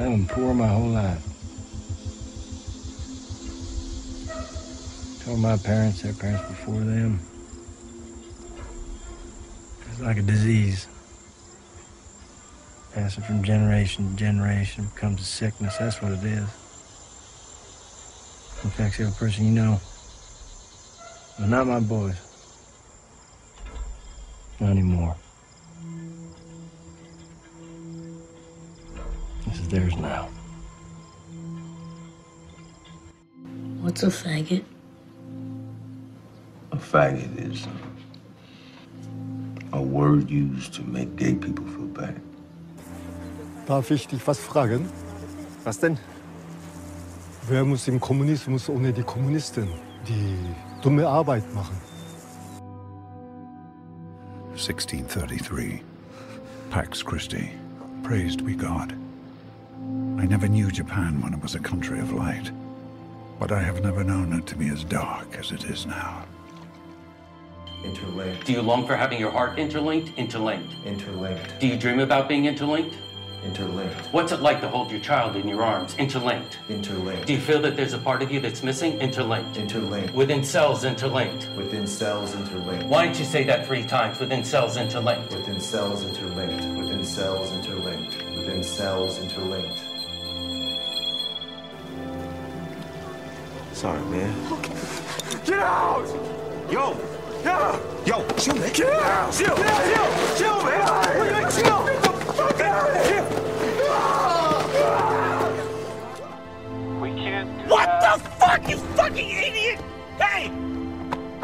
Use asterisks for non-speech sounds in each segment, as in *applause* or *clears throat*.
I've been poor my whole life. Told my parents, their parents before them. It's like a disease. Passing from generation to generation becomes a sickness. That's what it is. Infects every person you know. But not my boys. Not anymore. What's a faggot? A faggot is a word used to make gay people feel bad. Darf ich dich was fragen? Was denn? Wer muss im Kommunismus ohne die Kommunisten die dumme Arbeit machen? 1633. Pax Christi. Praised be God. I never knew Japan when it was a country of light, but I have never known it to be as dark as it is now. Interlinked. Do you long for having your heart interlinked? Interlinked. Interlinked. Do you dream about being interlinked? Interlinked. What's it like to hold your child in your arms? Interlinked. Interlinked. Do you feel that there's a part of you that's missing? Interlinked. Interlinked. Within cells, interlinked. Within cells interlinked. Why don't you say that three times? Within cells, interlinked. Within cells interlinked. Within cells interlinked. Within cells interlinked. Sorry, man. Get out! Yo! Yeah! Yo! Chill, man! Get out! Chill! Chill! Chill, man! What are you like, chill! Get the fuck out of here! We can't do What that. the fuck, you fucking idiot? Hey!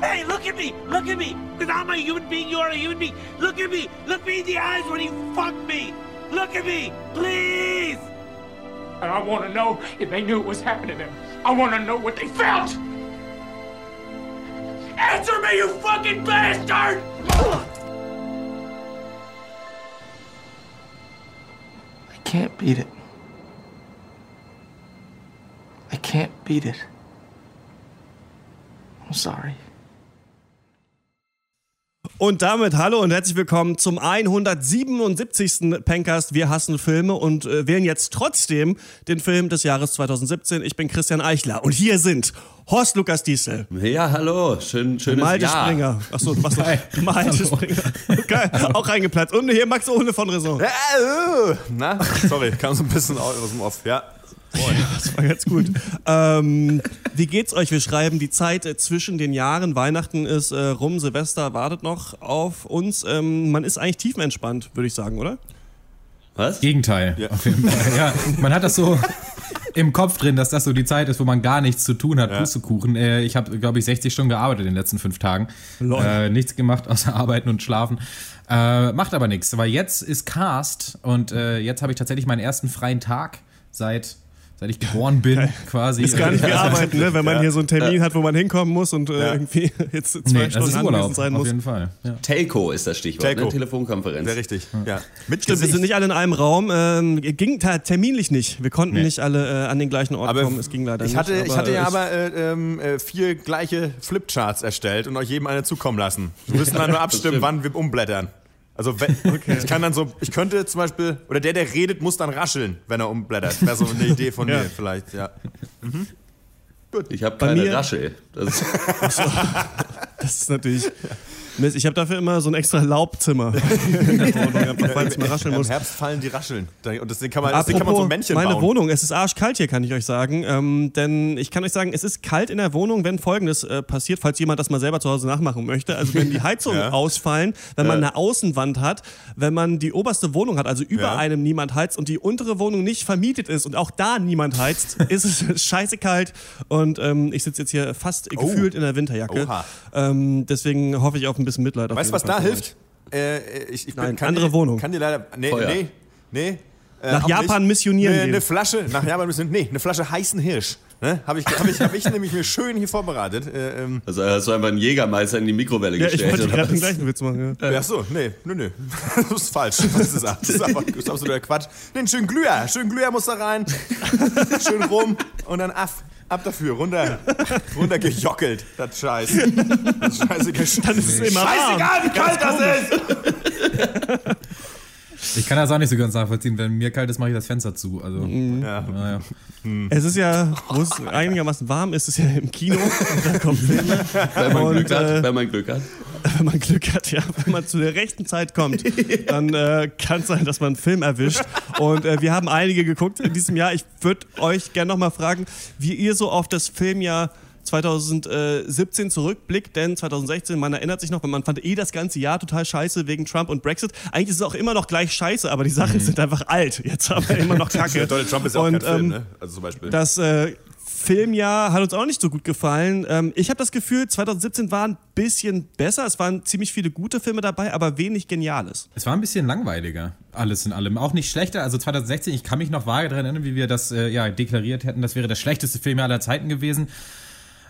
Hey, look at me! Look at me! Because I'm a human being, you're a human being. Look at me! Look me in the eyes when you fuck me! Look at me! Please! And I want to know if they knew it was happening to them. I want to know what they felt. Answer me, you fucking bastard! I can't beat it. I can't beat it. I'm sorry. Und damit hallo und herzlich willkommen zum 177. Pencast. Wir hassen Filme und äh, wählen jetzt trotzdem den Film des Jahres 2017. Ich bin Christian Eichler und hier sind Horst Lukas Diesel, Ja, hallo, schön, schönes Malte Jahr. Springer. Achso, was noch? *laughs* Malte Springer. Geil, auch reingeplatzt. Und hier Max Ohne von Raison. Äh, äh, Na, sorry, kam so ein bisschen aus aus dem Off. Ja. Das war ganz gut. ähm, wie geht's euch? Wir schreiben die Zeit äh, zwischen den Jahren. Weihnachten ist äh, rum, Silvester wartet noch auf uns. Ähm, man ist eigentlich tiefenentspannt, würde ich sagen, oder? Was? Gegenteil. Auf jeden Fall. Ja, man hat das so im Kopf drin, dass das so die Zeit ist, wo man gar nichts zu tun hat. Ja. Pustekuchen. Äh, ich habe, glaube ich, 60 Stunden gearbeitet in den letzten fünf Tagen. Äh, nichts gemacht *laughs* außer arbeiten und schlafen. Äh, macht aber nichts, weil jetzt ist Cast und äh, jetzt habe ich tatsächlich meinen ersten freien Tag seit seit ich geboren bin, quasi. Ist gar nicht wie arbeiten, ne? wenn man Ja. hier so einen Termin hat, wo man hinkommen muss und äh, Ja. irgendwie *laughs* jetzt zwei Nee, Stunden anwesend Urlaub, sein auf muss. jeden Fall. Ja. Telco ist das Stichwort, Telco. ne? Telefonkonferenz. Sehr richtig. Ja. Mit Stimmt, wir sind nicht alle in einem Raum. Ähm, ging terminlich nicht. Wir konnten Nee. nicht alle äh, an den gleichen Ort Aber kommen. Es ging leider ich nicht. hatte, ich hatte ja aber äh, ähm, äh, vier gleiche Flipcharts erstellt und euch jedem eine zukommen lassen. Wir müssen dann nur *laughs* abstimmen, wann wir umblättern. Also wenn, *laughs* ich kann dann so, ich könnte zum Beispiel, oder der, der redet, muss dann rascheln, wenn er umblättert. Wäre so eine Idee von *laughs* Ja. mir vielleicht, ja. Ich habe keine mir- Raschel. Das, *laughs* Das ist natürlich. Mist, ich habe dafür immer so ein extra Laubzimmer *laughs* falls mal rascheln Im muss. Herbst fallen die Rascheln. Und deswegen kann man, deswegen kann man so Apropos Männchen meine bauen. Wohnung, es ist arschkalt hier, kann ich euch sagen. Ähm, denn ich kann euch sagen, es ist kalt in der Wohnung, wenn folgendes äh, passiert, falls jemand das mal selber zu Hause nachmachen möchte. Also wenn die *laughs* Heizungen Ja. ausfallen, wenn man Ja. eine Außenwand hat, wenn man die oberste Wohnung hat, also über Ja. einem niemand heizt und die untere Wohnung nicht vermietet ist und auch da niemand heizt, *laughs* ist es scheiße kalt. Und ähm, ich sitze jetzt hier fast gefühlt in der Winterjacke. Oh. Ähm, deswegen hoffe ich auf ein bisschen Mitleid. Weißt du, was Fall da hilft? Äh, ich, ich bin, Nein, kann andere dir, Wohnung. Kann dir leider. Nee, Feuer. nee, nee. Äh, Nach Japan nicht. missionieren Nee, gehen. Eine Flasche, nach Japan missionieren. Nee, eine Flasche heißen Hirsch. Ne? Habe ich, hab ich, hab ich nämlich mir schön hier vorbereitet. Äh, ähm, also hast du einfach einen Jägermeister in die Mikrowelle Ja, ich gestellt. wollte oder gerade den gleichen Witz machen. Ja. Ach so, nee, nö, nö. *laughs* Das ist falsch. Das ist, das ist, einfach, das ist absoluter Quatsch. Nee, einen schönen Glüher. Schönen Glüher muss da rein. Schön rum und dann ab. Ab dafür, runter, runter gejockelt, das Scheiß. Das scheiße Dann ist immer warm. Scheißegal, wie kalt das ist! Ich kann das auch nicht so ganz nachvollziehen. Wenn mir kalt ist, mache ich das Fenster zu. Also, Mhm. Ja. naja. Es ist ja, wo es einigermaßen warm ist, ist ja im Kino. *laughs* Und da Filme. Wenn man, Glück hat, äh, wenn man Glück hat. Wenn man Glück hat, ja, wenn man zu der rechten Zeit kommt, *laughs* dann äh, kann es sein, dass man einen Film erwischt. Und äh, wir haben einige geguckt in diesem Jahr. Ich würde euch gerne nochmal fragen, wie ihr so auf das Filmjahr 2017 zurückblickt, denn 2016, man erinnert sich noch, man fand eh das ganze Jahr total scheiße wegen Trump und Brexit. Eigentlich ist es auch immer noch gleich scheiße, aber die Sachen sind einfach alt. Jetzt haben wir immer noch *laughs* Kacke. Donald Trump ist ja auch Und, kein Film, ähm, ne? Also zum Beispiel. Das äh, Filmjahr hat uns auch nicht so gut gefallen. Ähm, ich habe das Gefühl, 2017 war ein bisschen besser. Es waren ziemlich viele gute Filme dabei, aber wenig Geniales. Es war ein bisschen langweiliger, alles in allem. Auch nicht schlechter. Also 2016, ich kann mich noch vage daran erinnern, wie wir das äh, ja, deklariert hätten, das wäre der schlechteste Film aller Zeiten gewesen.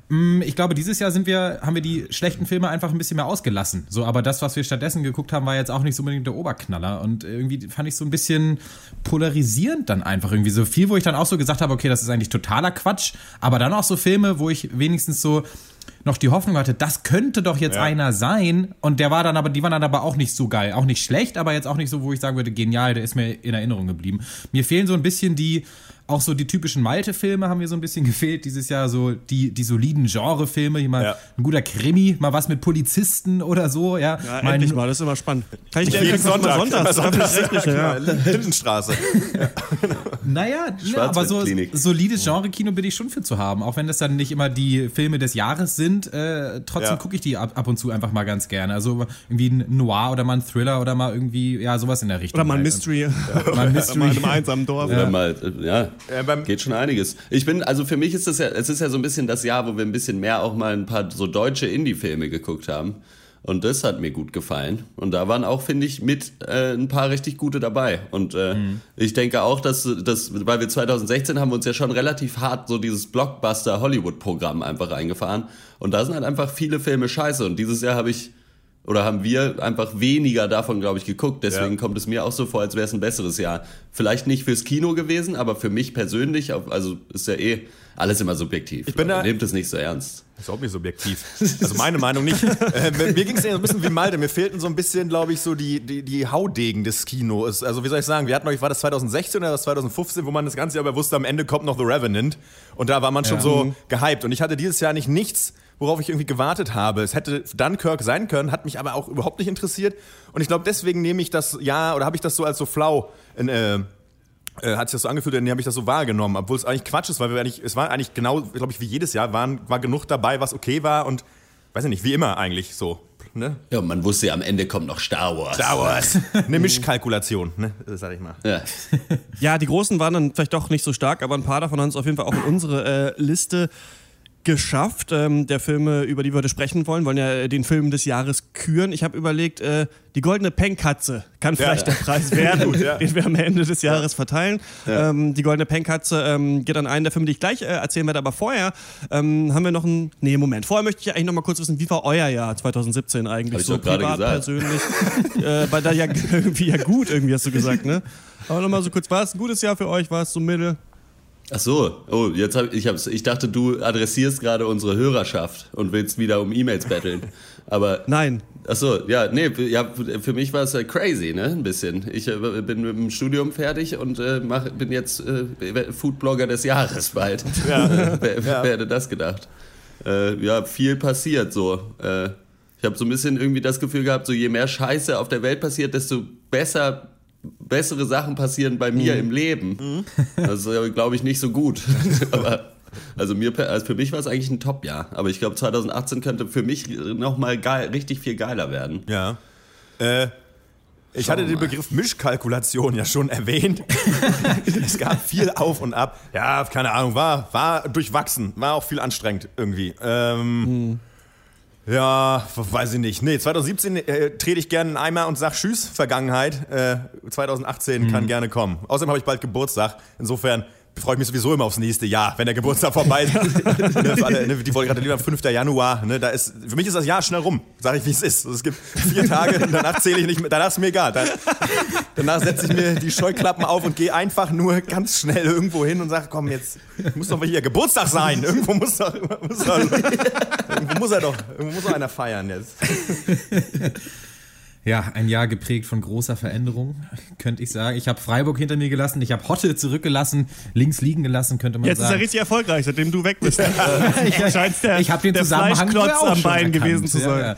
Mm, Ich glaube, dieses Jahr sind wir, haben wir die schlechten Filme einfach ein bisschen mehr ausgelassen. So, aber das, was wir stattdessen geguckt haben, war jetzt auch nicht so unbedingt der Oberknaller. Und irgendwie fand ich so ein bisschen polarisierend dann einfach irgendwie so viel, wo ich dann auch so gesagt habe, okay, das ist eigentlich totaler Quatsch. Aber dann auch so Filme, wo ich wenigstens so noch die Hoffnung hatte, das könnte doch jetzt Ja. einer sein. Und der war dann aber, die waren dann aber auch nicht so geil. Auch nicht schlecht, aber jetzt auch nicht so, wo ich sagen würde, genial, der ist mir in Erinnerung geblieben. Mir fehlen so ein bisschen die, auch so die typischen Malte-Filme haben mir so ein bisschen gefehlt dieses Jahr, so die, die soliden Genre-Filme, mal Ja. ein guter Krimi, mal was mit Polizisten oder so, ja. Ja, mal endlich mal, das ist immer spannend. Kann ich dir Jeden Sonntag. Ist Sonntags, richtig, ja. genau. Lindenstraße. *laughs* Naja, ne, aber so solides Genre-Kino bin ich schon für zu haben. Auch wenn das dann nicht immer die Filme des Jahres sind, äh, trotzdem Ja. gucke ich die ab, ab und zu einfach mal ganz gerne. Also irgendwie ein Noir oder mal ein Thriller oder mal irgendwie, ja, sowas in der Richtung. Oder mal ein halt. Mystery. Mal ein *laughs* Mystery. Mal in einem einsamen Dorf. Oder mal, äh, ja, beim- geht schon einiges. Ich bin, also für mich ist das ja, es ist ja so ein bisschen das Jahr, wo wir ein bisschen mehr auch mal ein paar so deutsche Indie-Filme geguckt haben. Und das hat mir gut gefallen. Und da waren auch, finde ich, mit äh, ein paar richtig gute dabei. Und äh, ich denke auch, dass, dass, weil wir 2016 haben wir uns ja schon relativ hart so dieses Blockbuster-Hollywood-Programm einfach eingefahren. Und da sind halt einfach viele Filme scheiße. Und dieses Jahr habe ich oder haben wir einfach weniger davon, glaube ich, geguckt. Deswegen Ja. kommt es mir auch so vor, als wäre es ein besseres Jahr. Vielleicht nicht fürs Kino gewesen, aber für mich persönlich, also ist ja eh alles immer subjektiv. Ich bin da- Nehmt es nicht so ernst. Ist überhaupt nicht subjektiv. Also meine Meinung nicht. *laughs* Äh, mir ging es ja so ein bisschen wie Malte. Mir fehlten so ein bisschen, glaube ich, so die, die, die Haudegen des Kinos. Also wie soll ich sagen, wir hatten euch, war das 2016 oder das 2015, wo man das ganze Jahr über wusste, am Ende kommt noch The Revenant. Und da war man schon Ja. so gehypt. Und ich hatte dieses Jahr nicht nichts, worauf ich irgendwie gewartet habe. Es hätte Dunkirk sein können, hat mich aber auch überhaupt nicht interessiert. Und ich glaube, deswegen nehme ich das Jahr, oder habe ich das so als so flau in, äh, äh, hat sich das so angefühlt, dann habe ich das so wahrgenommen, obwohl es eigentlich Quatsch ist, weil wir eigentlich, es war eigentlich genau, glaube ich, wie jedes Jahr, waren, war genug dabei, was okay war und, weiß ich nicht, wie immer eigentlich so. Ne? Ja, und man wusste ja, am Ende kommt noch Star Wars. Star Wars. Eine Mischkalkulation, ne? sag ich mal. Ja. Ja, die großen waren dann vielleicht doch nicht so stark, aber ein paar davon haben es auf jeden Fall auch in unsere äh, Liste geschafft. Ähm, der Filme, über die wir heute sprechen wollen, wollen ja äh, den Film des Jahres küren. Ich habe überlegt, äh, die goldene Penkkatze kann vielleicht Ja. der Preis *laughs* werden, Gut, ja. den wir am Ende des Jahres verteilen. Ähm, die goldene Penkkatze ähm, geht an einen der Filme, die ich gleich äh, erzählen werde. Aber vorher ähm, haben wir noch ein. Nee, Moment. Vorher möchte ich eigentlich noch mal kurz wissen, wie war euer Jahr 2017 eigentlich? So privat, persönlich. *laughs* äh, bei da ja *laughs* irgendwie ja gut, irgendwie hast du gesagt, ne? Aber noch mal so kurz, war es ein gutes Jahr für euch? War es so mittel? Ach so, oh, jetzt hab ich hab's, ich dachte, du adressierst gerade unsere Hörerschaft und willst wieder um E-Mails betteln. Aber Nein. Ach so, ja, nee, ja, für mich war es äh, crazy, ne, ein bisschen. Ich äh, bin mit dem Studium fertig und äh, mach, bin jetzt äh, Foodblogger des Jahres bald. *laughs* Ja. *laughs* wer, wer hätte das gedacht? Äh, ja, viel passiert so. Äh, ich habe so ein bisschen irgendwie das Gefühl gehabt, so je mehr Scheiße auf der Welt passiert, desto besser bessere Sachen passieren bei mir im Leben. Das ist, glaube ich, nicht so gut. *laughs* Aber also mir, also für mich war es eigentlich ein Top-Jahr. Aber ich glaube, 2018 könnte für mich nochmal geil, richtig viel geiler werden. Ja. Äh, ich hatte den Begriff Mischkalkulation ja schon erwähnt. *laughs* es gab viel auf und ab. Ja, keine Ahnung, war, war durchwachsen, war auch viel anstrengend irgendwie. Ähm, Ja, weiß ich nicht. Nee, 2017 äh, trete ich gerne einen Eimer und sag Tschüss, Vergangenheit. Äh, 2018 kann gerne kommen. Außerdem habe ich bald Geburtstag. Insofern freue ich mich sowieso immer aufs nächste Jahr, wenn der Geburtstag vorbei ist. *laughs* ne, alle, ne, die wollen gerade lieber 5. Januar. Ne, da ist, für mich ist das Jahr schnell rum, sage ich, wie es ist. Es gibt vier Tage, *laughs* danach zähle ich nicht mehr, danach ist mir egal. Dann, danach setze ich mir die Scheuklappen auf und gehe einfach nur ganz schnell irgendwo hin und sage, komm, jetzt muss doch mal hier Geburtstag sein. Irgendwo muss doch, muss doch, *laughs* irgendwo muss er doch, irgendwo muss doch einer feiern jetzt. Ja, ein Jahr geprägt von großer Veränderung, könnte ich sagen. Ich habe Freiburg hinter mir gelassen, ich habe Hotte zurückgelassen, links liegen gelassen, könnte man Jetzt ist sagen. er richtig erfolgreich, seitdem du weg bist. *laughs* ich ich habe den der Zusammenhang Fleischklotz auch am Bein erkannt. gewesen zu Ja, sein. ja.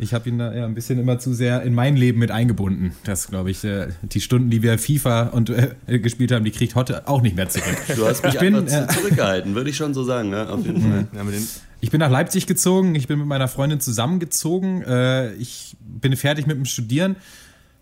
Ich habe ihn da ja ein bisschen immer zu sehr in mein Leben mit eingebunden. Das glaube ich, äh, die Stunden, die wir FIFA und äh, gespielt haben, die kriegt Hotte auch nicht mehr zurück. Du hast mich ich bin, äh, zu- zurückgehalten, würde ich schon so sagen, ne? auf jeden Fall. Ja, Ich bin nach Leipzig gezogen, ich bin mit meiner Freundin zusammengezogen, äh, ich bin fertig mit dem Studieren.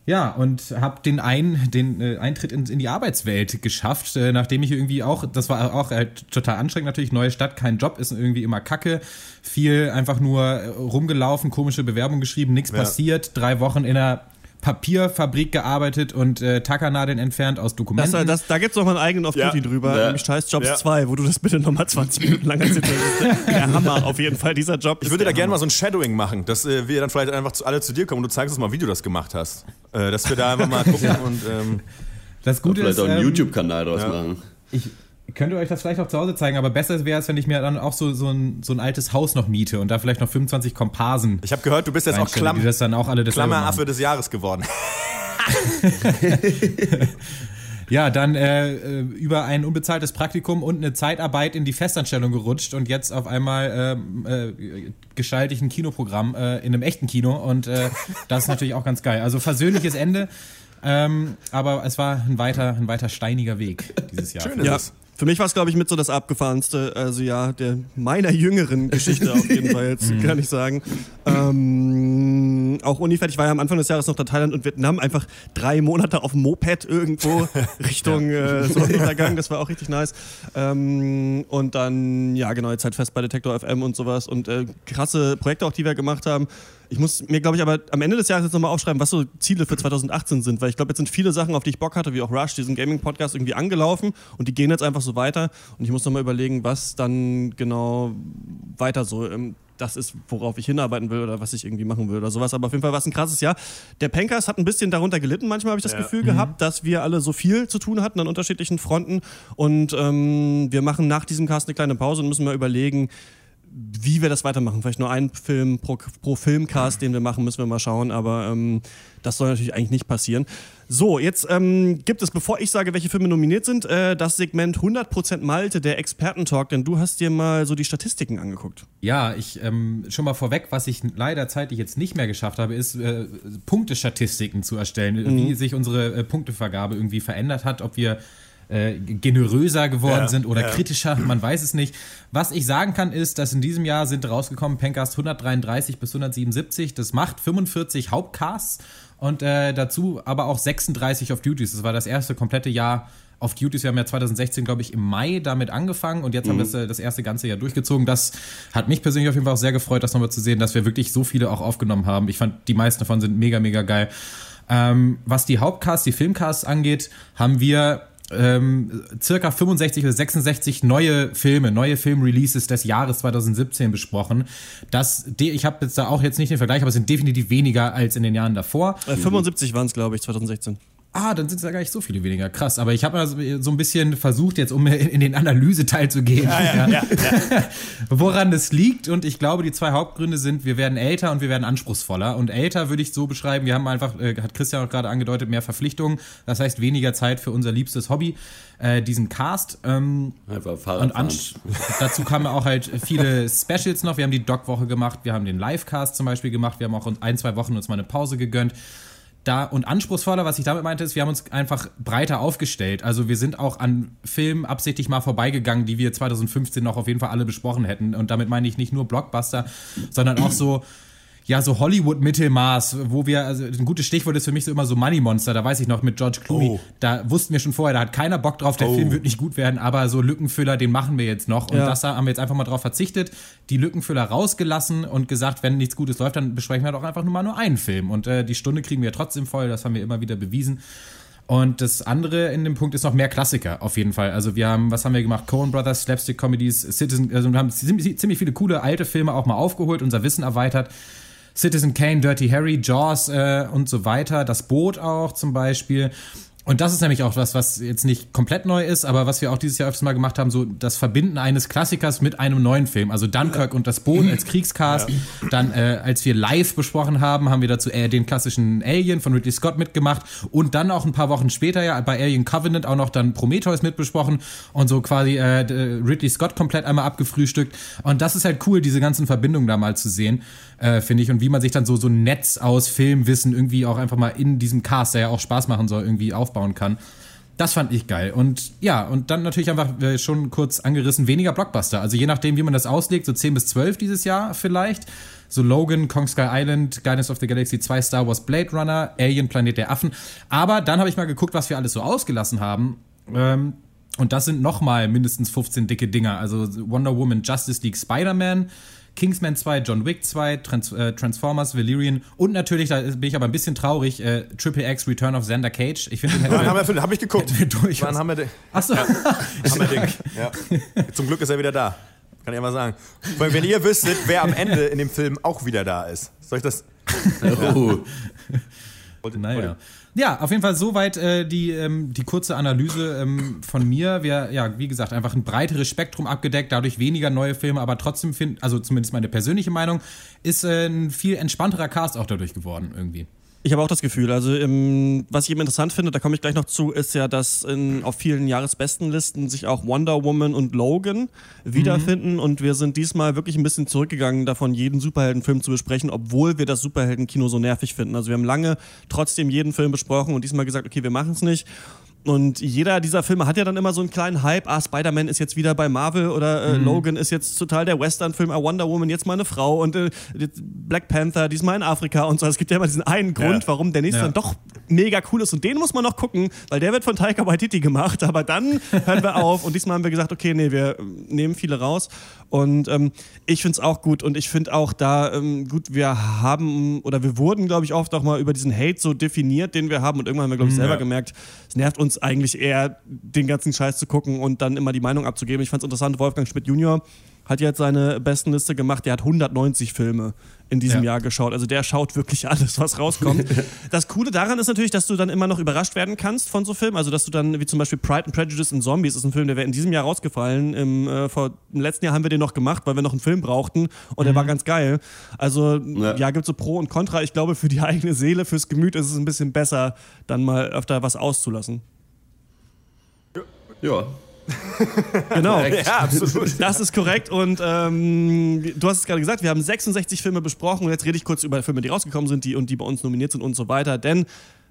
Ja, und habe den, ein, den äh, Eintritt in, in die Arbeitswelt geschafft, äh, nachdem ich irgendwie auch, das war auch halt total anstrengend natürlich, neue Stadt, kein Job, ist irgendwie immer kacke, viel einfach nur äh, rumgelaufen, komische Bewerbung geschrieben, nichts Ja. passiert, drei Wochen in einer Papierfabrik gearbeitet und äh, Tackernadeln entfernt aus Das, Dokumenten. das, da gibt es noch mal einen eigenen Off-Duty Ja. drüber, Ja. nämlich Scheiß Jobs Ja. 2, wo du das bitte nochmal 20 Minuten lang erzählst. Das Der Hammer, auf jeden Fall, dieser Job. Ich würde da gerne mal so ein Shadowing machen, dass äh, wir dann vielleicht einfach zu, alle zu dir kommen und du zeigst uns mal, wie du das gemacht hast. Äh, dass wir da einfach mal gucken *laughs* und ähm, das Gute Vielleicht ist, auch einen ähm, YouTube-Kanal draus ja. machen. Ich könnte euch das vielleicht auch zu Hause zeigen, aber besser wäre es, wenn ich mir dann auch so, so, ein, so ein altes Haus noch miete und da vielleicht noch 25 Komparsen. ich habe gehört, du bist jetzt auch Klamm die das dann auch alle Klammeraffe machen. des Jahres geworden. *laughs* *laughs* Ja, dann äh, äh, über ein unbezahltes Praktikum und eine Zeitarbeit in die Festanstellung gerutscht und jetzt auf einmal ähm, äh, gestalte ich ein Kinoprogramm äh, in einem echten Kino und äh, *laughs* das ist natürlich auch ganz geil. Also versöhnliches Ende, ähm, aber es war ein weiter, ein weiter steiniger Weg dieses Jahr. Schön ist Ja, es. Für mich war es, glaube ich, mit so das abgefahrenste, also ja, der meiner jüngeren Geschichte auf jeden Fall jetzt, *laughs* kann ich sagen. Ähm, auch Unifett, ich war ja am Anfang des Jahres noch in Thailand und Vietnam, einfach drei Monate auf dem Moped irgendwo *laughs* Richtung äh, Sonnenuntergang, *laughs* das war auch richtig nice. Ähm, und dann, ja genau, jetzt halt fest bei Detektor FM und sowas und äh, krasse Projekte auch, die wir gemacht haben. Ich muss mir, glaube ich, aber am Ende des Jahres jetzt nochmal aufschreiben, was so Ziele für 2018 sind, weil ich glaube, jetzt sind viele Sachen, auf die ich Bock hatte, wie auch Rush, diesen Gaming-Podcast irgendwie angelaufen und die gehen jetzt einfach so weiter und ich muss nochmal überlegen, was dann genau weiter so ähm, das ist, worauf ich hinarbeiten will oder was ich irgendwie machen will oder sowas. Aber auf jeden Fall war es ein krasses Jahr. Der Pankers hat ein bisschen darunter gelitten. Manchmal habe ich das Ja. Gefühl gehabt, dass wir alle so viel zu tun hatten an unterschiedlichen Fronten. Und ähm, wir machen nach diesem Cast eine kleine Pause und müssen mal überlegen, wie wir das weitermachen. Vielleicht nur einen Film pro, pro Filmcast, den wir machen, müssen wir mal schauen. Aber ähm, das soll natürlich eigentlich nicht passieren. So, jetzt ähm, gibt es, bevor ich sage, welche Filme nominiert sind, äh, das Segment 100% Malte, der Expertentalk. Denn du hast dir mal so die Statistiken angeguckt. Ja, ich ähm, schon mal vorweg, was ich leider zeitlich jetzt nicht mehr geschafft habe, ist äh, Punktestatistiken zu erstellen, wie sich unsere äh, Punktevergabe irgendwie verändert hat, ob wir äh, generöser geworden Ja, sind oder ja. kritischer, man weiß es nicht. Was ich sagen kann, ist, dass in diesem Jahr sind rausgekommen Pencast 133 bis 177. Das macht 45 Hauptcasts und äh, dazu aber auch 36 auf Duties. Das war das erste komplette Jahr auf Duties. Wir haben ja 2016, glaube ich, im Mai damit angefangen und jetzt haben wir das, äh, das erste ganze Jahr durchgezogen. Das hat mich persönlich auf jeden Fall auch sehr gefreut, das nochmal zu sehen, dass wir wirklich so viele auch aufgenommen haben. Ich fand, die meisten davon sind mega, mega geil. Ähm, was die Hauptcasts, die Filmcasts angeht, haben wir ähm, circa 65 oder 66 neue Filme, neue Filmreleases des Jahres 2017 besprochen. Das, ich habe jetzt da auch jetzt nicht den Vergleich, aber es sind definitiv weniger als in den Jahren davor. Äh, 75 waren es, glaube ich, 2016. Ah, dann sind es ja gar nicht so viele weniger. Krass. Aber ich habe mal so ein bisschen versucht, jetzt um in in den Analyseteil zu gehen, ja, *laughs* woran das liegt. Und ich glaube, die zwei Hauptgründe sind, wir werden älter und wir werden anspruchsvoller. Und älter würde ich so beschreiben, wir haben einfach, äh, hat Christian auch gerade angedeutet, mehr Verpflichtungen. Das heißt, weniger Zeit für unser liebstes Hobby, äh, diesen Cast. Ähm, Einfach Fahrrad und dazu kamen auch halt viele Specials noch. Wir haben die Doc-Woche gemacht, wir haben den Livecast zum Beispiel gemacht, wir haben auch uns ein, zwei Wochen uns mal eine Pause gegönnt. Da und anspruchsvoller, was ich damit meinte, ist, wir haben uns einfach breiter aufgestellt. Also wir sind auch an Filmen absichtlich mal vorbeigegangen, die wir 2015 noch auf jeden Fall alle besprochen hätten. Und damit meine ich nicht nur Blockbuster, sondern auch so ja, so Hollywood-Mittelmaß, wo wir, also ein gutes Stichwort ist für mich so immer so Money Monster, da weiß ich noch mit George Clooney, Oh. da wussten wir schon vorher, da hat keiner Bock drauf, der Oh. Film wird nicht gut werden, aber so Lückenfüller, den machen wir jetzt noch. Und Ja. das haben wir jetzt einfach mal drauf verzichtet, die Lückenfüller rausgelassen und gesagt, wenn nichts Gutes läuft, dann besprechen wir doch einfach nur mal nur einen Film. Und äh, die Stunde kriegen wir trotzdem voll, das haben wir immer wieder bewiesen. Und das andere in dem Punkt ist noch mehr Klassiker, auf jeden Fall. Also wir haben, was haben wir gemacht? Coen Brothers, Slapstick Comedies, Citizen, also wir haben ziemlich ziemlich viele coole alte Filme auch mal aufgeholt, unser Wissen erweitert. Citizen Kane, Dirty Harry, Jaws äh, und so weiter. Das Boot auch zum Beispiel. Und das ist nämlich auch was, was jetzt nicht komplett neu ist, aber was wir auch dieses Jahr öfters mal gemacht haben, so das Verbinden eines Klassikers mit einem neuen Film. Also Dunkirk und das Boot als Kriegscast. Ja. Dann, äh, als wir live besprochen haben, haben wir dazu äh, den klassischen Alien von Ridley Scott mitgemacht und dann auch ein paar Wochen später ja bei Alien Covenant auch noch dann Prometheus mitbesprochen und so quasi äh, Ridley Scott komplett einmal abgefrühstückt. Und das ist halt cool, diese ganzen Verbindungen da mal zu sehen, äh, finde ich. Und wie man sich dann so, so ein Netz aus Filmwissen irgendwie auch einfach mal in diesem Cast, der ja auch Spaß machen soll, irgendwie aufbauen kann. Das fand ich geil. Und ja, und dann natürlich einfach äh, schon kurz angerissen, weniger Blockbuster. Also je nachdem, wie man das auslegt, so 10 bis 12 dieses Jahr vielleicht. So Logan, Kong Sky Island, Guardians of the Galaxy 2, Star Wars Blade Runner, Alien Planet der Affen. Aber dann habe ich mal geguckt, was wir alles so ausgelassen haben. Ähm, und das sind nochmal mindestens 15 dicke Dinger. Also Wonder Woman, Justice League, Spider-Man, Kingsman 2, John Wick 2, Trans äh, Transformers, Valerian und natürlich, da bin ich aber ein bisschen traurig, äh, Triple X Return of Xander Cage. Ich finde, den Wann haben wir, hab ich geguckt. Durch Wann haben wir den? Achso. Ja, haben wir den. *laughs* Ja. Zum Glück ist er wieder da. Kann ich mal sagen. Wenn ihr wüsstet, wer am Ende in dem Film auch wieder da ist. Soll ich das? Oh. Ja. naja. Ja, auf jeden Fall soweit äh, die, ähm, die kurze Analyse ähm, von mir. Wir, ja, wie gesagt, einfach ein breiteres Spektrum abgedeckt, dadurch weniger neue Filme, aber trotzdem finde, also zumindest meine persönliche Meinung, ist äh, ein viel entspannterer Cast auch dadurch geworden irgendwie. Ich habe auch das Gefühl. Also, ähm, was ich eben interessant finde, da komme ich gleich noch zu, ist ja, dass in, auf vielen Jahresbestenlisten sich auch Wonder Woman und Logan wiederfinden. Mhm. Und wir sind diesmal wirklich ein bisschen zurückgegangen, davon jeden Superheldenfilm zu besprechen, obwohl wir das Superheldenkino so nervig finden. Also, wir haben lange trotzdem jeden Film besprochen und diesmal gesagt, okay, wir machen es nicht. Und jeder dieser Filme hat ja dann immer so einen kleinen Hype. Ah, Spider-Man ist jetzt wieder bei Marvel oder äh, mhm. Logan ist jetzt total der Western-Film. Ah, Wonder Woman jetzt mal eine Frau und äh, Black Panther diesmal in Afrika und so. Es gibt ja immer diesen einen Grund, ja. warum der nächste ja. dann doch mega cool ist. Und den muss man noch gucken, weil der wird von Taika Waititi gemacht. Aber dann hören wir auf. Und diesmal haben wir gesagt, okay, nee, wir nehmen viele raus. Und ähm, ich finde es auch gut. Und ich finde auch da ähm, gut, wir haben oder wir wurden, glaube ich, oft auch mal über diesen Hate so definiert, den wir haben. Und irgendwann haben wir, glaube ich, selber ja. gemerkt, es nervt uns eigentlich eher, den ganzen Scheiß zu gucken und dann immer die Meinung abzugeben. Ich fand es interessant, Wolfgang Schmidt Junior hat jetzt seine besten Liste gemacht. Der hat 190 Filme in diesem ja. Jahr geschaut. Also der schaut wirklich alles, was rauskommt. *laughs* das Coole daran ist natürlich, dass du dann immer noch überrascht werden kannst von so Filmen. Also dass du dann, wie zum Beispiel Pride and Prejudice and Zombies, ist ein Film, der wäre in diesem Jahr rausgefallen. Im, äh, vor, Im letzten Jahr haben wir den noch gemacht, weil wir noch einen Film brauchten und mhm. der war ganz geil. Also ja, ja gibt es so Pro und Contra. Ich glaube, für die eigene Seele, fürs Gemüt ist es ein bisschen besser, dann mal öfter was auszulassen. Ja, *laughs* genau. Ja, absolut. Das ist korrekt. Und ähm, du hast es gerade gesagt, wir haben 66 Filme besprochen und jetzt rede ich kurz über Filme, die rausgekommen sind die, und die bei uns nominiert sind und so weiter. Denn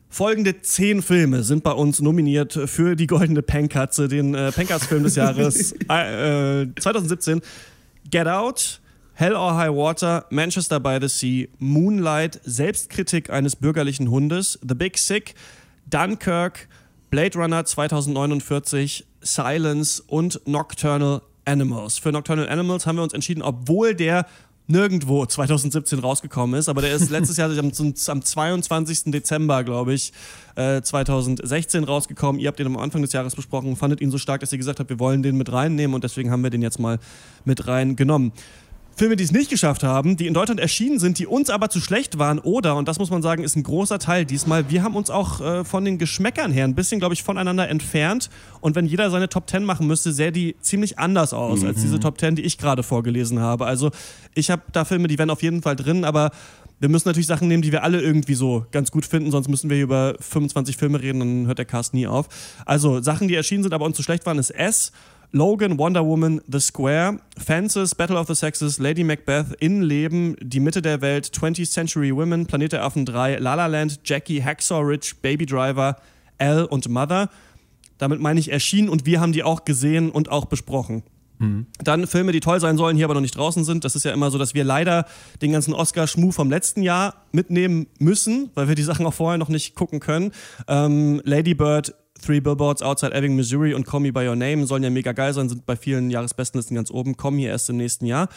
folgende zehn Filme sind bei uns nominiert für die Goldene Penkatze, den äh, Penkatz-Film des Jahres *laughs* äh, 2017. Get Out, Hell or High Water, Manchester by the Sea, Moonlight, Selbstkritik eines bürgerlichen Hundes, The Big Sick, Dunkirk, Blade Runner 2049, Silence und Nocturnal Animals. Für Nocturnal Animals haben wir uns entschieden, obwohl der nirgendwo 2017 rausgekommen ist, aber der ist letztes Jahr *laughs* am, am 22. Dezember, glaube ich, äh, 2016 rausgekommen. Ihr habt ihn am Anfang des Jahres besprochen, fandet ihn so stark, dass ihr gesagt habt, wir wollen den mit reinnehmen und deswegen haben wir den jetzt mal mit reingenommen. Filme, die es nicht geschafft haben, die in Deutschland erschienen sind, die uns aber zu schlecht waren oder, und das muss man sagen, ist ein großer Teil diesmal, wir haben uns auch äh, von den Geschmäckern her ein bisschen, glaube ich, voneinander entfernt. Und wenn jeder seine Top 10 machen müsste, sähe die ziemlich anders aus mhm. als diese Top 10, die ich gerade vorgelesen habe. Also ich habe da Filme, die wären auf jeden Fall drin, aber wir müssen natürlich Sachen nehmen, die wir alle irgendwie so ganz gut finden, sonst müssen wir hier über 25 Filme reden, dann hört der Cast nie auf. Also Sachen, die erschienen sind, aber uns zu schlecht waren, ist S Logan, Wonder Woman, The Square, Fences, Battle of the Sexes, Lady Macbeth, Innenleben, Die Mitte der Welt, 20th Century Women, Planet der Affen 3, La La Land, Jackie, Hacksaw Ridge, Baby Driver, L und Mother. Damit meine ich erschienen und wir haben die auch gesehen und auch besprochen. Mhm. Dann Filme, die toll sein sollen, hier aber noch nicht draußen sind. Das ist ja immer so, dass wir leider den ganzen Oscar-Schmuh vom letzten Jahr mitnehmen müssen, weil wir die Sachen auch vorher noch nicht gucken können. Ähm, Lady Bird, Three Billboards Outside Ebbing, Missouri und Call Me By Your Name sollen ja mega geil sein, sind bei vielen Jahresbestenlisten ganz oben, kommen hier erst im nächsten Jahr.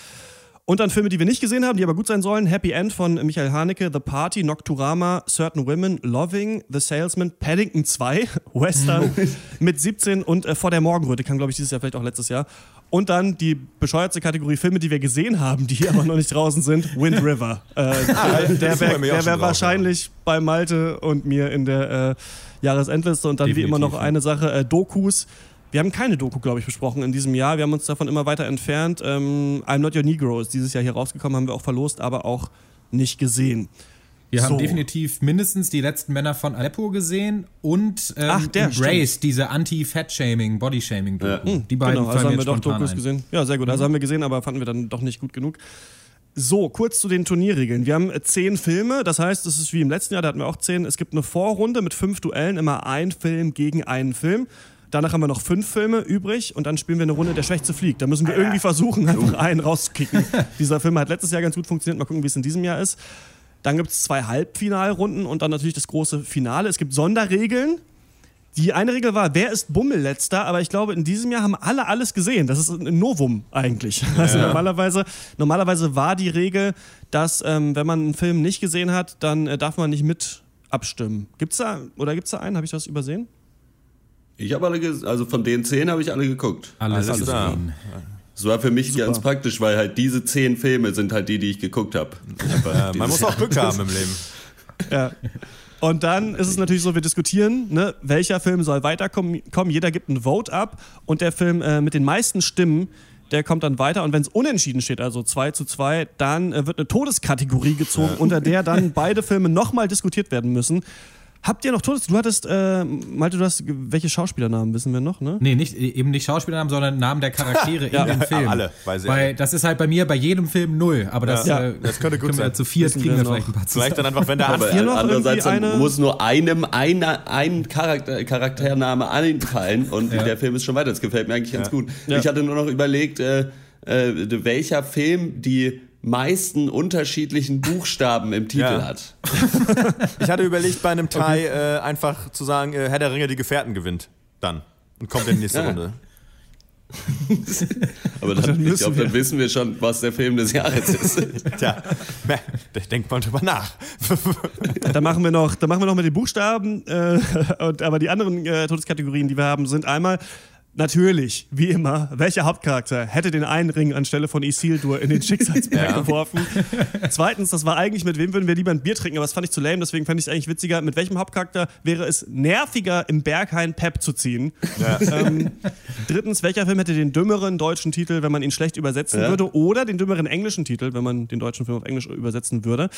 Und dann Filme, die wir nicht gesehen haben, die aber gut sein sollen. Happy End von Michael Haneke, The Party, Nocturama, Certain Women, Loving, The Salesman, Paddington 2, *laughs* Western *laughs* mit 17 und äh, Vor der Morgenröte, kam glaube ich dieses Jahr, vielleicht auch letztes Jahr. Und dann die bescheuerte Kategorie Filme, die wir gesehen haben, die hier aber noch nicht draußen sind, Wind *laughs* River. Äh, ah, der wäre wär wahrscheinlich bei Malte und mir in der äh, Jahresendliste und dann wie immer noch Definitiv, ja. eine Sache, äh, Dokus. Wir haben keine Doku, glaube ich, besprochen in diesem Jahr. Wir haben uns davon immer weiter entfernt. Ähm, I'm Not Your Negro ist dieses Jahr hier rausgekommen, haben wir auch verlost, aber auch nicht gesehen. Wir haben So. definitiv mindestens die letzten Männer von Aleppo gesehen und ähm, Ach, der, Embrace, diese Anti-Fat-Shaming, Body-Shaming-Doku. Hm, Die beiden genau, also haben wir doch Dokus ein. gesehen. Ja, sehr gut. Also haben wir gesehen, aber fanden wir dann doch nicht gut genug. So, kurz zu den Turnierregeln. Wir haben äh, zehn Filme, das heißt, es ist wie im letzten Jahr, da hatten wir auch zehn. Es gibt eine Vorrunde mit fünf Duellen, immer ein Film gegen einen Film. Danach haben wir noch fünf Filme übrig und dann spielen wir eine Runde Der Schwächste fliegt. Da müssen wir irgendwie versuchen, einfach einen rauszukicken. *laughs* Dieser Film hat letztes Jahr ganz gut funktioniert. Mal gucken, wie es in diesem Jahr ist. Dann gibt es zwei Halbfinalrunden und dann natürlich das große Finale. Es gibt Sonderregeln. Die eine Regel war, wer ist Bummelletzter? Aber ich glaube, in diesem Jahr haben alle alles gesehen. Das ist ein Novum eigentlich. Also normalerweise, normalerweise war die Regel, dass ähm, wenn man einen Film nicht gesehen hat, dann äh, darf man nicht mit abstimmen. Gibt's da oder gibt's da einen? Habe ich das übersehen? Ich habe alle, also von den zehn habe ich alle geguckt. Alles, Alles gesehen. Das war für mich ganz praktisch, weil halt diese zehn Filme sind halt die, die ich geguckt habe. Ja, man muss auch Glück haben im Leben. Ja. Und dann ist es natürlich so, wir diskutieren, ne, welcher Film soll weiterkommen. Kommen. Jeder gibt ein Vote ab und der Film äh, mit den meisten Stimmen, der kommt dann weiter. Und wenn es unentschieden steht, also 2 zu 2, dann äh, wird eine Todeskategorie gezogen, unter der dann beide Filme nochmal diskutiert werden müssen. Habt ihr noch Todes... Du hattest, äh, Malte, du hast... Welche Schauspielernamen wissen wir noch, ne? Nee, nicht, eben nicht Schauspielernamen, sondern Namen der Charaktere Ja. in dem Ja, Film. alle, weiß ich Weil alle. das ist halt bei mir bei jedem Film null. Aber das, Ja. äh, Das könnte gut können wir sein. Zu viert Wissen kriegen wir noch. vielleicht ein paar Vielleicht dann einfach, wenn der Aber ihr noch andererseits eine- muss nur einem eine, ein Charakter, Charaktername einfallen und Ja. der Film ist schon weiter. Das gefällt mir eigentlich ganz gut. Ja. Ich hatte nur noch überlegt, äh, äh, welcher Film die meisten unterschiedlichen Buchstaben im Titel Ja. hat. *laughs* Ich hatte überlegt, bei einem Tie äh, einfach zu sagen, äh, Herr der Ringe, die Gefährten gewinnt. Dann. Und kommt in die nächste Ja. Runde. *laughs* Aber dann, ich müssen glaube, wir- dann wissen wir schon, was der Film des Jahres ist. *laughs* Tja, da denkt man drüber nach. Da machen wir noch, da machen wir noch mit den Buchstaben. Äh, und, aber die anderen äh, Todeskategorien, die wir haben, sind einmal natürlich, wie immer, welcher Hauptcharakter hätte den einen Ring anstelle von Isildur in den *laughs* Schicksalsberg Ja. geworfen? *laughs* Zweitens, das war eigentlich, mit wem würden wir lieber ein Bier trinken, aber das fand ich zu lame, deswegen fand ich es eigentlich witziger. Mit welchem Hauptcharakter wäre es nerviger, im Berghain Pep zu ziehen? *laughs* Ähm, drittens, welcher Film hätte den dümmeren deutschen Titel, wenn man ihn schlecht übersetzen Ja. würde? Oder den dümmeren englischen Titel, wenn man den deutschen Film auf Englisch übersetzen würde?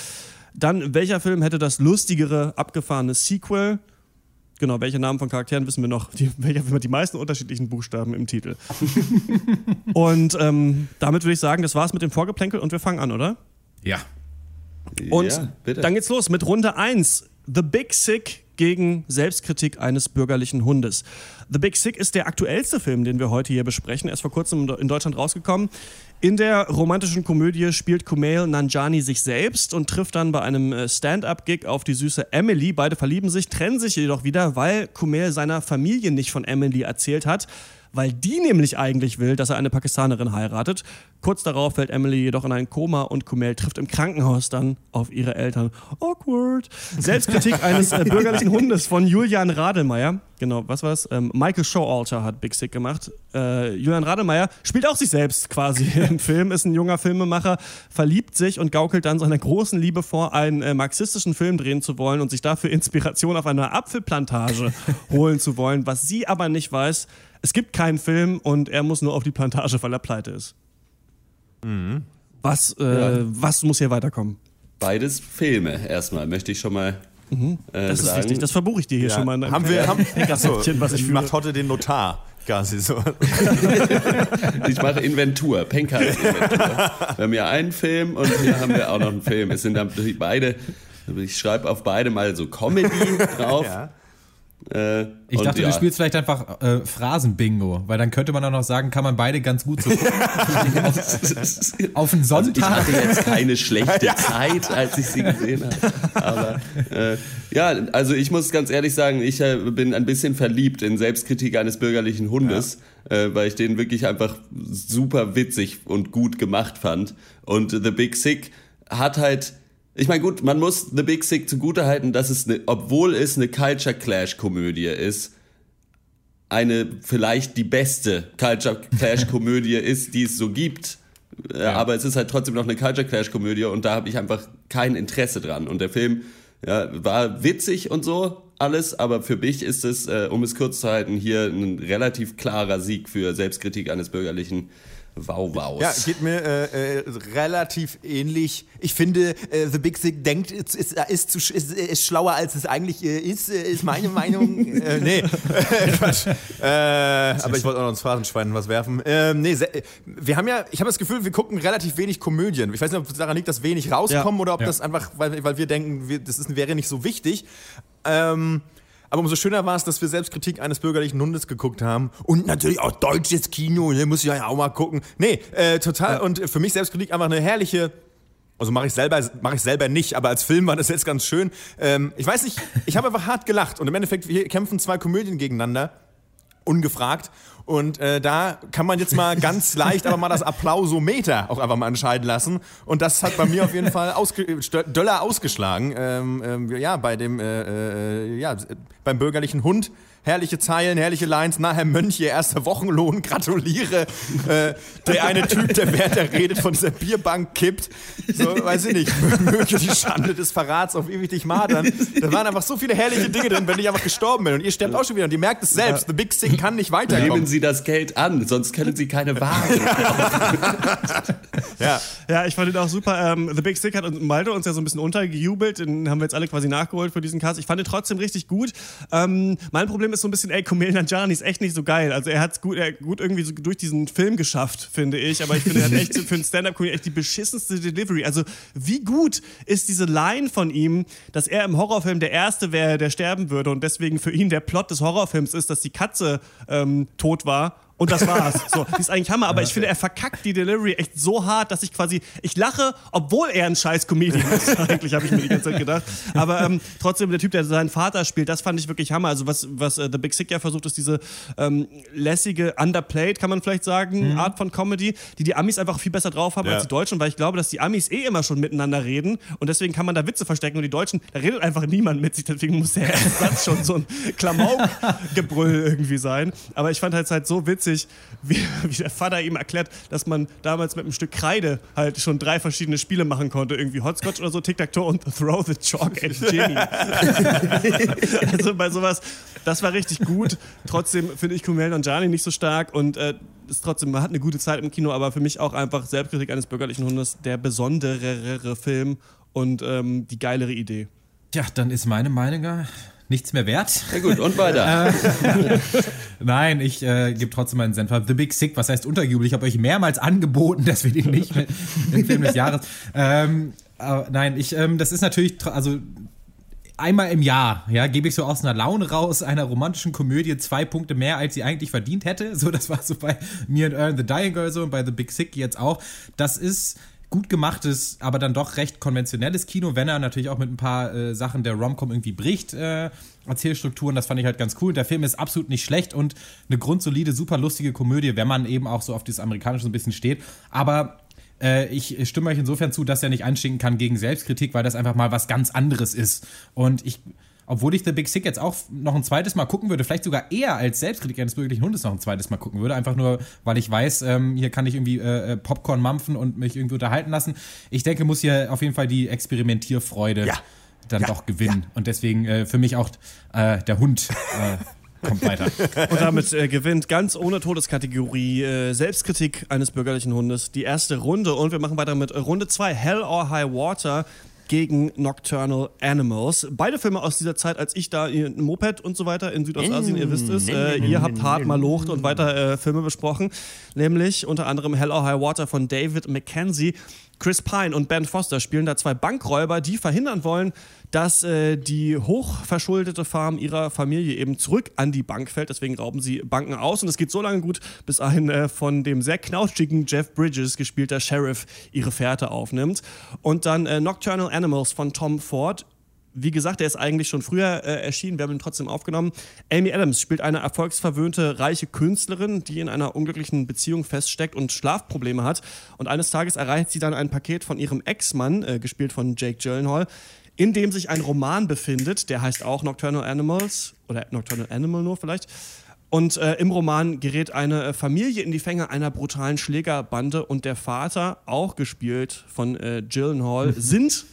Dann, welcher Film hätte das lustigere, abgefahrene Sequel? Genau, welche Namen von Charakteren wissen wir noch? Die, Film hat die meisten unterschiedlichen Buchstaben im Titel? *laughs* und ähm, damit würde ich sagen, das war's mit dem Vorgeplänkel und wir fangen an, oder? Ja. Und ja, bitte. dann geht's los mit Runde 1. The Big Sick gegen Selbstkritik eines bürgerlichen Hundes. The Big Sick ist der aktuellste Film, den wir heute hier besprechen. Er ist vor kurzem in Deutschland rausgekommen. In der romantischen Komödie spielt Kumail Nanjani sich selbst und trifft dann bei einem äh, Stand-up-Gig auf die süße Emily. Beide verlieben sich, trennen sich jedoch wieder, weil Kumail seiner Familie nicht von Emily erzählt hat, weil die nämlich eigentlich will, dass er eine Pakistanerin heiratet. Kurz darauf fällt Emily jedoch in ein Koma und Kumail trifft im Krankenhaus dann auf ihre Eltern. Awkward. Selbstkritik *laughs* eines äh, bürgerlichen Hundes von Julian Radelmeier. Genau, was war's? Ähm, Michael Showalter hat Big Sick gemacht. Äh, Julian Radelmeier spielt auch sich selbst quasi *laughs* im Film, ist ein junger Filmemacher, verliebt sich und gaukelt dann seiner großen Liebe vor, einen äh, marxistischen Film drehen zu wollen und sich dafür Inspiration auf einer Apfelplantage *laughs* holen zu wollen. Was sie aber nicht weiß, es gibt keinen Film und er muss nur auf die Plantage, weil er pleite ist. Was, äh, Ja. was muss hier weiterkommen? Beides Filme erstmal, möchte ich schon mal äh, Mhm. Das ist sagen. wichtig, das verbuche ich dir hier Ja. schon mal. haben wir, haben, was ich macht heute den Notar. Quasi so. *laughs* Ich mache Inventur, Pencast-Inventur. Wir haben ja einen Film und hier haben wir auch noch einen Film. Es sind dann beide, ich schreibe auf beide mal so Comedy *laughs* drauf. Ja. Äh, Ich dachte, ja, du spielst vielleicht einfach äh, Phrasenbingo, weil dann könnte man auch noch sagen, kann man beide ganz gut so gucken. *laughs* auf einen Also ich Sonntag. hatte jetzt keine schlechte Zeit, als ich sie gesehen habe. Aber äh, ja, also ich muss ganz ehrlich sagen, ich äh, bin ein bisschen verliebt in Selbstkritik eines bürgerlichen Hundes, äh, weil ich den wirklich einfach super witzig und gut gemacht fand. Und The Big Sick hat halt ich meine, gut, man muss The Big Sick zugutehalten, dass es, eine, obwohl es eine Culture Clash Komödie ist, eine vielleicht die beste Culture Clash *laughs* Komödie ist, die es so gibt. Äh, Aber es ist halt trotzdem noch eine Culture Clash Komödie und da habe ich einfach kein Interesse dran. Und der Film Ja, war witzig und so alles, aber für mich ist es, äh, um es kurz zu halten, hier ein relativ klarer Sieg für Selbstkritik eines bürgerlichen Wow-Wows. Ja, geht mir äh, äh, relativ ähnlich. Ich finde, äh, The Big Sick denkt, ist, ist, ist, zu- ist, ist schlauer, als es eigentlich äh, ist, äh, ist meine *laughs* Meinung. äh, nee, *laughs* Quatsch. Äh, aber ich wollte auch noch ins Phrasenschwein was werfen. Ähm, nee, wir haben ja, ich habe das Gefühl, wir gucken relativ wenig Komödien. Ich weiß nicht, ob es daran liegt, dass wenig rauskommen Ja. oder ob Ja. das einfach, weil, weil wir denken, wir, das ist, wäre nicht so wichtig. Ähm, aber umso schöner war es, dass wir Selbstkritik eines bürgerlichen Hundes geguckt haben. Und natürlich auch deutsches Kino, ne, muss ich ja auch mal gucken. Nee, äh, total. Und für mich Selbstkritik einfach eine herrliche. Also mache ich selber, mache ich selber nicht, aber als Film war das jetzt ganz schön. Ähm, ich weiß nicht, ich habe einfach hart gelacht und im Endeffekt hier kämpfen zwei Komödien gegeneinander, ungefragt. Und äh, da kann man jetzt mal ganz *laughs* leicht aber mal das Applausometer auch einfach mal entscheiden lassen. Und das hat bei mir auf jeden Fall ausge Döller ausgeschlagen. Ähm, ähm, ja, bei dem, äh, äh, ja, beim bürgerlichen Hund. Herrliche Zeilen, herrliche Lines. Na, Herr Mönch, Ihr erster Wochenlohn, gratuliere. Äh, der eine Typ, der während er redet, von dieser Bierbank kippt. So, weiß ich nicht, möge die Schande des Verrats auf ewig dich madern. Da waren einfach so viele herrliche Dinge drin, wenn ich einfach gestorben bin. Und ihr sterbt auch schon wieder. Und ihr merkt es selbst. The Big Sick kann nicht weiterkommen. Nehmen Sie das Geld an, sonst können Sie keine Waren. *laughs* ja. Ja, ich fand ihn auch super. Ähm, The Big Stick hat uns, Malte uns ja so ein bisschen untergejubelt. Den haben wir jetzt alle quasi nachgeholt für diesen Cast. Ich fand ihn trotzdem richtig gut. Ähm, mein Problem ist so ein bisschen, ey, Kumail Nanjiani ist echt nicht so geil. Also er hat es gut, gut irgendwie so durch diesen Film geschafft, finde ich. Aber ich finde, er hat echt für einen Stand-Up-Comedian echt die beschissenste Delivery. Also wie gut ist diese Line von ihm, dass er im Horrorfilm der Erste wäre, der sterben würde und deswegen für ihn der Plot des Horrorfilms ist, dass die Katze ähm, tot war und das war's. *laughs* So, die ist eigentlich Hammer, aber ich finde, er verkackt die Delivery echt so hart, dass ich quasi, ich lache, obwohl er ein scheiß Comedian ist. *laughs* eigentlich habe ich mir die ganze Zeit gedacht. Aber ähm, trotzdem, der Typ, der seinen Vater spielt, das fand ich wirklich Hammer. Also was, was äh, The Big Sick ja versucht, ist diese ähm, lässige, underplayed, kann man vielleicht sagen, Art von Comedy, die die Amis einfach viel besser drauf haben Ja. als die Deutschen, weil ich glaube, dass die Amis eh immer schon miteinander reden und deswegen kann man da Witze verstecken und die Deutschen, da redet einfach niemand mit sich, deswegen muss der erste *laughs* Satz schon so ein Klamauk-Gebrüll irgendwie sein. Aber ich fand halt halt so witzig, wie, wie der Vater ihm erklärt, dass man damals mit einem Stück Kreide halt schon drei verschiedene Spiele machen konnte. Irgendwie Hotscotch oder so, Tic-Tac-Toe und *laughs* Throw the Chalk at Jimmy. *laughs* also bei sowas, das war richtig gut. Trotzdem finde ich Kumail Nanjiani nicht so stark und äh, ist trotzdem, man hat eine gute Zeit im Kino, aber für mich auch einfach Selbstkritik eines bürgerlichen Hundes der besonderere Film und ähm, die geilere Idee. Tja, dann ist meine Meinung ja nichts mehr wert. Ja gut, und weiter. *laughs* Äh, Nein, ich äh, gebe trotzdem meinen Senf ab. The Big Sick, was heißt untergejubelt? Ich habe euch mehrmals angeboten, dass wir den *laughs* nicht mit dem Film des Jahres. Ähm, aber nein, ich, ähm, das ist natürlich, also einmal im Jahr, ja, gebe ich so aus einer Laune raus, einer romantischen Komödie zwei Punkte mehr, als sie eigentlich verdient hätte. So, das war so bei mir und Earn the Dying Girl so und bei The Big Sick jetzt auch. Das ist gut gemachtes, aber dann doch recht konventionelles Kino, wenn er natürlich auch mit ein paar äh, Sachen der Romcom irgendwie bricht, äh, Erzählstrukturen, das fand ich halt ganz cool. Der Film ist absolut nicht schlecht und eine grundsolide, super lustige Komödie, wenn man eben auch so auf dieses Amerikanische so ein bisschen steht. Aber äh, ich stimme euch insofern zu, dass er nicht einstinken kann gegen Selbstkritik, weil das einfach mal was ganz anderes ist. Und ich, obwohl ich The Big Sick jetzt auch noch ein zweites Mal gucken würde, vielleicht sogar eher als Selbstkritik eines bürgerlichen Hundes noch ein zweites Mal gucken würde, einfach nur, weil ich weiß, ähm, hier kann ich irgendwie äh, äh, Popcorn mampfen und mich irgendwie unterhalten lassen. Ich denke, muss hier auf jeden Fall die Experimentierfreude dann doch gewinnen. Und deswegen äh, für mich auch äh, der Hund. Äh, *laughs* kommt weiter. Und damit äh, gewinnt ganz ohne Todeskategorie äh, Selbstkritik eines bürgerlichen Hundes die erste Runde. Und wir machen weiter mit Runde 2, Hell or High Water gegen Nocturnal Animals. Beide Filme aus dieser Zeit, als ich da in Moped und so weiter in Südostasien, ihr wisst es, äh, ihr habt hart malocht und weiter äh, Filme besprochen, nämlich unter anderem Hell or High Water von David Mackenzie. Chris Pine und Ben Foster spielen da zwei Bankräuber, die verhindern wollen, dass äh, die hochverschuldete Farm ihrer Familie eben zurück an die Bank fällt. Deswegen rauben sie Banken aus. Und es geht so lange gut, bis ein äh, von dem sehr knautschigen Jeff Bridges gespielter Sheriff ihre Fährte aufnimmt. Und dann äh, Nocturnal Animals von Tom Ford. Wie gesagt, der ist eigentlich schon früher äh, erschienen, wir haben ihn trotzdem aufgenommen. Amy Adams spielt eine erfolgsverwöhnte, reiche Künstlerin, die in einer unglücklichen Beziehung feststeckt und Schlafprobleme hat. Und eines Tages erreicht sie dann ein Paket von ihrem Ex-Mann, äh, gespielt von Jake Gyllenhaal, in dem sich ein Roman befindet, der heißt auch Nocturnal Animals oder Nocturnal Animal nur vielleicht. Und äh, im Roman gerät eine äh, Familie in die Fänge einer brutalen Schlägerbande und der Vater, auch gespielt von äh, Gyllenhaal, sind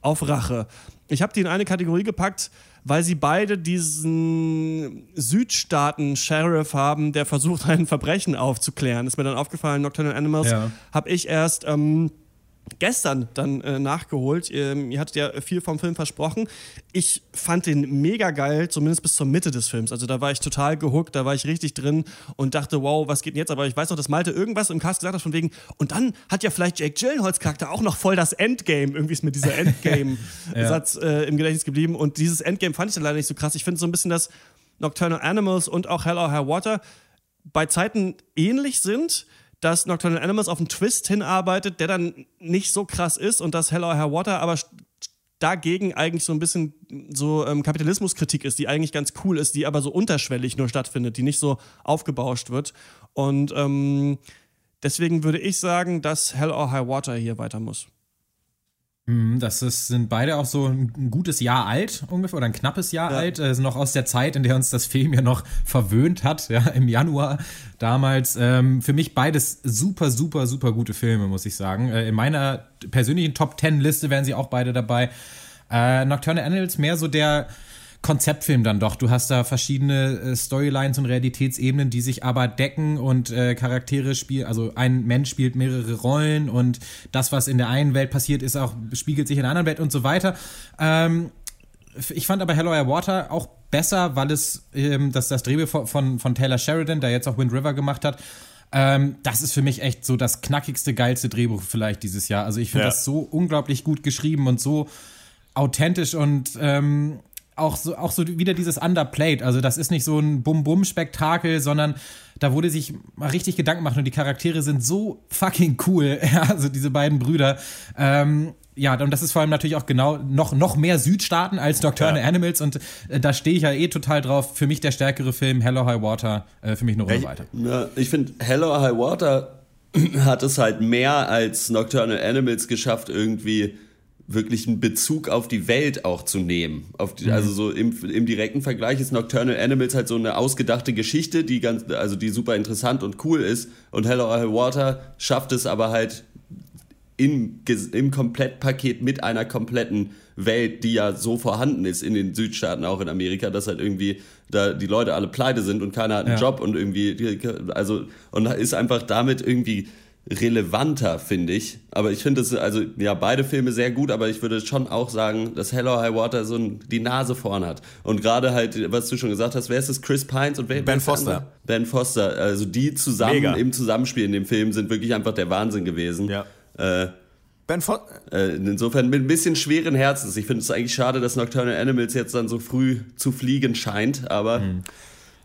auf Rache. ich habe die in eine Kategorie gepackt, weil sie beide diesen Südstaaten-Sheriff haben, der versucht, *laughs* ein Verbrechen aufzuklären. Ist mir dann aufgefallen, Nocturnal Animals Ja. habe ich erst ähm, gestern dann äh, nachgeholt. Ähm, ihr hattet ja viel vom Film versprochen. Ich fand den mega geil, zumindest bis zur Mitte des Films. Also da war ich total gehuckt, da war ich richtig drin und dachte, wow, was geht denn jetzt? Aber ich weiß noch, dass Malte irgendwas im Cast gesagt hat von wegen, und dann hat ja vielleicht Jake Gyllenhaals Charakter auch noch voll das Endgame. Irgendwie ist mir dieser *laughs* Endgame-Satz äh, im Gedächtnis geblieben. Und dieses Endgame fand ich dann leider nicht so krass. Ich finde so ein bisschen, dass Nocturnal Animals und auch Hell or High Water bei Zeiten ähnlich sind, dass Nocturnal Animals auf einen Twist hinarbeitet, der dann nicht so krass ist und dass Hell or High Water aber dagegen eigentlich so ein bisschen so ähm, Kapitalismuskritik ist, die eigentlich ganz cool ist, die aber so unterschwellig nur stattfindet, die nicht so aufgebauscht wird. Und ähm, deswegen würde ich sagen, dass Hell or High Water hier weiter muss. Mm, Das ist, sind beide auch so ein gutes Jahr alt ungefähr oder ein knappes Jahr alt. Äh, sind noch aus der Zeit, in der uns das Film ja noch verwöhnt hat, ja, im Januar damals. Ähm, für mich beides super, super, super gute Filme, muss ich sagen. Äh, in meiner persönlichen Top Ten Liste wären sie auch beide dabei. Äh, Nocturnal Animals mehr so der Konzeptfilm dann doch. Du hast da verschiedene äh, Storylines und Realitätsebenen, die sich aber decken und äh, Charaktere spielen, also ein Mensch spielt mehrere Rollen und das, was in der einen Welt passiert, ist auch, spiegelt sich in der anderen Welt und so weiter. Ähm, ich fand aber Hello Air Water auch besser, weil es ähm, das, das Drehbuch von, von, von Taylor Sheridan, der jetzt auch Wind River gemacht hat, ähm, das ist für mich echt so das knackigste, geilste Drehbuch vielleicht dieses Jahr. Also ich finde Ja. das so unglaublich gut geschrieben und so authentisch und ähm, auch so, auch so wieder dieses Underplayed. Also das ist nicht so ein Bum-Bum-Spektakel, sondern da wurde sich mal richtig Gedanken gemacht und die Charaktere sind so fucking cool. *laughs* Ja, also diese beiden Brüder. Ähm, ja, und das ist vor allem natürlich auch genau noch, noch mehr Südstaaten als Nocturnal Animals und äh, da stehe ich ja eh total drauf. Für mich der stärkere Film, Hello High Water, äh, für mich eine Runde weiter. Ja, ich finde, Hello High Water *clears throat* hat es halt mehr als Nocturnal Animals geschafft, irgendwie wirklich einen Bezug auf die Welt auch zu nehmen. Die, Mhm. Also so im, im direkten Vergleich ist Nocturnal Animals halt so eine ausgedachte Geschichte, die ganz, also die super interessant und cool ist. Und Hello or High Water schafft es aber halt im, im Komplettpaket mit einer kompletten Welt, die ja so vorhanden ist in den Südstaaten, auch in Amerika, dass halt irgendwie da die Leute alle pleite sind und keiner hat einen Ja. Job und irgendwie, also, und ist einfach damit irgendwie relevanter, finde ich. Aber ich finde es, also, ja, beide Filme sehr gut, aber ich würde schon auch sagen, dass Hello High Water so ein, die Nase vorn hat. Und gerade halt, was du schon gesagt hast, wer ist es? Chris Pines und wer, Ben Foster. andere? Ben Foster. Also, die zusammen Mega. im Zusammenspiel in dem Film sind wirklich einfach der Wahnsinn gewesen. Ja. Äh, Ben Fo äh, insofern mit ein bisschen schweren Herzens. Ich finde es eigentlich schade, dass Nocturnal Animals jetzt dann so früh zu fliegen scheint, aber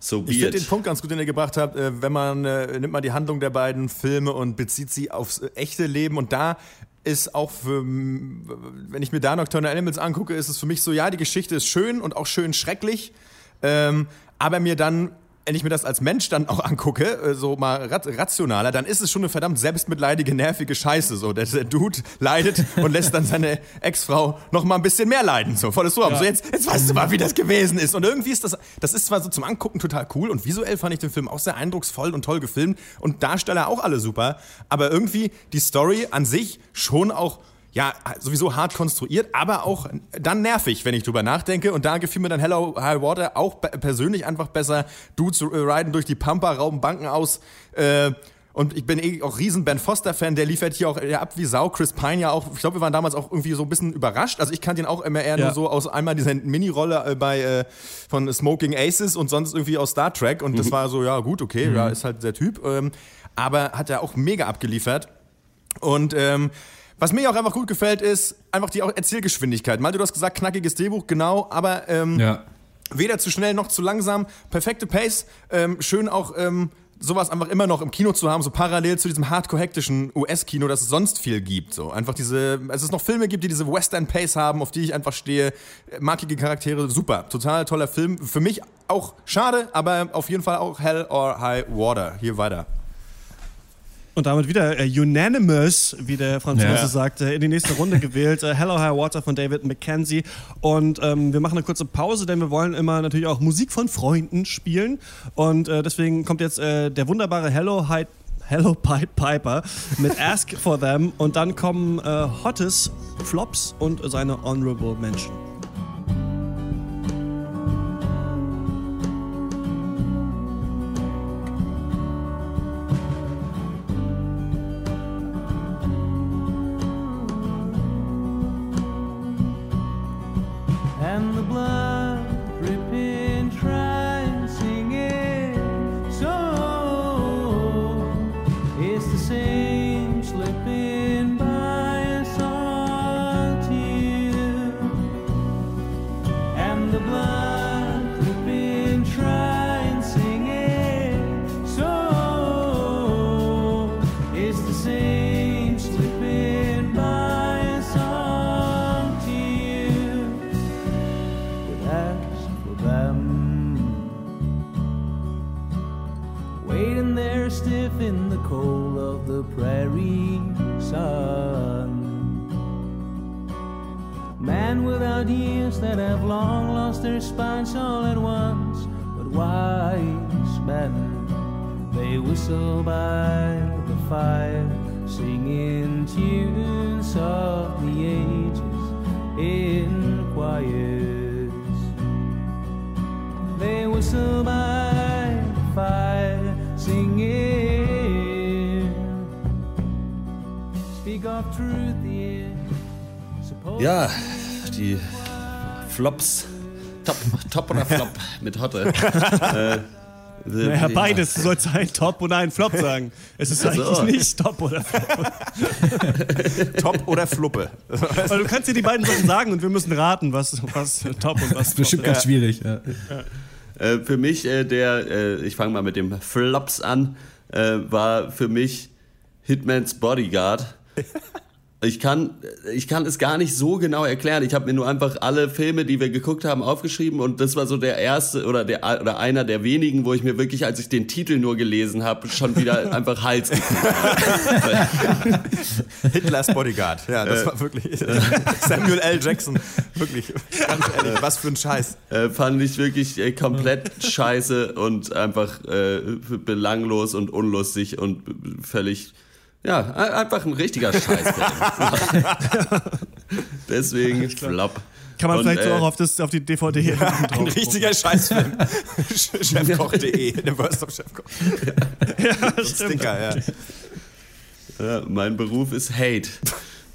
so Ich finde den Punkt ganz gut, den ihr gebracht habt. Äh, wenn man äh, nimmt man die Handlung der beiden Filme und bezieht sie aufs äh, echte Leben. Und da ist auch für, wenn ich mir da Nocturnal Animals angucke, ist es für mich so, ja, die Geschichte ist schön und auch schön schrecklich, ähm, aber mir dann wenn ich mir das als Mensch dann auch angucke, äh, so mal rat rationaler, dann ist es schon eine verdammt selbstmitleidige, nervige Scheiße. So, der, der Dude leidet und lässt dann seine Ex-Frau noch mal ein bisschen mehr leiden. So, volles Rohr. Ja. So, jetzt, jetzt weißt du mal, wie das gewesen ist. Und irgendwie ist das, das ist zwar so zum Angucken total cool und visuell fand ich den Film auch sehr eindrucksvoll und toll gefilmt und Darsteller auch alle super, aber irgendwie die Story an sich schon auch ja, sowieso hart konstruiert, aber auch dann nervig, wenn ich drüber nachdenke. Und da gefiel mir dann Hello High Water auch pe- persönlich einfach besser. Dudes äh, riden durch die Pampa, rauben Banken aus. Äh, und ich bin eh auch riesen Ben Foster-Fan, der liefert hier auch ja, ab wie Sau. Chris Pine ja auch, ich glaube, wir waren damals auch irgendwie so ein bisschen überrascht. Also ich kannte ihn auch immer eher Ja. nur so aus einmal dieser Mini-Rolle äh, bei äh, von Smoking Aces und sonst irgendwie aus Star Trek. Und das war so, ja gut, okay, Mhm. ja, ist halt der Typ. Ähm, aber hat er auch mega abgeliefert. Und ähm, was mir auch einfach gut gefällt, ist einfach die Erzählgeschwindigkeit. Mal, du hast gesagt, knackiges Drehbuch, genau, aber ähm, Ja. weder zu schnell noch zu langsam. Perfekte Pace. Ähm, schön auch ähm, sowas einfach immer noch im Kino zu haben, so parallel zu diesem hardcore-hektischen US-Kino, das es sonst viel gibt. So einfach diese, als es noch Filme gibt, die diese Western-Pace haben, auf die ich einfach stehe. Markige Charaktere, super. Total toller Film. Für mich auch schade, aber auf jeden Fall auch Hell or High Water. Hier weiter. Und damit wieder äh, unanimous, wie der Franzose Ja. sagt, äh, in die nächste Runde gewählt. Äh, Hello High Water von David Mackenzie. Und ähm, wir machen eine kurze Pause, denn wir wollen immer natürlich auch Musik von Freunden spielen. Und äh, deswegen kommt jetzt äh, der wunderbare Hello High Hello Pied Piper mit Ask for Them. Und dann kommen äh, Hottes, Flops und seine Honorable Mention. Oder Flop mit Hotte. *laughs* äh, Naja, beides. Du sollst einen Top oder einen Flop sagen. Es ist Ach eigentlich nicht Top oder Flop. *laughs* Top oder Fluppe. Weil du kannst dir die beiden Sachen sagen und wir müssen raten, was, was Top und was Das ist bestimmt Flop ganz schwierig. Ja. Äh, für mich, äh, der, äh, ich fange mal mit dem Flops an, äh, war für mich Hitmans Bodyguard. *laughs* Ich kann, ich kann es gar nicht so genau erklären. Ich habe mir nur einfach alle Filme, die wir geguckt haben, aufgeschrieben und das war so der erste oder der oder einer der wenigen, wo ich mir wirklich, als ich den Titel nur gelesen habe, schon wieder *laughs* einfach Hals *laughs* Hitlers Bodyguard. Ja, das Äh, war wirklich *laughs* Samuel L. Jackson. Wirklich, ganz ehrlich, was für ein Scheiß. Äh, fand ich wirklich äh, komplett scheiße und einfach äh, belanglos und unlustig und völlig, ja, ein- einfach ein richtiger Scheißfilm. *laughs* *laughs* Deswegen Flop. Kann man Und, vielleicht so äh, auch auf, das, auf die DVD *laughs* Ein richtiger Scheißfilm. Chefkoch.de, der Worst of Chefkoch. ja, Das Stinker, ja. Ja, mein Beruf ist Hate.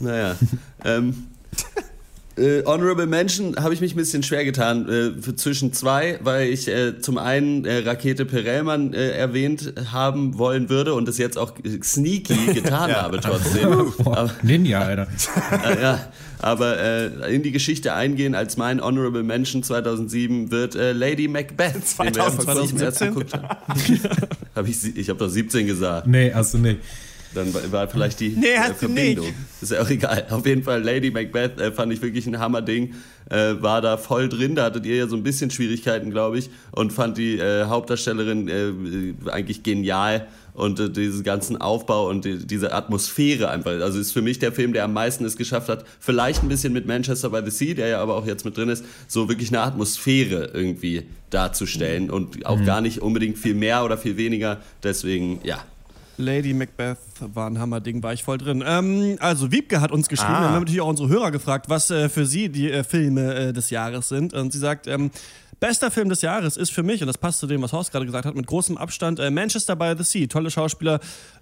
Naja. ähm, äh, Honorable Mention habe ich mich ein bisschen schwer getan äh, für zwischen zwei, weil ich äh, zum einen äh, Rakete Perelmann äh, erwähnt haben wollen würde und das jetzt auch sneaky *laughs* getan Ja. habe trotzdem. Aber, Ninja, Alter. *laughs* ja, aber äh, in die Geschichte eingehen als mein Honorable Mention 2007 wird Lady Macbeth. den wir ja vor kurzem erst 2017? geguckt haben. hab ich ich habe doch 17 gesagt. Nee, hast du nicht. Dann war- war vielleicht die Nee, äh, hast du Verbindung. nicht. Ist ja auch egal. Auf jeden Fall, Lady Macbeth äh, fand ich wirklich ein Hammerding. Äh, war da voll drin. Da hattet ihr ja so ein bisschen Schwierigkeiten, glaube ich. Und fand die äh, Hauptdarstellerin äh, äh, eigentlich genial. Und äh, diesen ganzen Aufbau und die, diese Atmosphäre einfach. Also ist für mich der Film, der am meisten es geschafft hat. Vielleicht ein bisschen mit Manchester by the Sea, der ja aber auch jetzt mit drin ist, so wirklich eine Atmosphäre irgendwie darzustellen. Und auch Mhm. gar nicht unbedingt viel mehr oder viel weniger. Deswegen, ja, Lady Macbeth war ein Hammerding, war ich voll drin. Ähm, also Wiebke hat uns geschrieben, Ah. wir haben natürlich auch unsere Hörer gefragt, was äh, für sie die äh, Filme äh, des Jahres sind. Und sie sagt, ähm, bester Film des Jahres ist für mich, und das passt zu dem, was Horst gerade gesagt hat, mit großem Abstand, äh, Manchester by the Sea. Tolle Schauspieler,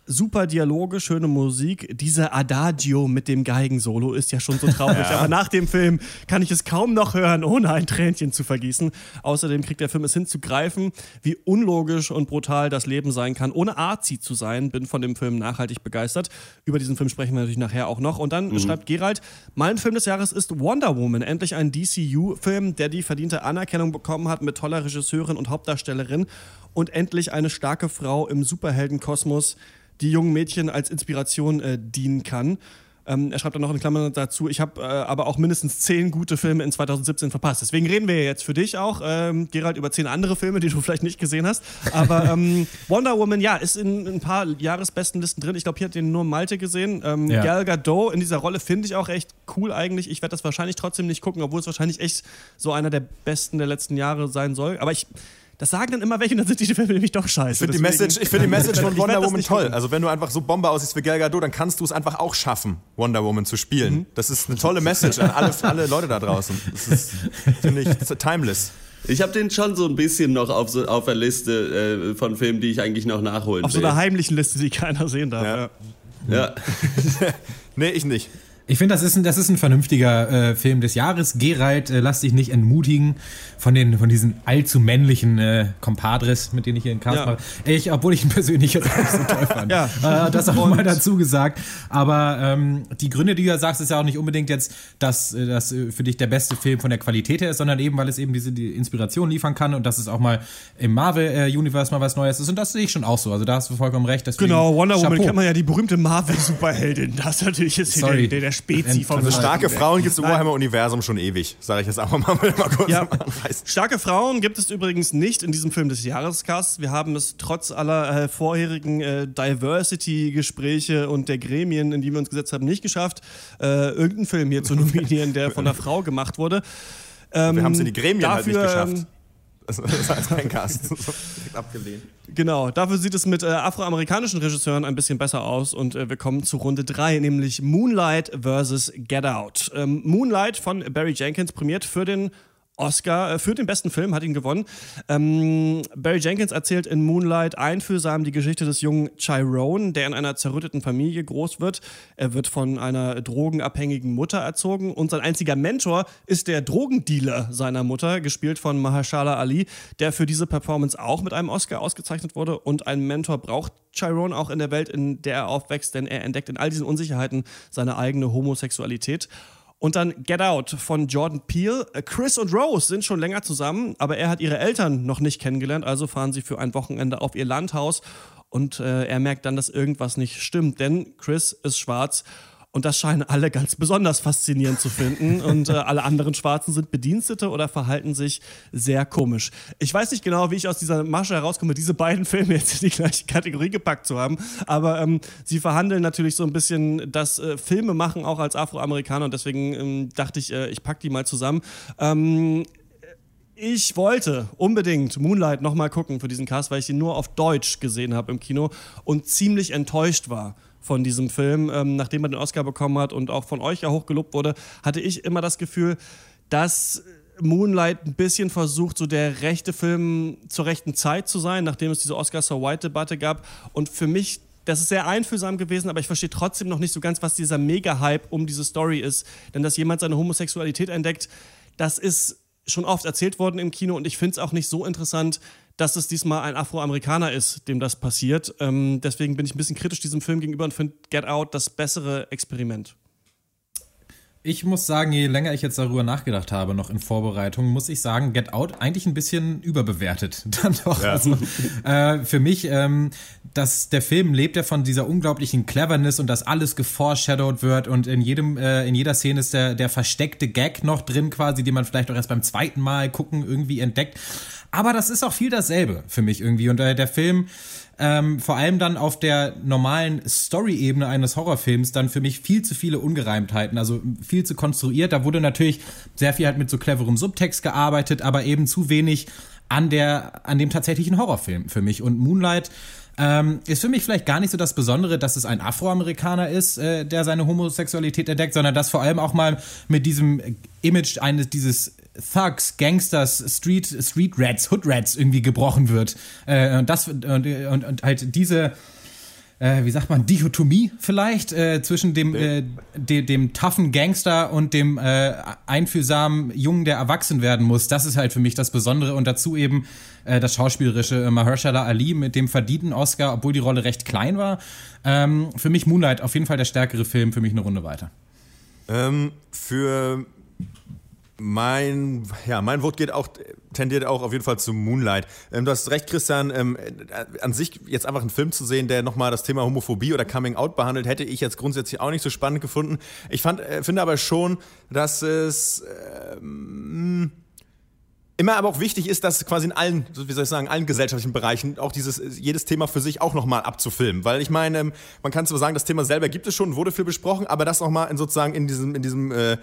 super Dialoge, schöne Musik. Dieser Adagio mit dem Geigensolo ist ja schon so traurig. *laughs* Ja. Aber nach dem Film kann ich es kaum noch hören, ohne ein Tränchen zu vergießen. Außerdem kriegt der Film es hinzugreifen, wie unlogisch und brutal das Leben sein kann, ohne Arzi zu sein. Bin von dem Film nachhaltig begeistert. Über diesen Film sprechen wir natürlich nachher auch noch. Und dann Mhm. schreibt Gerald, mein Film des Jahres ist Wonder Woman. Endlich ein DCU-Film, der die verdiente Anerkennung bekommen hat mit toller Regisseurin und Hauptdarstellerin. Und endlich eine starke Frau im Superheldenkosmos, die jungen Mädchen als Inspiration äh, dienen kann. Ähm, er schreibt dann noch in Klammern dazu, ich habe äh, aber auch mindestens zehn gute Filme in 2017 verpasst. Deswegen reden wir jetzt für dich auch, ähm, Gerald, über zehn andere Filme, die du *laughs* vielleicht nicht gesehen hast. Aber ähm, *laughs* Wonder Woman, ja, ist in ein paar Jahresbestenlisten drin. Ich glaube, hier hat den nur Malte gesehen. Ähm, Ja. Gal Gadot in dieser Rolle finde ich auch echt cool eigentlich. Ich werde das wahrscheinlich trotzdem nicht gucken, obwohl es wahrscheinlich echt so einer der besten der letzten Jahre sein soll. Aber ich, das sagen dann immer welche, und dann sind die Filme nämlich doch scheiße. Ich finde die Message, ich find die Message *laughs* von Wonder Woman toll. gucken. Also wenn du einfach so Bombe aussiehst wie Gal Gadot, dann kannst du es einfach auch schaffen, Wonder Woman zu spielen. Mhm. Das ist eine tolle Message an alle, alle Leute da draußen. Das ist, finde ich, timeless. Ich habe den schon so ein bisschen noch auf, so, auf der Liste äh, von Filmen, die ich eigentlich noch nachholen Auf so will. einer heimlichen Liste, die keiner sehen darf. Ja. ja. *laughs* nee, ich nicht. Ich finde, das, ist ein- das ist ein vernünftiger äh, Film des Jahres. Gerald, äh, lass dich nicht entmutigen von, den, von diesen allzu männlichen äh, Compadres, mit denen ich hier in Cast Ja. mache. Ich, obwohl ich ihn persönlich jetzt auch nicht so toll fand. *laughs* Ja. Äh, das auch mal dazu gesagt. Aber ähm, die Gründe, die du ja sagst, ist ja auch nicht unbedingt jetzt, dass äh, das äh, für dich der beste Film von der Qualität her ist, sondern eben, weil es eben diese die Inspiration liefern kann und dass es auch mal im Marvel-Universe mal was Neues ist. Und das sehe ich schon auch so. Also da hast du vollkommen recht. Deswegen Genau, Wonder Woman kennt man ja die berühmte Marvel-Superheldin. Das natürlich ist der, der, der Spezi vom Also starke Frauen gibt es im Nein. Warhammer Universum schon ewig, sage ich jetzt einfach mal, *laughs* mal kurz Ja. Starke Frauen gibt es übrigens nicht in diesem Film des Jahrescasts. Wir haben es trotz aller äh, vorherigen äh, Diversity-Gespräche und der Gremien, in die wir uns gesetzt haben, nicht geschafft, äh, irgendeinen Film hier zu *laughs* nominieren, der von einer Frau gemacht wurde. Ähm, Wir haben es in die Gremien halt nicht dafür, geschafft. Ähm, Das ist als. *laughs* So, direkt abgelehnt. Genau, dafür sieht es mit äh, afroamerikanischen Regisseuren ein bisschen besser aus und äh, wir kommen zu Runde 3, nämlich Moonlight vs. Get Out. Ähm, Moonlight von Barry Jenkins prämiert für den Oscar äh, für den besten Film, hat ihn gewonnen. Ähm, Barry Jenkins erzählt in Moonlight einfühlsam die Geschichte des jungen Chiron, der in einer zerrütteten Familie groß wird. Er wird von einer drogenabhängigen Mutter erzogen und sein einziger Mentor ist der Drogendealer seiner Mutter, gespielt von Mahershala Ali, der für diese Performance auch mit einem Oscar ausgezeichnet wurde. Und ein Mentor braucht Chiron auch in der Welt, in der er aufwächst, denn er entdeckt in all diesen Unsicherheiten seine eigene Homosexualität. Und dann Get Out von Jordan Peele. Äh, Chris und Rose sind schon länger zusammen, aber er hat ihre Eltern noch nicht kennengelernt, also fahren sie für ein Wochenende auf ihr Landhaus und äh, er merkt dann, dass irgendwas nicht stimmt, denn Chris ist schwarz und das scheinen alle ganz besonders faszinierend zu finden. *laughs* Und äh, alle anderen Schwarzen sind Bedienstete oder verhalten sich sehr komisch. Ich weiß nicht genau, wie ich aus dieser Masche herauskomme, diese beiden Filme jetzt in die gleiche Kategorie gepackt zu haben. Aber ähm, sie verhandeln natürlich so ein bisschen das äh, Filme machen, auch als Afroamerikaner. Und deswegen ähm, dachte ich, äh, ich packe die mal zusammen. Ähm, ich wollte unbedingt Moonlight nochmal gucken für diesen Cast, weil ich ihn nur auf Deutsch gesehen habe im Kino und ziemlich enttäuscht war von diesem Film. Ähm, nachdem er den Oscar bekommen hat und auch von euch ja hochgelobt wurde, hatte ich immer das Gefühl, dass Moonlight ein bisschen versucht, so der rechte Film zur rechten Zeit zu sein, nachdem es diese Oscar So White-Debatte gab. Und für mich das ist sehr einfühlsam gewesen, aber ich verstehe trotzdem noch nicht so ganz, was dieser Mega-Hype um diese Story ist. Denn dass jemand seine Homosexualität entdeckt, das ist schon oft erzählt worden im Kino und ich finde es auch nicht so interessant, dass es diesmal ein Afroamerikaner ist, dem das passiert. Ähm, deswegen bin ich ein bisschen kritisch diesem Film gegenüber und finde Get Out das bessere Experiment. Ich muss sagen, je länger ich jetzt darüber nachgedacht habe, noch in Vorbereitung, muss ich sagen, Get Out eigentlich ein bisschen überbewertet. *laughs* Dann doch. Ja. Also, äh, für mich, ähm, dass der Film lebt ja von dieser unglaublichen Cleverness und dass alles geforeshadowed wird und in jedem, äh, in jeder Szene ist der, der versteckte Gag noch drin quasi, den man vielleicht auch erst beim zweiten Mal gucken irgendwie entdeckt. Aber das ist auch viel dasselbe für mich irgendwie. Und äh, der Film, ähm, vor allem dann auf der normalen Story-Ebene eines Horrorfilms dann für mich viel zu viele Ungereimtheiten, also viel zu konstruiert. Da wurde natürlich sehr viel halt mit so cleverem Subtext gearbeitet, aber eben zu wenig an der, an dem tatsächlichen Horrorfilm für mich. Und Moonlight ähm, ist für mich vielleicht gar nicht so das Besondere, dass es ein Afroamerikaner ist, äh, der seine Homosexualität entdeckt, sondern dass vor allem auch mal mit diesem Image eines dieses Thugs, Gangsters, Street, Street Rats, Hood Rats irgendwie gebrochen wird. Äh, und das und, und, und halt diese äh, wie sagt man, Dichotomie vielleicht äh, zwischen dem, äh, de, dem toughen Gangster und dem äh, einfühlsamen Jungen, der erwachsen werden muss. Das ist halt für mich das Besondere und dazu eben äh, das schauspielerische äh, Mahershala Ali mit dem verdienten Oscar, obwohl die Rolle recht klein war. Ähm, für mich Moonlight auf jeden Fall der stärkere Film, für mich eine Runde weiter. Ähm, für mein, ja, mein Wort geht auch, tendiert auch auf jeden Fall zu Moonlight. Ähm, du hast recht, Christian, ähm, äh, an sich jetzt einfach einen Film zu sehen, der nochmal das Thema Homophobie oder Coming Out behandelt, hätte ich jetzt grundsätzlich auch nicht so spannend gefunden. Ich fand, äh, finde aber schon, dass es ähm, immer aber auch wichtig ist, dass quasi in allen, wie soll ich sagen, allen gesellschaftlichen Bereichen auch dieses, jedes Thema für sich auch nochmal abzufilmen. Weil ich meine, ähm, man kann zwar sagen, das Thema selber gibt es schon, wurde viel besprochen, aber das nochmal in sozusagen in diesem, in diesem, äh,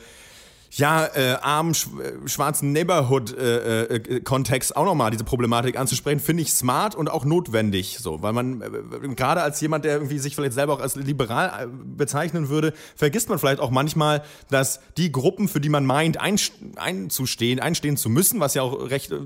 ja, äh, armen, sch äh, schwarzen Neighborhood-Kontext äh, äh, auch nochmal diese Problematik anzusprechen, finde ich smart und auch notwendig. So, weil man, äh, gerade als jemand, der irgendwie sich vielleicht selber auch als liberal äh, bezeichnen würde, vergisst man vielleicht auch manchmal, dass die Gruppen, für die man meint, ein, einzustehen, einstehen zu müssen, was ja auch recht, äh,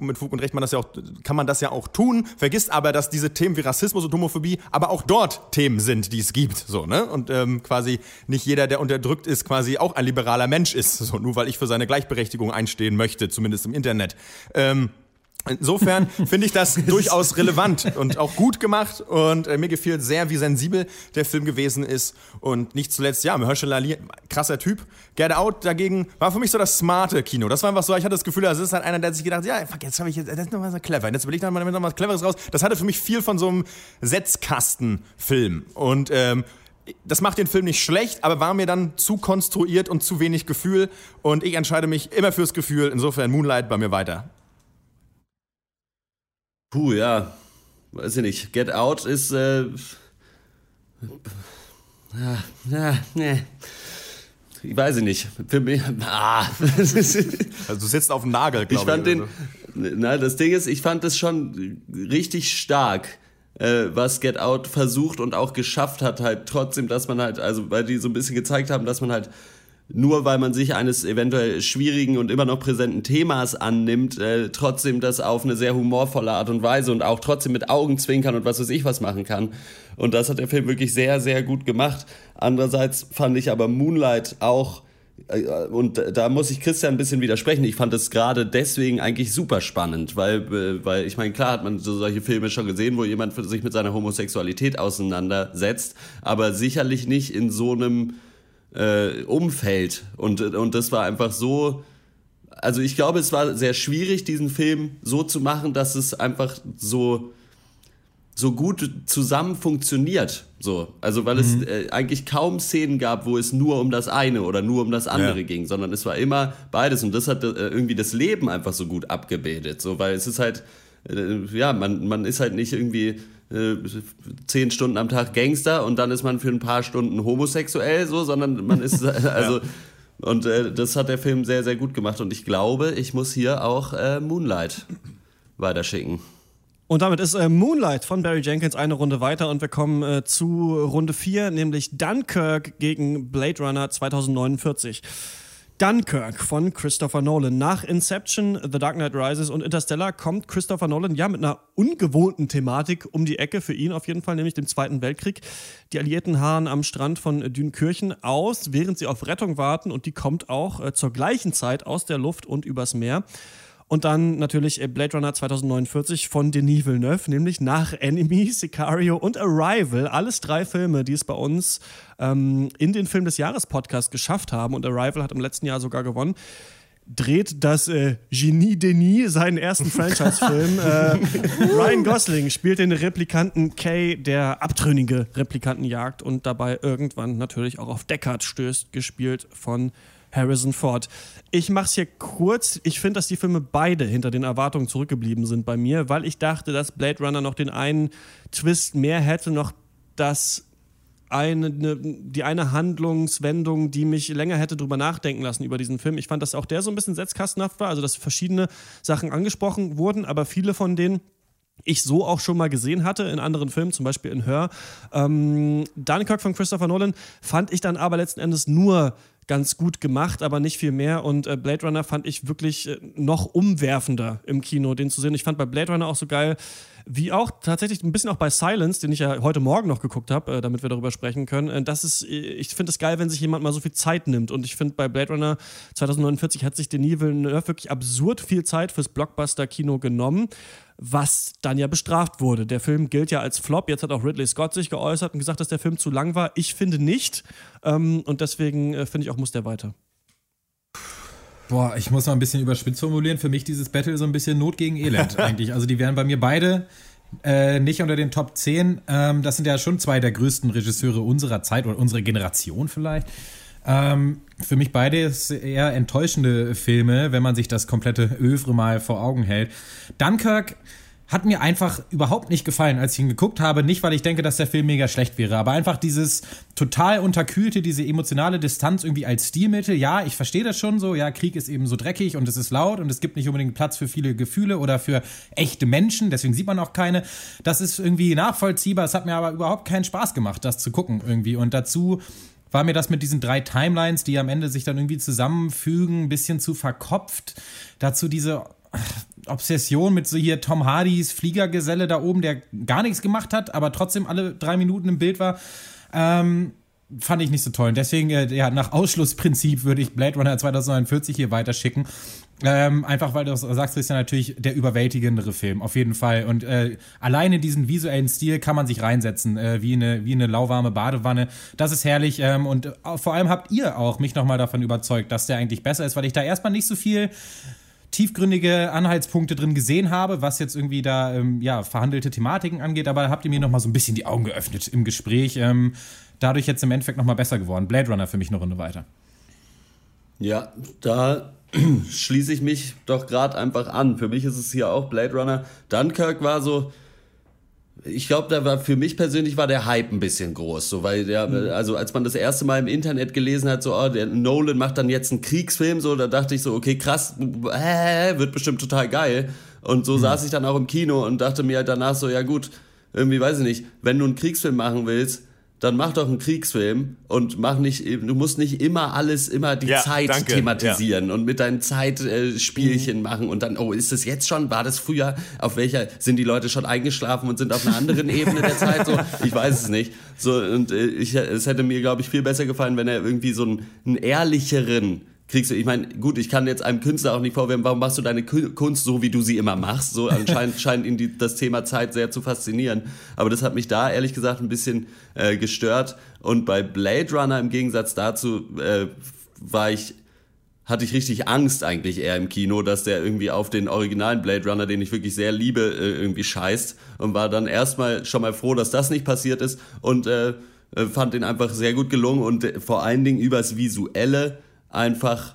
mit Fug und Recht man das ja auch, kann man das ja auch tun, vergisst aber, dass diese Themen wie Rassismus und Homophobie aber auch dort Themen sind, die es gibt. So, ne? Und ähm, quasi nicht jeder, der unterdrückt ist, quasi auch ein liberaler Mensch ist. So, nur weil ich für seine Gleichberechtigung einstehen möchte, zumindest im Internet. Ähm, Insofern *laughs* finde ich das durchaus relevant und auch gut gemacht und äh, mir gefiel sehr, wie sensibel der Film gewesen ist und nicht zuletzt, ja, Mahershala Ali, krasser Typ. Get Out dagegen war für mich so das smarte Kino. Das war einfach so, ich hatte das Gefühl, das ist halt einer, der sich gedacht, ja, fuck, jetzt habe ich jetzt, das ist noch mal so clever, jetzt will ich noch mal, noch mal was Cleveres raus. Das hatte für mich viel von so einem Setzkastenfilm und ähm, das macht den Film nicht schlecht, aber war mir dann zu konstruiert und zu wenig Gefühl. Und ich entscheide mich immer fürs Gefühl. Insofern Moonlight bei mir weiter. Puh, ja. Weiß ich nicht. Get Out ist. Äh, ja, ja, nee. Ich weiß nicht. Für mich. Ah. *laughs* also du sitzt auf dem Nagel, glaube ich. Ich fand den. Na, das Ding ist, ich fand es schon richtig stark äh, was Get Out versucht und auch geschafft hat, halt trotzdem, dass man halt, also weil die so ein bisschen gezeigt haben, dass man halt nur weil man sich eines eventuell schwierigen und immer noch präsenten Themas annimmt, äh, trotzdem das auf eine sehr humorvolle Art und Weise und auch trotzdem mit Augenzwinkern und was weiß ich was machen kann. Und das hat der Film wirklich sehr, sehr gut gemacht. Andererseits fand ich aber Moonlight auch und da muss ich Christian ein bisschen widersprechen. Ich fand es gerade deswegen eigentlich super spannend, weil, äh, weil ich meine, klar hat man so solche Filme schon gesehen, wo jemand sich mit seiner Homosexualität auseinandersetzt, aber sicherlich nicht in so einem äh, Umfeld. Und, und das war einfach so. Also ich glaube, es war sehr schwierig, diesen Film so zu machen, dass es einfach so so gut zusammen funktioniert. So, also weil mhm. es äh, eigentlich kaum Szenen gab, wo es nur um das eine oder nur um das andere ja. ging, sondern es war immer beides und das hat äh, irgendwie das Leben einfach so gut abgebildet. So, weil es ist halt, äh, ja, man, man ist halt nicht irgendwie äh, zehn Stunden am Tag Gangster und dann ist man für ein paar Stunden homosexuell, so, sondern man ist *laughs* also. ja. Und äh, das hat der Film sehr, sehr gut gemacht. Und ich glaube, ich muss hier auch äh, Moonlight weiterschicken. Und damit ist äh, Moonlight von Barry Jenkins eine Runde weiter und wir kommen äh, zu Runde 4, nämlich Dunkirk gegen Blade Runner 2049. Dunkirk von Christopher Nolan. Nach Inception, The Dark Knight Rises und Interstellar kommt Christopher Nolan ja mit einer ungewohnten Thematik um die Ecke, für ihn auf jeden Fall, nämlich dem Zweiten Weltkrieg. Die Alliierten harren am Strand von Dünkirchen aus, während sie auf Rettung warten und die kommt auch äh, zur gleichen Zeit aus der Luft und übers Meer. Und dann natürlich äh, Blade Runner 2049 von Denis Villeneuve, nämlich nach Enemy, Sicario und Arrival. Alles drei Filme, die es bei uns ähm, in den Film des Jahres Podcast geschafft haben. Und Arrival hat im letzten Jahr sogar gewonnen dreht das äh, Genie Denis seinen ersten Franchise-Film. *laughs* äh, Ryan Gosling spielt den Replikanten Kay, der abtrünnige Replikanten jagt und dabei irgendwann natürlich auch auf Deckard stößt, gespielt von Harrison Ford. Ich mache es hier kurz. Ich finde, dass die Filme beide hinter den Erwartungen zurückgeblieben sind bei mir, weil ich dachte, dass Blade Runner noch den einen Twist mehr hätte, noch das eine, ne, die eine Handlungswendung, die mich länger hätte drüber nachdenken lassen über diesen Film. Ich fand, dass auch der so ein bisschen setzkastenhaft war, also dass verschiedene Sachen angesprochen wurden, aber viele von denen ich so auch schon mal gesehen hatte in anderen Filmen, zum Beispiel in Her. Ähm, Dunkirk von Christopher Nolan fand ich dann aber letzten Endes nur ganz gut gemacht, aber nicht viel mehr. Und äh, Blade Runner fand ich wirklich äh, noch umwerfender im Kino, den zu sehen. Ich fand bei Blade Runner auch so geil, wie auch tatsächlich ein bisschen auch bei Silence, den ich ja heute Morgen noch geguckt habe, äh, damit wir darüber sprechen können. Äh, das ist, äh, ich finde es geil, wenn sich jemand mal so viel Zeit nimmt. Und ich finde, bei Blade Runner 2049 hat sich Denis Villeneuve wirklich absurd viel Zeit fürs Blockbuster-Kino genommen was dann ja bestraft wurde. Der Film gilt ja als Flop. Jetzt hat auch Ridley Scott sich geäußert und gesagt, dass der Film zu lang war. Ich finde nicht. Ähm, und deswegen äh, finde ich auch, muss der weiter. Boah, ich muss mal ein bisschen überspitzt formulieren. Für mich dieses Battle so ein bisschen Not gegen Elend *laughs* eigentlich. Also die wären bei mir beide äh, nicht unter den Top 10. Ähm, das sind ja schon zwei der größten Regisseure unserer Zeit oder unserer Generation vielleicht. Ähm, für mich beide eher enttäuschende Filme, wenn man sich das komplette Övre mal vor Augen hält. Dunkirk hat mir einfach überhaupt nicht gefallen, als ich ihn geguckt habe. Nicht, weil ich denke, dass der Film mega schlecht wäre, aber einfach dieses total unterkühlte, diese emotionale Distanz irgendwie als Stilmittel. Ja, ich verstehe das schon so. Ja, Krieg ist eben so dreckig und es ist laut und es gibt nicht unbedingt Platz für viele Gefühle oder für echte Menschen. Deswegen sieht man auch keine. Das ist irgendwie nachvollziehbar. Es hat mir aber überhaupt keinen Spaß gemacht, das zu gucken irgendwie. Und dazu war mir das mit diesen drei Timelines, die am Ende sich dann irgendwie zusammenfügen, ein bisschen zu verkopft. Dazu diese Obsession mit so hier Tom Hardys Fliegergeselle da oben, der gar nichts gemacht hat, aber trotzdem alle drei Minuten im Bild war. Ähm, fand ich nicht so toll. Und deswegen, äh, ja, nach Ausschlussprinzip würde ich Blade Runner 2049 hier weiterschicken. Ähm, einfach weil du sagst, ist ja natürlich der überwältigendere Film, auf jeden Fall. Und äh, alleine diesen visuellen Stil kann man sich reinsetzen, äh, wie, eine, wie eine lauwarme Badewanne. Das ist herrlich. Ähm, und äh, vor allem habt ihr auch mich nochmal davon überzeugt, dass der eigentlich besser ist, weil ich da erstmal nicht so viel tiefgründige Anhaltspunkte drin gesehen habe, was jetzt irgendwie da ähm, ja, verhandelte Thematiken angeht, aber habt ihr mir noch mal so ein bisschen die Augen geöffnet im Gespräch. Ähm, dadurch jetzt im Endeffekt noch mal besser geworden. Blade Runner für mich eine Runde weiter. Ja, da *clears throat* schließe ich mich doch gerade einfach an. Für mich ist es hier auch Blade Runner. Dunkirk war so, ich glaube, da war für mich persönlich war der Hype ein bisschen groß, so weil der, also als man das erste Mal im Internet gelesen hat, so oh, der Nolan macht dann jetzt einen Kriegsfilm, so da dachte ich so, okay, krass, äh, wird bestimmt total geil. Und so mhm. saß ich dann auch im Kino und dachte mir halt danach so, ja gut, irgendwie weiß ich nicht, wenn du einen Kriegsfilm machen willst, dann mach doch einen Kriegsfilm und mach nicht, du musst nicht immer alles, immer die Ja, Zeit danke, thematisieren und mit deinen Zeitspielchen machen und dann, oh, ist das jetzt schon? War das früher? Auf welcher sind die Leute schon eingeschlafen und sind auf einer anderen Ebene der Zeit? So, ich weiß es nicht. So, und äh, ich, es hätte mir, glaube ich, viel besser gefallen, wenn er irgendwie so einen, einen ehrlicheren kriegst du, ich meine, gut, ich kann jetzt einem Künstler auch nicht vorwerfen, warum machst du deine Ku- Kunst so, wie du sie immer machst? So anscheinend *laughs* scheint ihn die, das Thema Zeit sehr zu faszinieren. Aber das hat mich da ehrlich gesagt ein bisschen äh, gestört. Und bei Blade Runner im Gegensatz dazu äh, war ich hatte ich richtig Angst eigentlich eher im Kino, dass der irgendwie auf den originalen Blade Runner, den ich wirklich sehr liebe, äh, irgendwie scheißt und war dann erstmal schon mal froh, dass das nicht passiert ist und äh, äh, fand den einfach sehr gut gelungen und vor allen Dingen übers Visuelle einfach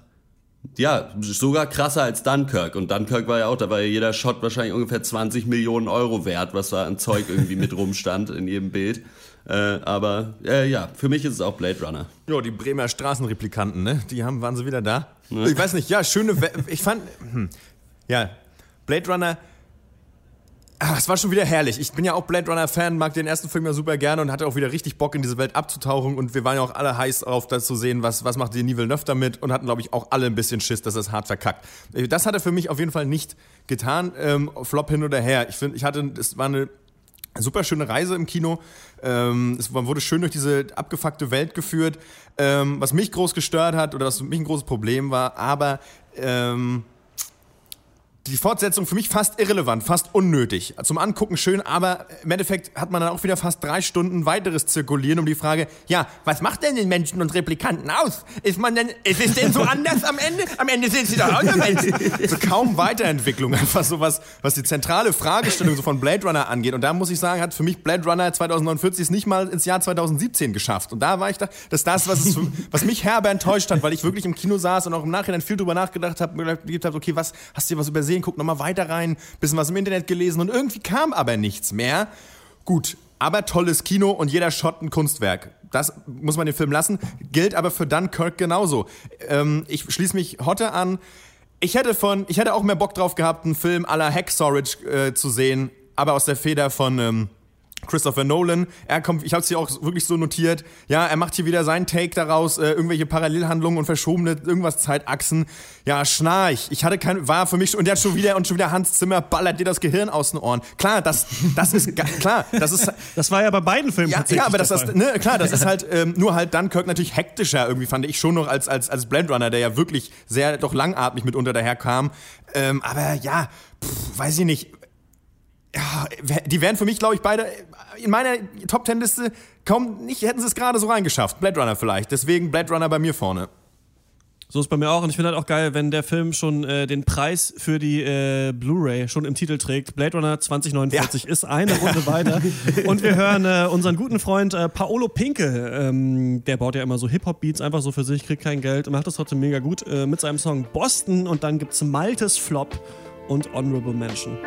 ja, sogar krasser als Dunkirk. Und Dunkirk war ja auch, da war ja jeder Shot wahrscheinlich ungefähr 20 Millionen Euro wert, was da an Zeug irgendwie mit rumstand in jedem Bild. Äh, aber äh, ja, für mich ist es auch Blade Runner. Jo, die Bremer Straßenreplikanten, ne? Die haben, waren sie wieder da? Ich weiß nicht, ja, schöne. We ich fand. Hm, ja, Blade Runner. Ah, es war schon wieder herrlich. Ich bin ja auch Blade Runner-Fan, mag den ersten Film ja super gerne und hatte auch wieder richtig Bock, in diese Welt abzutauchen. Und wir waren ja auch alle heiß darauf, das zu sehen, was, was macht Denis Villeneuve damit und hatten, glaube ich, auch alle ein bisschen Schiss, dass es hart verkackt. Äh, Das hat er für mich auf jeden Fall nicht getan. Ähm, Flop hin oder her. Ich finde, ich hatte, es war eine super schöne Reise im Kino. Ähm, man wurde schön durch diese abgefuckte Welt geführt. Ähm, was mich groß gestört hat oder was für mich ein großes Problem war, aber ähm, die Fortsetzung für mich fast irrelevant, fast unnötig. Zum Angucken schön, aber im Endeffekt hat man dann auch wieder fast drei Stunden weiteres zirkulieren um die Frage, ja, was macht denn den Menschen und Replikanten aus? Ist man denn, ist es denn so *laughs* anders am Ende? Am Ende sind sie doch auch nur Menschen. *laughs* So kaum Weiterentwicklung, einfach so was, was die zentrale Fragestellung so von Blade Runner angeht. Und da muss ich sagen, hat für mich Blade Runner 2049 es nicht mal ins Jahr 2017 geschafft. Und da war ich da, dass das, was, es was mich herbe enttäuscht hat, weil ich wirklich im Kino saß und auch im Nachhinein viel drüber nachgedacht habe, mir gedacht habe, okay, was, hast du dir was übersehen? Guck nochmal weiter rein, bisschen was im Internet gelesen und irgendwie kam aber nichts mehr. Gut, aber tolles Kino und jeder Shot ein Kunstwerk. Das muss man den Film lassen. Gilt aber für Dunkirk genauso. Ähm, ich schließe mich Hotte an. Ich hätte von, ich hätte auch mehr Bock drauf gehabt, einen Film à la Hacksorage äh, zu sehen, aber aus der Feder von ähm, Christopher Nolan. Er kommt, ich habe es hier auch wirklich so notiert. Ja, er macht hier wieder seinen Take daraus, äh, irgendwelche Parallelhandlungen und verschobene irgendwas Zeitachsen. Ja, schnarch. Ich hatte kein, war für mich schon, und der hat schon wieder und schon wieder Hans Zimmer ballert dir das Gehirn aus den Ohren. Klar, das, das ist klar, das ist *laughs* Das war ja bei beiden Filmen ja, tatsächlich ja, aber das, Fall. ne, klar, das ist halt ähm, nur halt Dunkirk natürlich hektischer irgendwie fand ich schon noch als als als Blade Runner, der ja wirklich sehr doch langatmig mitunter daherkam. Ähm, aber ja, pff, weiß ich nicht. Ja, die wären für mich, glaube ich, beide in meiner Top Ten Liste kaum nicht hätten sie es gerade so reingeschafft. Blade Runner vielleicht. Deswegen Blade Runner bei mir vorne. So ist bei mir auch. Und ich finde halt auch geil, wenn der Film schon äh, den Preis für die äh, Blu-ray schon im Titel trägt. Blade Runner 2049 ist eine Runde weiter. *laughs* Und wir hören äh, unseren guten Freund äh, Paolo Pinke. Ähm, der baut ja immer so Hip-Hop-Beats einfach so für sich, kriegt kein Geld und macht das trotzdem mega gut äh, mit seinem Song Boston. Und dann gibt's Maltes Flop und Honorable Mention.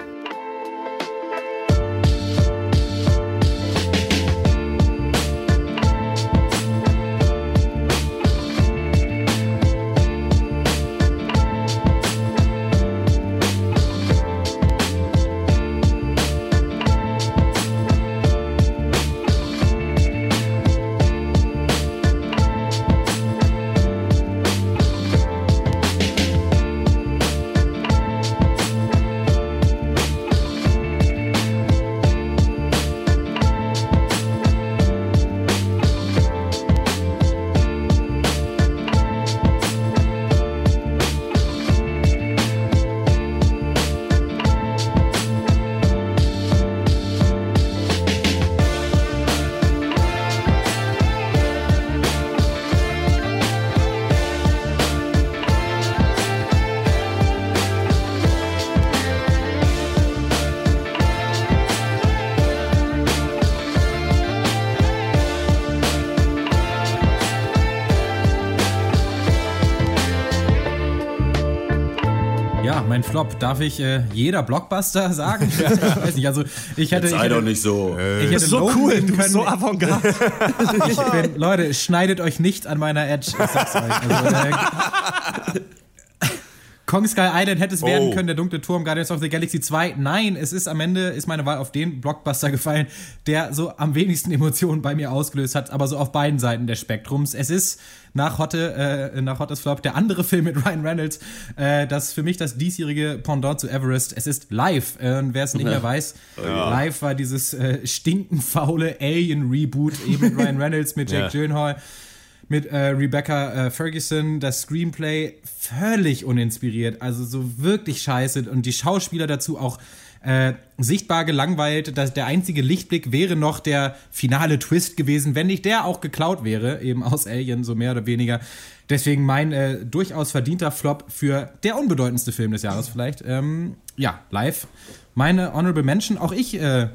Mein Flop. Darf ich äh, jeder Blockbuster sagen? *laughs* ich weiß nicht, also ich hätte... Sei doch nicht so. Ich hätte so Logan cool, du bist so avantgarde. *laughs* ich bin, Leute, schneidet euch nicht an meiner Edge. Ich sag's euch. Also, äh, Kong Sky Island hätte es werden Oh. können, der dunkle Turm, Guardians of the Galaxy 2. Nein, es ist am Ende, ist meine Wahl auf den Blockbuster gefallen, der so am wenigsten Emotionen bei mir ausgelöst hat, aber so auf beiden Seiten des Spektrums. Es ist nach Hotte, äh, nach Hottes Flop der andere *laughs* Film mit Ryan Reynolds, äh, das für mich das diesjährige Pendant zu Everest. Es ist Live. Äh, und wer es nicht mehr weiß, Ja. Live war dieses äh, stinkenfaule Alien-Reboot eben mit Ryan Reynolds, mit *laughs* Jake Ja. Gyllenhaal mit äh, Rebecca äh, Ferguson, das Screenplay völlig uninspiriert, also so wirklich scheiße und die Schauspieler dazu auch äh, sichtbar gelangweilt. Das, der einzige Lichtblick wäre noch der finale Twist gewesen, wenn nicht der auch geklaut wäre, eben aus Alien, so mehr oder weniger. Deswegen mein äh, durchaus verdienter Flop für der unbedeutendste Film des Jahres vielleicht. Ähm, ja, live. Meine Honorable Mention, auch ich äh,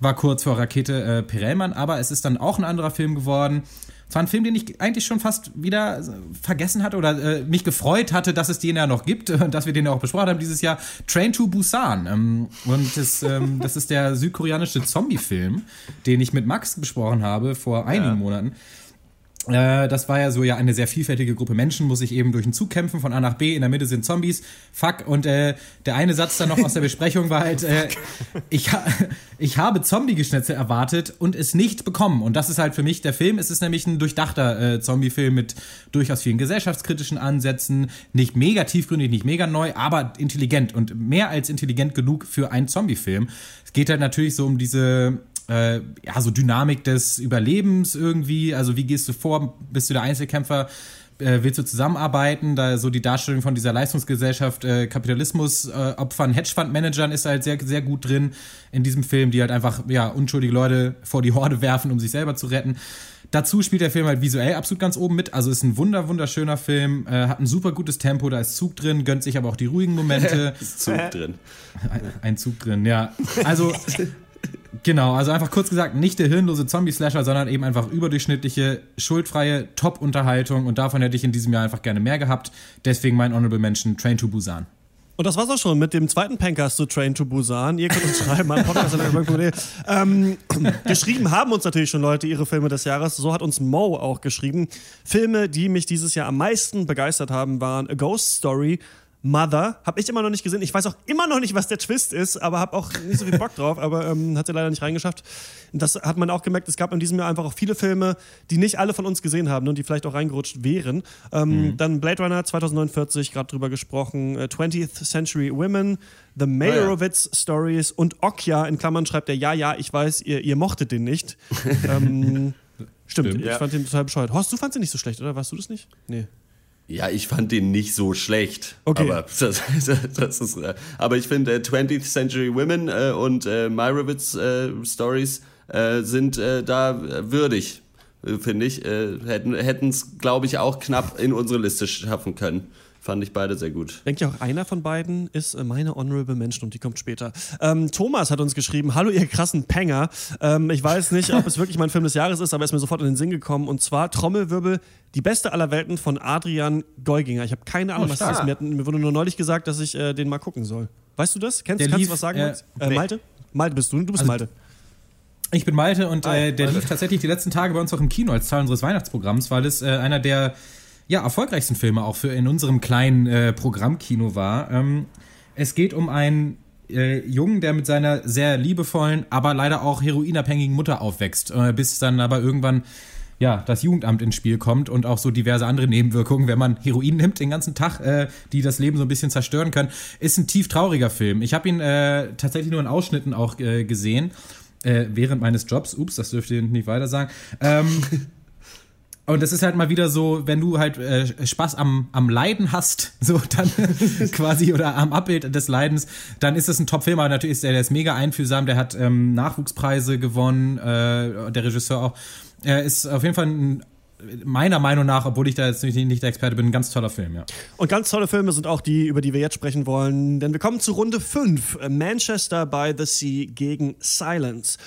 war kurz vor Rakete äh, Perelmann, aber es ist dann auch ein anderer Film geworden. Es war ein Film, den ich eigentlich schon fast wieder vergessen hatte oder äh, mich gefreut hatte, dass es den ja noch gibt und *laughs* dass wir den ja auch besprochen haben dieses Jahr. Train to Busan. Ähm, und das, ähm, *laughs* das ist der südkoreanische Zombie-Film, den ich mit Max besprochen habe vor einigen Monaten. Äh, das war ja so ja eine sehr vielfältige Gruppe Menschen, muss sich eben durch den Zug kämpfen, von A nach B, in der Mitte sind Zombies, fuck, und äh, der eine Satz dann noch aus der Besprechung war halt, äh, *laughs* ich, ha ich habe Zombie-Geschnetzel erwartet und es nicht bekommen. Und das ist halt für mich der Film, es ist nämlich ein durchdachter äh, Zombie-Film mit durchaus vielen gesellschaftskritischen Ansätzen, nicht mega tiefgründig, nicht mega neu, aber intelligent und mehr als intelligent genug für einen Zombie-Film. Es geht halt natürlich so um diese äh, ja, so Dynamik des Überlebens irgendwie. Also wie gehst du vor? Bist du der Einzelkämpfer? Äh, willst du zusammenarbeiten? Da so die Darstellung von dieser Leistungsgesellschaft, äh, Kapitalismus, äh, Opfern, Hedgefondsmanagern ist halt sehr, sehr gut drin in diesem Film, die halt einfach, ja, unschuldige Leute vor die Horde werfen, um sich selber zu retten. Dazu spielt der Film halt visuell absolut ganz oben mit. Also ist ein wunder, wunderschöner Film, äh, hat ein super gutes Tempo, da ist Zug drin, gönnt sich aber auch die ruhigen Momente. *laughs* Ist Zug drin. Ein, ein Zug drin, ja. Also, *laughs* genau, also einfach kurz gesagt, nicht der hirnlose Zombie-Slasher, sondern eben einfach überdurchschnittliche, schuldfreie Top-Unterhaltung und davon hätte ich in diesem Jahr einfach gerne mehr gehabt. Deswegen mein Honorable Mention, Train to Busan. Und das war's auch schon mit dem zweiten Pencast zu Train to Busan. Ihr könnt uns schreiben an podcast.de. ähm, Geschrieben haben uns natürlich schon Leute ihre Filme des Jahres. So hat uns Mo auch geschrieben. Filme, die mich dieses Jahr am meisten begeistert haben, waren A Ghost Story, Mother. Hab ich immer noch nicht gesehen. Ich weiß auch immer noch nicht, was der Twist ist, aber hab auch nicht so viel Bock drauf. *laughs* Aber ähm, hat sie leider nicht reingeschafft. Das hat man auch gemerkt. Es gab in diesem Jahr einfach auch viele Filme, die nicht alle von uns gesehen haben und die vielleicht auch reingerutscht wären. Ähm, Dann Blade Runner 2049, gerade drüber gesprochen. Äh, 20th Century Women, The Meyerowitz Stories und Okja in Klammern schreibt er, ja, ja, ich weiß, ihr, ihr mochtet den nicht. *laughs* ähm, stimmt, Stimmt. ich Ja. fand den total bescheuert. Horst, du fandst ihn nicht so schlecht, oder? Warst du das nicht? Nee. Ja, ich fand den nicht so schlecht. Okay. Aber, *laughs* das, das ist, äh, aber ich finde, äh, 20th Century Women äh, und äh, Meyerowitz äh, Stories äh, sind äh, da würdig, finde ich. Hätten es, glaube ich, auch knapp in unsere Liste schaffen können. Fand ich beide sehr gut. Denke ich auch, einer von beiden ist äh, meine Honorable Mention und die kommt später. Ähm, Thomas hat uns geschrieben: Hallo, ihr krassen Pänger. Ähm, ich weiß nicht, ob es wirklich mein Film des Jahres ist, aber er ist mir sofort in den Sinn gekommen. Und zwar Trommelwirbel, die beste aller Welten von Adrian Golginger. Ich habe keine Ahnung, Oh, was das ist. Mir, hat- mir wurde nur neulich gesagt, dass ich äh, den mal gucken soll. Weißt du das? Kennst, Der kannst lief, du was sagen? äh? Äh. Malte? Malte bist du, du bist Also- Malte. Ich bin Malte und Hi, äh, der Malte. lief tatsächlich die letzten Tage bei uns auch im Kino als Teil unseres Weihnachtsprogramms, weil es äh, einer der ja, erfolgreichsten Filme auch für in unserem kleinen äh, Programmkino war. Ähm, es geht um einen äh, Jungen, der mit seiner sehr liebevollen, aber leider auch heroinabhängigen Mutter aufwächst, äh, bis dann aber irgendwann ja, das Jugendamt ins Spiel kommt und auch so diverse andere Nebenwirkungen, wenn man Heroin nimmt den ganzen Tag, äh, die das Leben so ein bisschen zerstören können, ist ein tief trauriger Film. Ich habe ihn äh, tatsächlich nur in Ausschnitten auch äh, gesehen, äh, während meines Jobs. Ups, das dürft ihr nicht weiter sagen. Ähm, *laughs* und das ist halt mal wieder so, wenn du halt äh, Spaß am, am Leiden hast, *laughs* so dann *laughs* quasi, oder am Abbild des Leidens, dann ist es ein Top-Film, aber natürlich ist der, der ist mega einfühlsam, der hat ähm, Nachwuchspreise gewonnen, äh, der Regisseur auch. Er ist auf jeden Fall ein, meiner Meinung nach, obwohl ich da jetzt nicht, nicht der Experte bin, ein ganz toller Film, ja. Und ganz tolle Filme sind auch die, über die wir jetzt sprechen wollen, denn wir kommen zu Runde 5. Manchester by the Sea gegen Silence.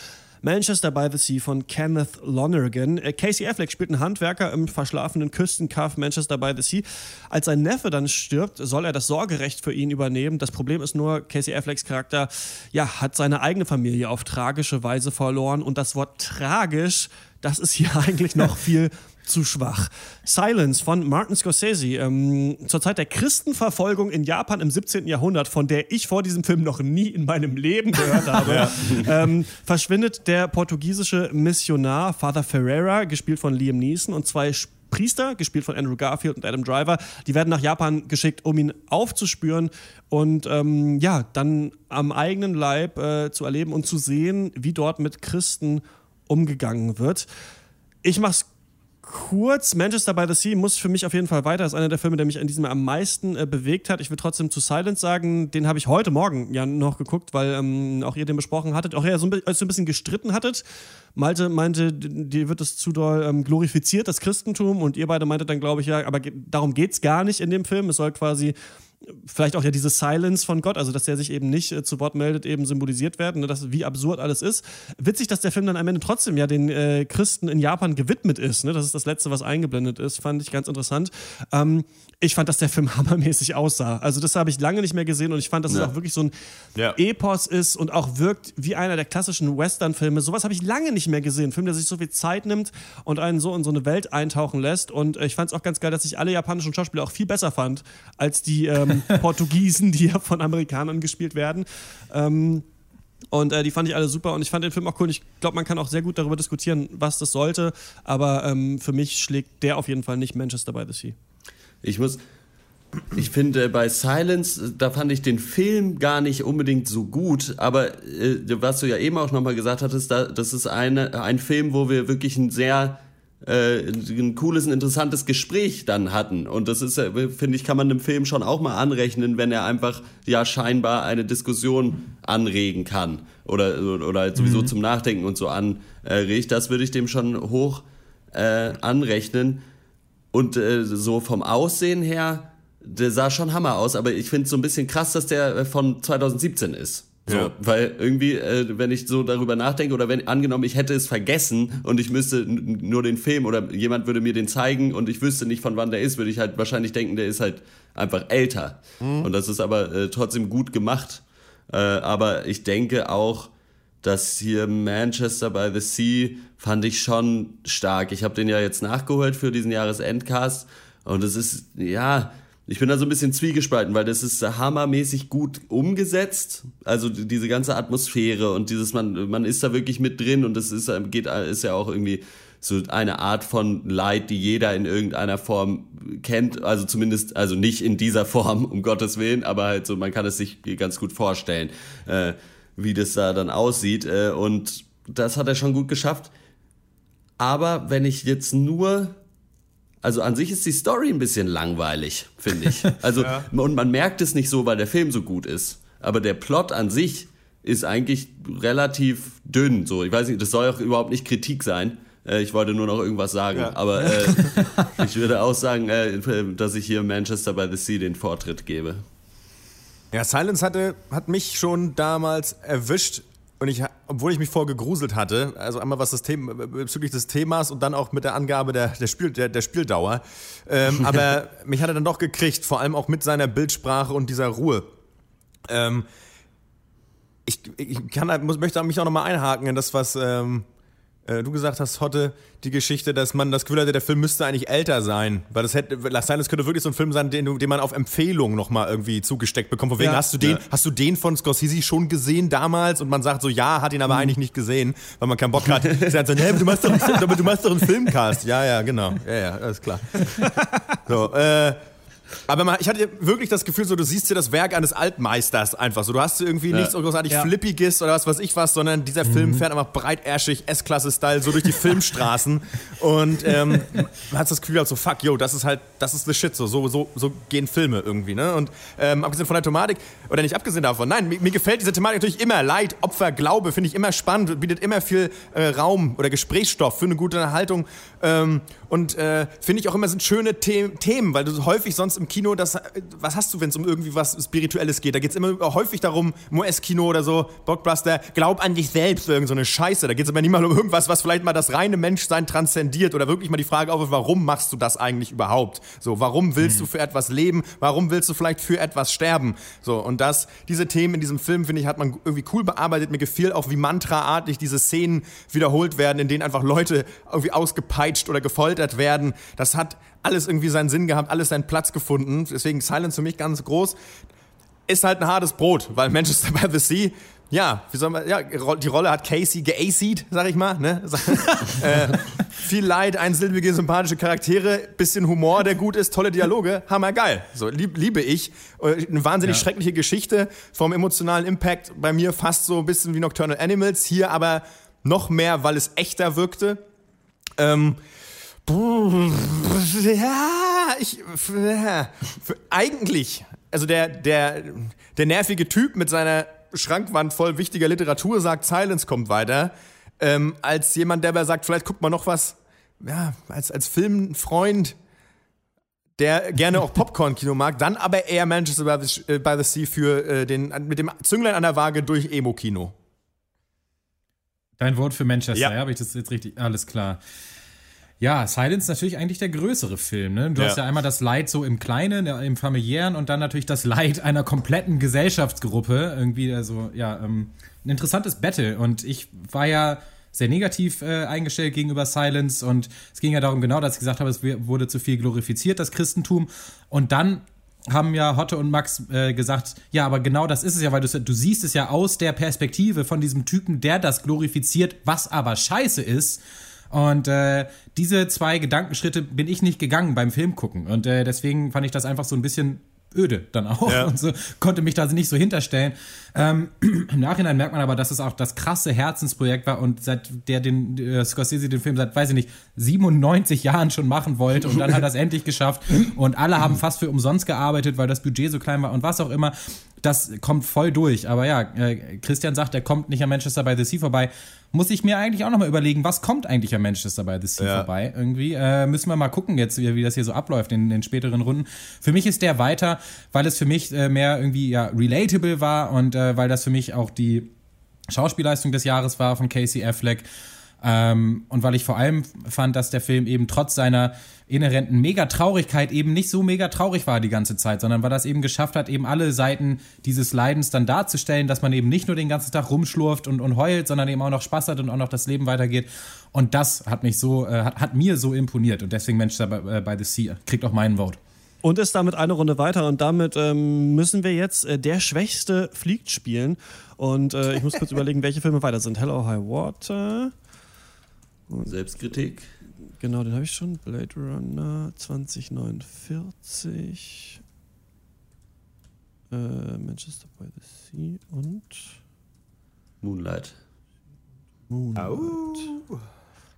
Manchester by the Sea von Kenneth Lonergan. Äh, Casey Affleck spielt einen Handwerker im verschlafenen Küstenkaff Manchester by the Sea. Als sein Neffe dann stirbt, soll er das Sorgerecht für ihn übernehmen. Das Problem ist nur, Casey Afflecks Charakter ja, hat seine eigene Familie auf tragische Weise verloren und das Wort tragisch, das ist hier *laughs* eigentlich noch viel zu schwach. Silence von Martin Scorsese. Ähm, zur Zeit der Christenverfolgung in Japan im 17. Jahrhundert, von der ich vor diesem Film noch nie in meinem Leben gehört *laughs* habe, Ja. ähm, verschwindet der portugiesische Missionar Father Ferreira, gespielt von Liam Neeson, und zwei Priester, gespielt von Andrew Garfield und Adam Driver, die werden nach Japan geschickt, um ihn aufzuspüren und ähm, ja, dann am eigenen Leib äh, zu erleben und zu sehen, wie dort mit Christen umgegangen wird. Ich mach's kurz. Manchester by the Sea muss für mich auf jeden Fall weiter. Das ist einer der Filme, der mich an diesem am meisten äh, bewegt hat. Ich will trotzdem zu Silence sagen, den habe ich heute Morgen ja noch geguckt, weil ähm, auch ihr den besprochen hattet, auch ihr so ein, als ein bisschen gestritten hattet. Malte meinte, dir wird es zu doll ähm, glorifiziert, das Christentum, und ihr beide meintet dann, glaube ich, ja, aber darum geht's gar nicht in dem Film. Es soll quasi vielleicht auch ja diese Silence von Gott, also dass der sich eben nicht äh, zu Wort meldet, eben symbolisiert werden, ne, dass, wie absurd alles ist. Witzig, dass der Film dann am Ende trotzdem ja den äh, Christen in Japan gewidmet ist. Ne? Das ist das Letzte, was eingeblendet ist, fand ich ganz interessant. Ähm, ich fand, dass der Film *laughs* hammermäßig aussah. Also das habe ich lange nicht mehr gesehen und ich fand, dass Ja. es auch wirklich so ein Epos ist und auch wirkt wie einer der klassischen Western-Filme. Sowas habe ich lange nicht mehr gesehen. Ein Film, der sich so viel Zeit nimmt und einen so in so eine Welt eintauchen lässt. Und äh, ich fand es auch ganz geil, dass ich alle japanischen Schauspieler auch viel besser fand als die ähm, Portugiesen, die ja von Amerikanern gespielt werden. Ähm, und äh, die fand ich alle super und ich fand den Film auch cool. Ich glaube, man kann auch sehr gut darüber diskutieren, was das sollte. Aber ähm, für mich schlägt der auf jeden Fall nicht Manchester by the Sea. Ich muss. Ich finde, bei Silence, da fand ich den Film gar nicht unbedingt so gut, aber äh, was du ja eben auch nochmal gesagt hattest, da, das ist eine, ein Film, wo wir wirklich ein sehr äh, ein cooles, ein interessantes Gespräch dann hatten. Und das ist, finde ich, kann man dem Film schon auch mal anrechnen, wenn er einfach ja scheinbar eine Diskussion anregen kann oder, oder sowieso Mhm. zum Nachdenken und so anregt. Das würde ich dem schon hoch äh, anrechnen. Und äh, so vom Aussehen her, der sah schon Hammer aus, aber ich finde es so ein bisschen krass, dass der äh, von 2017 ist. So, Ja. weil irgendwie, äh, wenn ich so darüber nachdenke oder wenn angenommen, ich hätte es vergessen und ich müsste nur den Film oder jemand würde mir den zeigen und ich wüsste nicht, von wann der ist, würde ich halt wahrscheinlich denken, der ist halt einfach älter. Mhm. Und das ist aber äh, trotzdem gut gemacht. Äh, aber ich denke auch, dass hier Manchester by the Sea fand ich schon stark. Ich habe den ja jetzt nachgeholt für diesen Jahresendcast und es ist, ja, ich bin da so ein bisschen zwiegespalten, weil das ist hammermäßig gut umgesetzt. Also die- diese ganze Atmosphäre und dieses, man, man ist da wirklich mit drin und das ist, äh, geht, ist ja auch irgendwie so eine Art von Leid, die jeder in irgendeiner Form kennt. Also zumindest, also nicht in dieser *laughs* Form, um Gottes Willen, aber halt so, man kann es sich ganz gut vorstellen, äh, wie das da dann aussieht. Äh, und das hat er schon gut geschafft. Aber wenn ich jetzt nur also an sich ist die Story ein bisschen langweilig, finde ich. *laughs* Also Ja. und man merkt es nicht so, weil der Film so gut ist. Aber der Plot an sich ist eigentlich relativ dünn. So, ich weiß nicht, das soll auch überhaupt nicht Kritik sein. Äh, Ich wollte nur noch irgendwas sagen. Ja. Aber äh, *laughs* ich würde auch sagen, äh, dass ich hier Manchester by the Sea den Vortritt gebe. Ja, Silence hatte, hat mich schon damals erwischt. Und ich, obwohl ich mich vorher gegruselt hatte, also einmal was das Thema, bezüglich des Themas und dann auch mit der Angabe der, der, Spiel, der, der Spieldauer. Ähm, *laughs* aber mich hat er dann doch gekriegt, vor allem auch mit seiner Bildsprache und dieser Ruhe. Ähm, ich, ich kann, muss, möchte mich auch nochmal einhaken in das, was ähm, äh, du gesagt hast, Hotte, die Geschichte, dass man das Gefühl hatte, der Film müsste eigentlich älter sein. Weil das hätte, Last Silence könnte wirklich so ein Film sein, den, den man auf Empfehlung nochmal irgendwie zugesteckt bekommt. Von wegen, Ja. hast, du den, Ja. hast du den von Scorsese schon gesehen damals? Und man sagt so, ja, hat ihn aber eigentlich nicht gesehen, weil man keinen Bock hat. *laughs* Sie sagt so, hey, du machst doch, *laughs* aber du machst doch einen Filmcast. Ja, ja, genau. Ja, ja, alles klar. *laughs* So, äh, aber man, ich hatte wirklich das Gefühl, so du siehst hier das Werk eines Altmeisters einfach so. Du hast hier irgendwie Ja. nichts großartig Ja. Flippiges oder was weiß ich was, sondern dieser Film fährt einfach breitärschig, S-Klasse-Style, so durch die Filmstraßen. Und ähm, man hat das Gefühl, halt so fuck, yo, das ist halt, das ist the shit, so, so, so, so gehen Filme irgendwie, ne? Und ähm, abgesehen von der Thematik, oder nicht abgesehen davon, nein, mir, mir gefällt diese Thematik natürlich immer. Leid, Opfer, Glaube finde ich immer spannend, bietet immer viel äh, Raum oder Gesprächsstoff für eine gute Unterhaltung. Ähm, und äh, finde ich auch immer sind schöne The Themen, weil du häufig sonst im Kino, das, was hast du, wenn es um irgendwie was Spirituelles geht? Da geht es immer häufig darum, im US-Kino oder so, Blockbuster, glaub an dich selbst, irgend so eine Scheiße. Da geht es aber nicht mal um irgendwas, was vielleicht mal das reine Menschsein transzendiert oder wirklich mal die Frage auf, warum machst du das eigentlich überhaupt? So, warum willst Mhm. du für etwas leben? Warum willst du vielleicht für etwas sterben? So, und das, diese Themen in diesem Film, finde ich, hat man irgendwie cool bearbeitet. Mir gefiel auch, wie mantraartig diese Szenen wiederholt werden, in denen einfach Leute irgendwie ausgepeitscht oder gefoltert werden. Das hat alles irgendwie seinen Sinn gehabt, alles seinen Platz gefunden. Deswegen Silence für mich ganz groß. Ist halt ein hartes Brot, weil Manchester by the Sea, ja, wie soll man, ja, die Rolle hat Casey geacied, sag ich mal, ne? *laughs* äh, viel Leid, einsilbige, sympathische Charaktere, bisschen Humor, der gut ist, tolle Dialoge, hammergeil. So, lieb, liebe ich. Äh, Eine wahnsinnig Ja. schreckliche Geschichte, vom emotionalen Impact bei mir fast so ein bisschen wie Nocturnal Animals, hier aber noch mehr, weil es echter wirkte. Ähm, ja, ich, ja, eigentlich, also der, der, der nervige Typ mit seiner Schrankwand voll wichtiger Literatur sagt, Silence kommt weiter, ähm, als jemand, der aber sagt, vielleicht guckt man noch was, ja, als, als Filmfreund, der gerne auch Popcorn-Kino mag, dann aber eher Manchester by the, äh, by the Sea für äh, den, mit dem Zünglein an der Waage durch Emo-Kino. Dein Wort für Manchester, Ja. ja, habe ich das jetzt richtig, alles klar. Ja, Silence ist natürlich eigentlich der größere Film. Ne? Du Ja. hast ja einmal das Leid so im Kleinen, im Familiären und dann natürlich das Leid einer kompletten Gesellschaftsgruppe. Irgendwie, also, ja, ähm, ein interessantes Battle. Und ich war ja sehr negativ äh, eingestellt gegenüber Silence und es ging ja darum genau, dass ich gesagt habe, es wurde zu viel glorifiziert, das Christentum. Und dann haben ja Hotte und Max äh, gesagt, ja, aber genau das ist es ja, weil du, du siehst es ja aus der Perspektive von diesem Typen, der das glorifiziert, was aber scheiße ist. Und äh, diese zwei Gedankenschritte bin ich nicht gegangen beim Film gucken. Und äh, deswegen fand ich das einfach so ein bisschen öde dann auch Ja. *laughs* und so konnte mich da nicht so hinterstellen. Ähm, *clears throat* Im Nachhinein merkt man aber, dass es auch das krasse Herzensprojekt war und seit der den äh, Scorsese den Film seit weiß ich nicht 97 Jahren schon machen wollte und dann hat er es *laughs* endlich geschafft und alle haben fast für umsonst gearbeitet, weil das Budget so klein war und was auch immer. Das kommt voll durch. Aber ja, äh, Christian sagt, er kommt nicht an Manchester by the Sea vorbei. Muss ich mir eigentlich auch nochmal überlegen, was kommt eigentlich an Manchester by the Sea Ja. vorbei? Irgendwie äh, müssen wir mal gucken jetzt, wie, wie das hier so abläuft in den späteren Runden. Für mich ist der weiter, weil es für mich äh, mehr irgendwie ja relatable war und äh, weil das für mich auch die Schauspielleistung des Jahres war von Casey Affleck. Ähm, und weil ich vor allem fand, dass der Film eben trotz seiner inhärenten Mega-Traurigkeit eben nicht so mega traurig war die ganze Zeit, sondern weil es eben geschafft hat, eben alle Seiten dieses Leidens dann darzustellen, dass man eben nicht nur den ganzen Tag rumschlurft und, und heult, sondern eben auch noch Spaß hat und auch noch das Leben weitergeht. Und das hat mich so, äh, hat, hat mir so imponiert. Und deswegen Manchester by, äh, by the Sea kriegt auch meinen Vote. Und ist damit eine Runde weiter und damit ähm, müssen wir jetzt äh, der Schwächste fliegt spielen. Und äh, ich muss kurz *laughs* überlegen, welche Filme weiter sind. Hello High Water. Selbstkritik. Genau, den habe ich schon. Blade Runner 2049. Äh, Manchester by the Sea und Moonlight. Moonlight.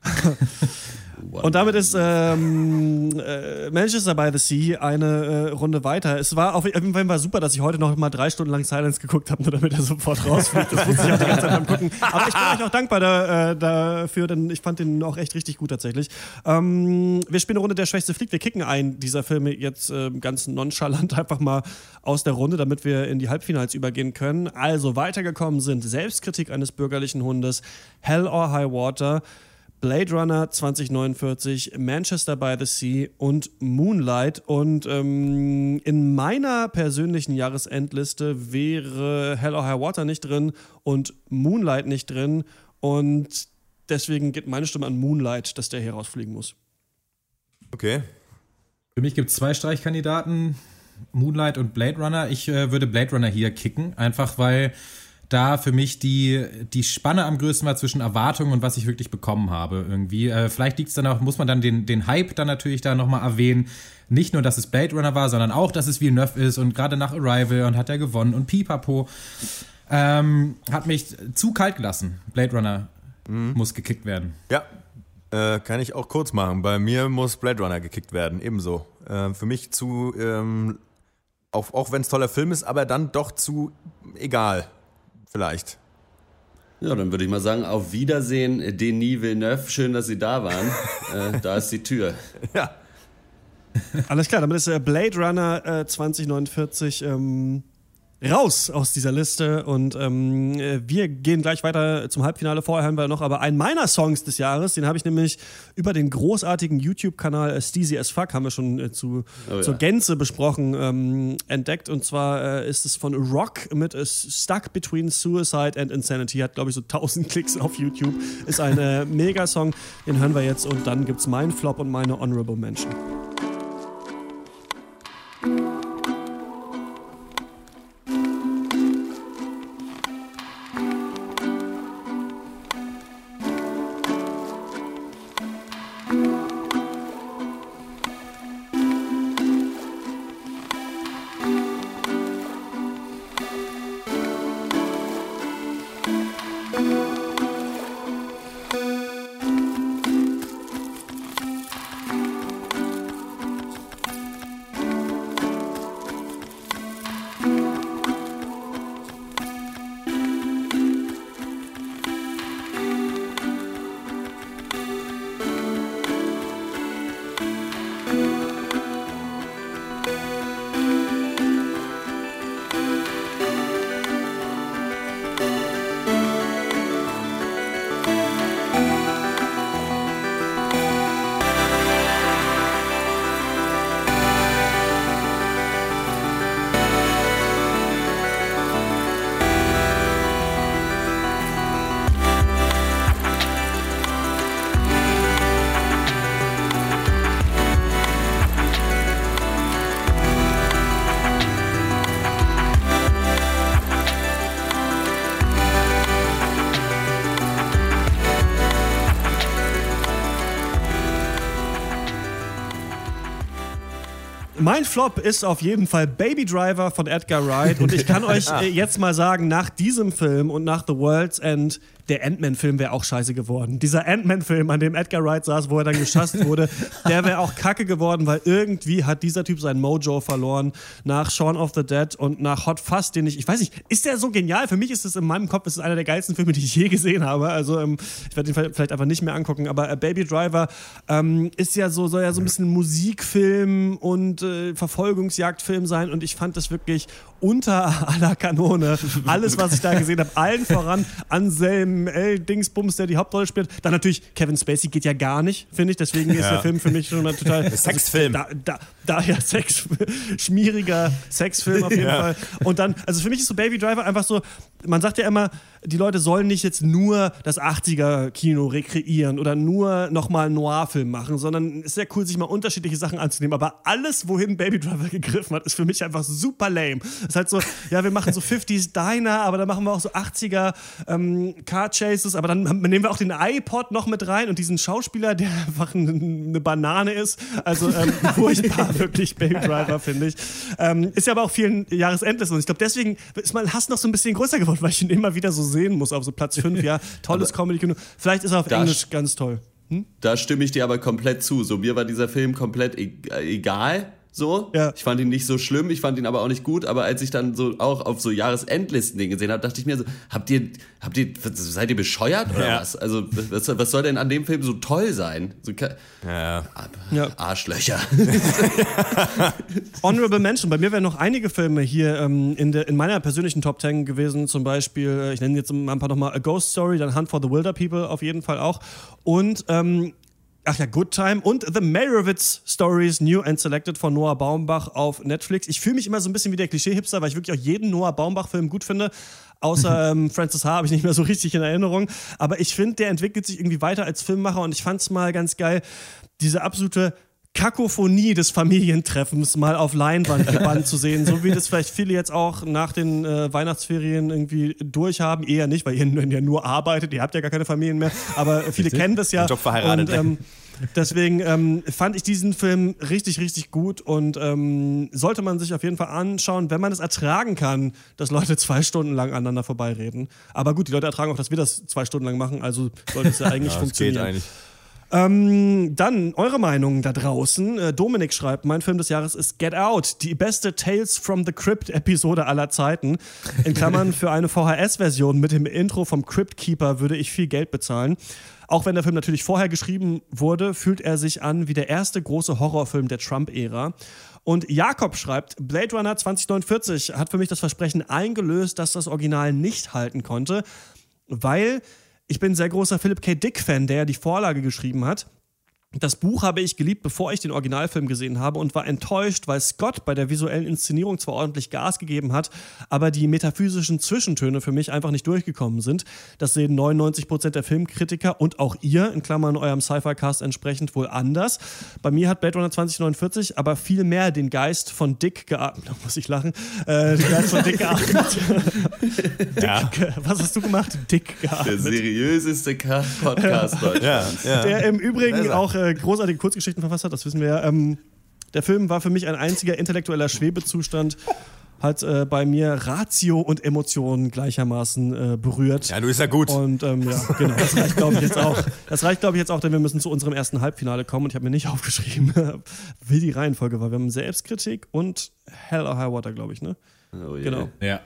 *laughs* Und damit ist ähm, äh, Manchester by the Sea eine äh, Runde weiter. Es war auf jeden Fall super, dass ich heute noch mal drei Stunden lang Silence geguckt habe, nur damit er sofort rausfliegt. Das wusste ich auch die ganze Zeit beim Gucken. Aber ich bin euch auch dankbar da, äh, dafür, denn ich fand den auch echt richtig gut tatsächlich. Ähm, wir spielen eine Runde Der Schwächste fliegt. Wir kicken einen dieser Filme jetzt äh, ganz nonchalant *laughs* einfach mal aus der Runde, damit wir in die Halbfinals übergehen können. Also weitergekommen sind Selbstkritik eines bürgerlichen Hundes, Hell or High Water, Blade Runner 2049, Manchester by the Sea und Moonlight. Und ähm, in meiner persönlichen Jahresendliste wäre Hell or High Water nicht drin und Moonlight nicht drin. Und deswegen geht meine Stimme an Moonlight, dass der hier rausfliegen muss. Okay. Für mich gibt es zwei Streichkandidaten, Moonlight und Blade Runner. Ich äh, würde Blade Runner hier kicken, einfach weil da für mich die, die Spanne am größten war zwischen Erwartungen und was ich wirklich bekommen habe irgendwie. Äh, vielleicht liegt es dann auch, muss man dann den, den Hype dann natürlich da nochmal erwähnen. Nicht nur, dass es Blade Runner war, sondern auch, dass es Villeneuve ist und gerade nach Arrival und hat er gewonnen und pipapo. Ähm, hat mich zu kalt gelassen. Blade Runner muss gekickt werden. Ja, äh, kann ich auch kurz machen. Bei mir muss Blade Runner gekickt werden, ebenso. Äh, für mich zu, ähm, auch, auch wenn es toller Film ist, aber dann doch zu egal. Vielleicht. Ja, dann würde ich mal sagen, auf Wiedersehen, Denis Villeneuve. Schön, dass Sie da waren. *laughs* äh, da ist die Tür. Ja. Alles klar, damit ist äh, Blade Runner äh, 2049 ähm, raus aus dieser Liste und ähm, äh, wir gehen gleich weiter zum Halbfinale. Vorher haben wir noch aber einen meiner Songs des Jahres, den habe ich nämlich über den großartigen YouTube-Kanal Steezy as Fuck, haben wir schon äh, zu, Oh ja. zur Gänze besprochen, ähm, entdeckt und zwar äh, ist es von Rock mit Stuck Between Suicide and Insanity, hat glaube ich so 1000 *laughs* Klicks auf YouTube, ist ein äh, Megasong, den hören wir jetzt und dann gibt's meinen Flop und meine Honorable Mention. Mein Flop ist auf jeden Fall Baby Driver von Edgar Wright. Und ich kann *laughs* euch äh, jetzt mal sagen, nach diesem Film und nach The World's End, der Ant-Man-Film wäre auch scheiße geworden. Dieser Ant-Man-Film, an dem Edgar Wright saß, wo er dann geschasst wurde, *laughs* der wäre auch kacke geworden, weil irgendwie hat dieser Typ sein Mojo verloren nach Shaun of the Dead und nach Hot Fuzz, den ich, ich weiß nicht, ist der so genial? Für mich ist es in meinem Kopf, ist es einer der geilsten Filme, die ich je gesehen habe. Also ähm, ich werde ihn vielleicht einfach nicht mehr angucken, aber äh, Baby Driver ähm, ist ja so, soll ja so ein bisschen Musikfilm und äh, Verfolgungsjagdfilm sein und ich fand das wirklich unter aller Kanone. *laughs* Alles, was ich da gesehen habe, allen voran Anselm L. Dingsbums, der die Hauptrolle spielt. Dann natürlich Kevin Spacey geht ja gar nicht, finde ich. Deswegen ist Ja. der Film für mich schon mal total. *laughs* Sexfilm. Also, da, da, da ja, Sex, schmieriger Sexfilm auf jeden Ja. Fall. Und dann, also für mich ist so Baby Driver einfach so, man sagt ja immer, die Leute sollen nicht jetzt nur das 80er-Kino rekreieren oder nur nochmal einen Noir-Film machen, sondern es ist sehr cool, sich mal unterschiedliche Sachen anzunehmen. Aber alles, wohin Baby Driver *laughs* gegriffen hat, ist für mich einfach super lame. Es ist halt so, ja, wir machen so 50s Diner, aber dann machen wir auch so 80er ähm, Car Chases, aber dann nehmen wir auch den iPod noch mit rein und diesen Schauspieler, der einfach eine, Banane ist. Also ähm, *laughs* furchtbar, wirklich Baby Driver, finde ich. Ähm, ist ja aber auch vielen Jahresendlisten und ich glaube, deswegen ist mein Hass noch so ein bisschen größer geworden, weil ich ihn immer wieder so sehen muss auf so Platz 5. Ja, *laughs* tolles Comedy-Kino. Vielleicht ist er auf Englisch ganz toll. Da stimme ich dir aber komplett zu. So, mir war dieser Film komplett e egal. So. Ich fand ihn nicht so schlimm, ich fand ihn aber auch nicht gut. Aber als ich dann so auch auf so Jahresendlisten gesehen habe, dachte ich mir so, habt ihr, habt ihr, seid ihr bescheuert oder Ja. was? Also, was, was soll denn an dem Film so toll sein? So, Ja. Arschlöcher. *laughs* Honorable Mention. Bei mir wären noch einige Filme hier ähm, in, der, in meiner persönlichen Top 10 gewesen. Zum Beispiel, äh, ich nenne jetzt mal ein paar nochmal A Ghost Story, dann Hunt for the Wilder People auf jeden Fall auch. Und, ähm, ach ja, Good Time und The Meyerowitz Stories New and Selected von Noah Baumbach auf Netflix. Ich fühle mich immer so ein bisschen wie der Klischee-Hipster, weil ich wirklich auch jeden Noah Baumbach-Film gut finde. Außer *laughs* ähm, Francis H. habe ich nicht mehr so richtig in Erinnerung. Aber ich finde, der entwickelt sich irgendwie weiter als Filmmacher und ich fand es mal ganz geil, diese absolute Kakophonie des Familientreffens mal auf Leinwand gebannt zu sehen, so wie das vielleicht viele jetzt auch nach den äh, Weihnachtsferien irgendwie durchhaben. Eher nicht, weil ihr ja nur arbeitet, ihr habt ja gar keine Familien mehr, aber viele Richtig. kennen das ja. Job verheiratet. Und, ähm, deswegen ähm, fand ich diesen Film richtig, richtig gut und ähm, sollte man sich auf jeden Fall anschauen, wenn man es ertragen kann, dass Leute zwei Stunden lang aneinander vorbeireden. Aber gut, die Leute ertragen auch, dass wir das zwei Stunden lang machen, also sollte es ja *laughs* eigentlich Ja, funktionieren. geht eigentlich. Ähm, dann eure Meinung da draußen. Äh, Dominik schreibt, mein Film des Jahres ist Get Out, die beste Tales from the Crypt Episode aller Zeiten. In Klammern für eine VHS-Version mit dem Intro vom Crypt Keeper würde ich viel Geld bezahlen. Auch wenn der Film natürlich vorher geschrieben wurde, fühlt er sich an wie der erste große Horrorfilm der Trump-Ära. Und Jakob schreibt, Blade Runner 2049 hat für mich das Versprechen eingelöst, dass das Original nicht halten konnte, weil ich bin ein sehr großer Philip K. Dick-Fan, der ja die Vorlage geschrieben hat. Das Buch habe ich geliebt, bevor ich den Originalfilm gesehen habe und war enttäuscht, weil Scott bei der visuellen Inszenierung zwar ordentlich Gas gegeben hat, aber die metaphysischen Zwischentöne für mich einfach nicht durchgekommen sind. Das sehen 99% der Filmkritiker und auch ihr, in Klammern eurem Sci-Fi-Cast entsprechend, wohl anders. Bei mir hat Blade Runner 2049 aber viel mehr den Geist von Dick geatmet. *laughs* Da muss ich lachen. Äh, den Geist von Dick geatmet. *laughs* Ja. Dick, was hast du gemacht? Dick Der geatmet. seriöseste Ka- Podcast *laughs* Deutschlands. Der im Übrigen ist auch äh, großartige Kurzgeschichten verfasst hat, das wissen wir ja. Ähm, der Film war für mich ein einziger intellektueller Schwebezustand, hat äh, bei mir Ratio und Emotionen gleichermaßen äh, berührt. Ja, du ist ja gut. Und ähm, ja, genau, das reicht, glaube ich, jetzt auch. Das reicht, glaube ich, jetzt auch, denn wir müssen zu unserem ersten Halbfinale kommen und ich habe mir nicht *laughs* aufgeschrieben, wie die Reihenfolge war. Wir haben Selbstkritik und Hell or High Water, glaube ich, ne? Oh je. Genau. Ja.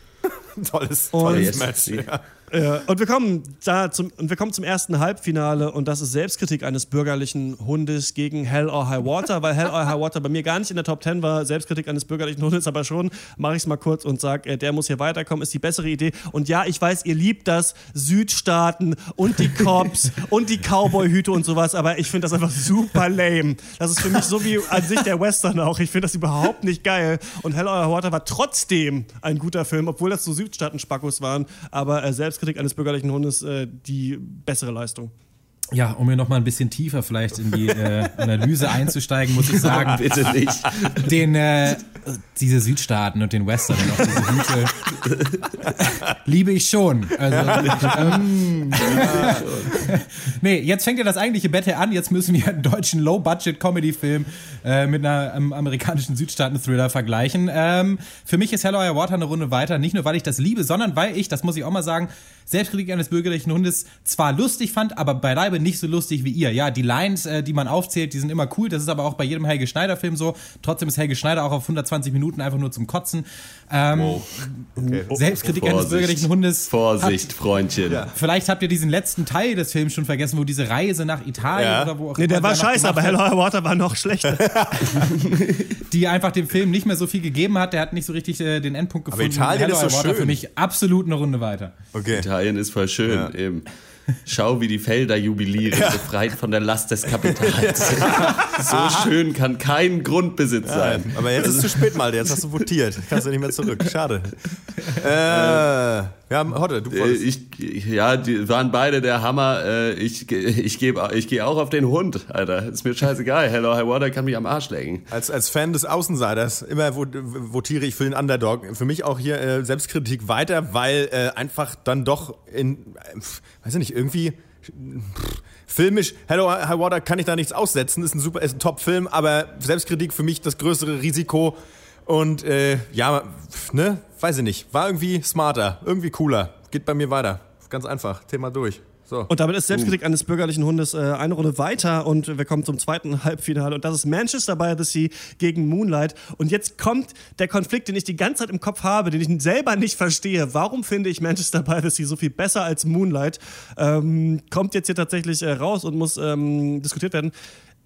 *laughs* tolles, Und- tolles Yes. Match. Ja. Ja, und wir kommen da zum und wir kommen zum ersten Halbfinale und das ist Selbstkritik eines bürgerlichen Hundes gegen Hell or High Water, weil Hell or High Water bei mir gar nicht in der Top 10 war, Selbstkritik eines bürgerlichen Hundes, aber schon mache ich es mal kurz und sage, äh, der muss hier weiterkommen, ist die bessere Idee. Und ja, ich weiß, ihr liebt das Südstaaten und die Cops *laughs* und die Cowboy-Hüte und sowas, aber ich finde das einfach super lame. Das ist für mich so wie an sich der Western auch. Ich finde das überhaupt nicht geil. Und Hell or High Water war trotzdem ein guter Film, obwohl das so Südstaaten-Spackos waren, aber äh, Selbstkritik eines bürgerlichen Hundes äh, die bessere Leistung. Ja, um hier nochmal ein bisschen tiefer vielleicht in die äh, Analyse einzusteigen, muss ich sagen. *laughs* Bitte nicht. Den, äh, diese Südstaaten und den Western und auch diese Hüte liebe ich schon. Also, ähm, *laughs* nee, jetzt fängt ja das eigentliche Battle an. Jetzt müssen wir einen deutschen Low-Budget-Comedy-Film äh, mit einer ähm, amerikanischen Südstaaten-Thriller vergleichen. Ähm, für mich ist Hello High Water eine Runde weiter. Nicht nur, weil ich das liebe, sondern weil ich, das muss ich auch mal sagen, Selbstkritik eines bürgerlichen Hundes zwar lustig fand, aber beileibe nicht so lustig wie ihr. Ja, die Lines, äh, die man aufzählt, die sind immer cool. Das ist aber auch bei jedem Helge Schneider-Film so. Trotzdem ist Helge Schneider auch auf 120 Minuten einfach nur zum Kotzen. Ähm, Selbstkritik eines Vorsicht. bürgerlichen Hundes. Vorsicht, Freundchen. Vielleicht habt ihr diesen letzten Teil des Films schon vergessen, wo diese Reise nach Italien Ja. oder wo auch Nee, der war scheiße, aber wird, Hell or High Water war noch schlechter. *laughs* die einfach dem Film nicht mehr so viel gegeben hat. Der hat nicht so richtig äh, den Endpunkt Aber gefunden. Italien Hello ist so Water schön. für mich absolut eine Runde weiter. Okay. Italien ist voll schön, Ja. eben. Schau, wie die Felder jubilieren, befreit von der Last des Kapitals. *laughs* so schön kann kein Grundbesitz sein. Aber jetzt ist es zu spät, mal. Jetzt hast du votiert. Kannst du nicht mehr zurück. Schade. *laughs* Äh, haben Hotte, du Äh, wolltest. Ich, ja, die waren beide der Hammer. Äh, Ich, ich, geb- ich gehe auch auf den Hund, Alter. Ist mir scheißegal. Hello High Water kann mich am Arsch lecken. Als, als Fan des Außenseiters immer vot- votiere ich für den Underdog. Für mich auch hier äh, Selbstkritik weiter, weil äh, einfach dann doch in, äh, weiß ich nicht, irgendwie pff, filmisch, Hello High Water kann ich da nichts aussetzen, ist ein super, ist ein Top-Film, aber Selbstkritik für mich das größere Risiko und äh, ja, ne, weiß ich nicht, war irgendwie smarter, irgendwie cooler, geht bei mir weiter, ganz einfach, Thema durch. So. Und damit ist Selbstkritik eines bürgerlichen Hundes äh, eine Runde weiter und wir kommen zum zweiten *laughs* Halbfinale und das ist Manchester by the Sea gegen Moonlight. Und jetzt kommt der Konflikt, den ich die ganze Zeit im Kopf habe, den ich selber nicht verstehe. Warum finde ich Manchester by the Sea so viel besser als Moonlight? Ähm, kommt jetzt hier tatsächlich äh, raus und muss ähm, diskutiert werden.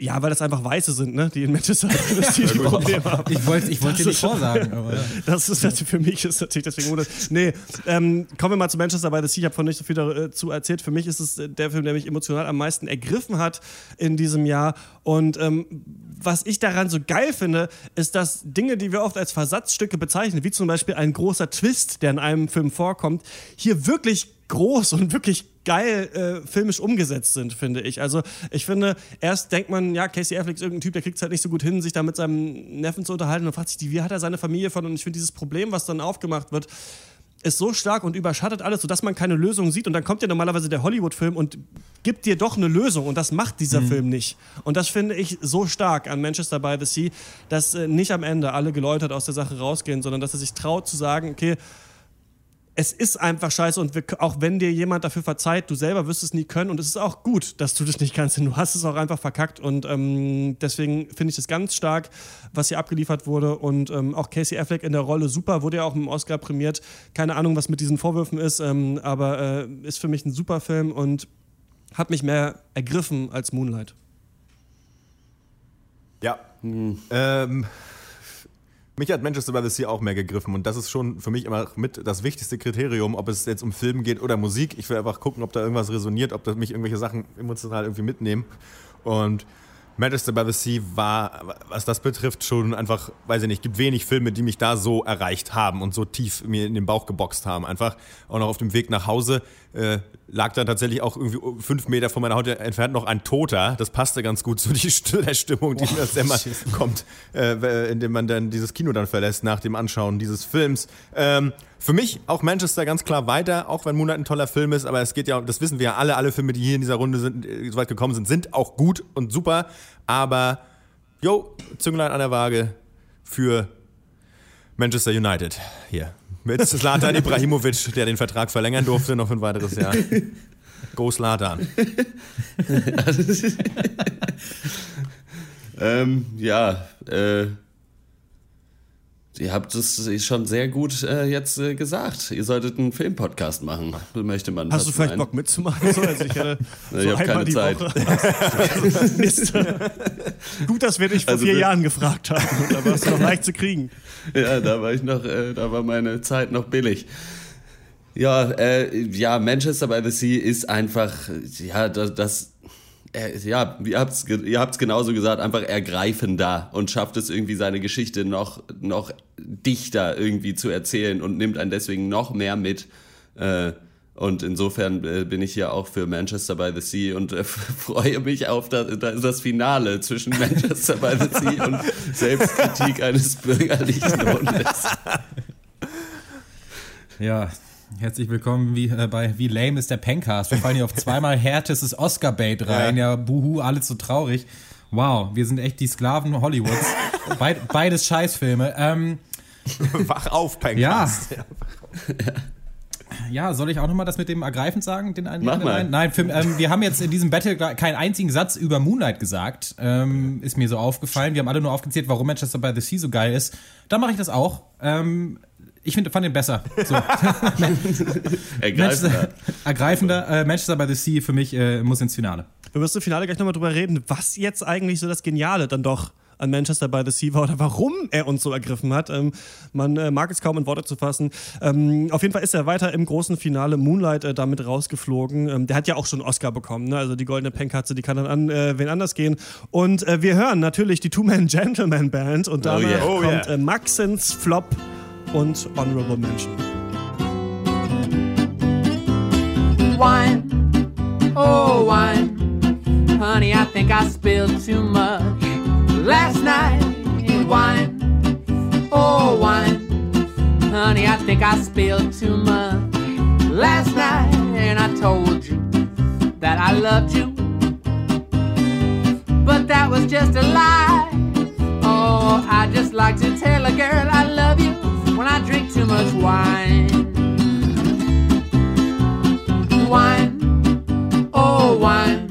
Ja, weil das einfach Weiße sind, ne? die in Manchester by the Sea die Probleme haben. *laughs* Ich wollte ich wollte dir Das nicht vorsagen, aber ja. Das ist natürlich für mich ist natürlich deswegen ohne. Nee, ähm, kommen wir mal zu Manchester by the Sea. Ich habe von nicht so viel dazu erzählt. Für mich ist es äh, der Film, der mich emotional am meisten ergriffen hat in diesem Jahr. Und ähm, was ich daran so geil finde, ist, dass Dinge, die wir oft als Versatzstücke bezeichnen, wie zum Beispiel ein großer Twist, der in einem Film vorkommt, hier wirklich groß und wirklich geil äh, filmisch umgesetzt sind, finde ich. Also ich finde, erst denkt man, ja, Casey Affleck ist irgendein Typ, der kriegt es halt nicht so gut hin, sich da mit seinem Neffen zu unterhalten und fragt sich, wie hat er seine Familie von? Und ich finde dieses Problem, was dann aufgemacht wird, ist so stark und überschattet alles, sodass man keine Lösung sieht. Und dann kommt ja normalerweise der Hollywood-Film und gibt dir doch eine Lösung. Und das macht dieser Film nicht. Und das finde ich so stark an Manchester by the Sea, dass äh, nicht am Ende alle geläutert aus der Sache rausgehen, sondern dass er sich traut zu sagen, okay, es ist einfach scheiße und wir, auch wenn dir jemand dafür verzeiht, du selber wirst es nie können und es ist auch gut, dass du das nicht kannst, denn du hast es auch einfach verkackt und ähm, deswegen finde ich das ganz stark, was hier abgeliefert wurde und ähm, auch Casey Affleck in der Rolle super, wurde ja auch im Oscar prämiert, keine Ahnung, was mit diesen Vorwürfen ist, ähm, aber äh, ist für mich ein super Film und hat mich mehr ergriffen als Moonlight. Ja. Ähm, mich hat Manchester by the Sea auch mehr gegriffen und das ist schon für mich immer mit das wichtigste Kriterium, ob es jetzt um Film geht oder Musik. Ich will einfach gucken, ob da irgendwas resoniert, ob da mich irgendwelche Sachen emotional irgendwie mitnehmen. Und Manchester by the Sea war, was das betrifft, schon einfach, weiß ich nicht, gibt wenig Filme, die mich da so erreicht haben und so tief mir in den Bauch geboxt haben. Einfach auch noch auf dem Weg nach Hause äh, lag da tatsächlich auch irgendwie fünf Meter von meiner Haut entfernt noch ein Toter. Das passte ganz gut zu *laughs* der Stimmung, die Oh, das immer kommt, äh, indem man dann dieses Kino dann verlässt nach dem Anschauen dieses Films. Ähm, für mich auch Manchester ganz klar weiter, auch wenn Moonlight ein toller Film ist, aber es geht ja, das wissen wir ja alle, alle Filme, die hier in dieser Runde sind, äh, so weit gekommen sind, sind auch gut und super, aber jo, Zünglein an der Waage für Manchester United hier. Mit *laughs* Zlatan Ibrahimovic, der den Vertrag verlängern durfte, noch für ein weiteres Jahr. Go Zlatan. *laughs* ähm, ja, äh, ihr habt es schon sehr gut äh, jetzt äh, gesagt. Ihr solltet einen Filmpodcast machen, möchte man. Hast du vielleicht meinen. Bock mitzumachen? So, also ich *laughs* Ich so hab einmal keine Zeit. *laughs* Gut, dass wir dich vor Also vier Jahren gefragt haben. Da warst du noch leicht zu kriegen. *laughs* Ja, da war ich noch, äh, da war meine Zeit noch billig. Ja, äh, ja, Manchester by the Sea ist einfach, ja, das, das ja, ihr habt's, ge- ihr habt's genauso gesagt, einfach ergreifender und schafft es irgendwie seine Geschichte noch, noch dichter irgendwie zu erzählen und nimmt einen deswegen noch mehr mit. Äh, und insofern äh, bin ich hier auch für Manchester by the Sea und äh, *laughs* freue mich auf das, das Finale zwischen Manchester by the Sea und *laughs* Selbstkritik eines bürgerlichen Hundes. Ja, herzlich willkommen wie, äh, bei Wie lame ist der Pencast. Wir fallen hier auf *laughs* zweimal härtestes Oscar-Bait rein. Ja. buhu, alles so traurig. Wow, wir sind echt die Sklaven Hollywoods. *laughs* Beid, beides Scheißfilme. Ähm, Wach auf, ja. Pencast. Ja, soll ich auch nochmal das mit dem ergreifend sagen? Den einen, Mach den mal. Nein, für, ähm, wir haben jetzt in diesem Battle keinen einzigen Satz über Moonlight gesagt. Ähm, ist mir so aufgefallen. Wir haben alle nur aufgezählt, warum Manchester by the Sea so geil ist. Da mache ich das auch. Ähm, ich find, fand den besser. So. *laughs* Ergreifender. Manchester, ergreifender. Äh, Manchester by the Sea für mich äh, muss ins Finale. Wir müssen im Finale gleich nochmal drüber reden, was jetzt eigentlich so das Geniale dann doch an Manchester by the Sea war oder warum er uns so ergriffen hat. Ähm, man äh, mag es kaum in Worte zu fassen. Ähm, auf jeden Fall ist er weiter im großen Finale Moonlight äh, damit rausgeflogen. Ähm, der hat ja auch schon einen Oscar bekommen. Ne? Also die goldene Penkatze, die kann dann an äh, wen anders gehen. Und äh, wir hören natürlich die Two-Man-Gentleman-Band und Oh danach yeah. Oh kommt yeah. äh, Maxens Flop und Honorable Mention. wine, oh wine. Honey, I think I spilled too much last night. Wine, oh wine. Honey, I think I spilled too much last night. And I told you that I loved you. But that was just a lie. Oh, I just like to tell a girl I love you I drink too much wine. Wine, oh wine.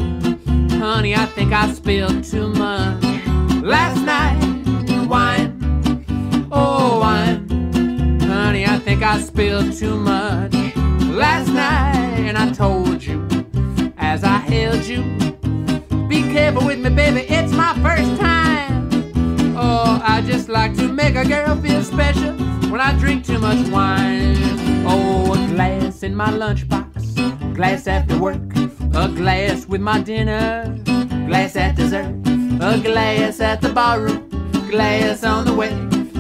Honey, I think I spilled too much last night. Wine, oh wine. Honey, I think I spilled too much last night. And I told you as I held you, be careful with me, baby, it's my first time. Oh, I just like to make a girl feel special when I drink too much wine. Oh, a glass in my lunchbox, glass after work, a glass with my dinner, glass at dessert, a glass at the barroom, glass on the way,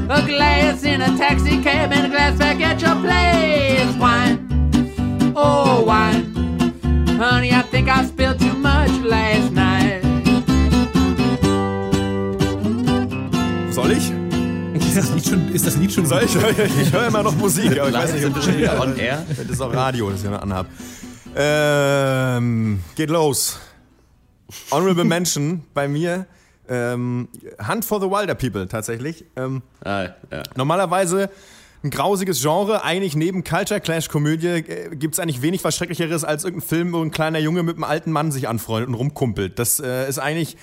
a glass in a taxi cab, and a glass back at your place. Wine, oh wine, honey, I think I spilled too much last night. Schon, ist das Lied schon Soll ich? *laughs* Ich höre immer noch Musik, aber ich weiß nicht, ob wir schon wieder on air? *laughs* Das ist auch Radio, das ich noch anhab. Ähm, geht los. Honorable Mention bei mir. Ähm, Hunt for the Wilder People tatsächlich. Ähm, Ah, ja. Normalerweise ein grausiges Genre. Eigentlich neben Culture Clash Komödie äh, gibt es eigentlich wenig was Schrecklicheres als irgendein Film, wo ein kleiner Junge mit einem alten Mann sich anfreundet und rumkumpelt. Das äh, ist eigentlich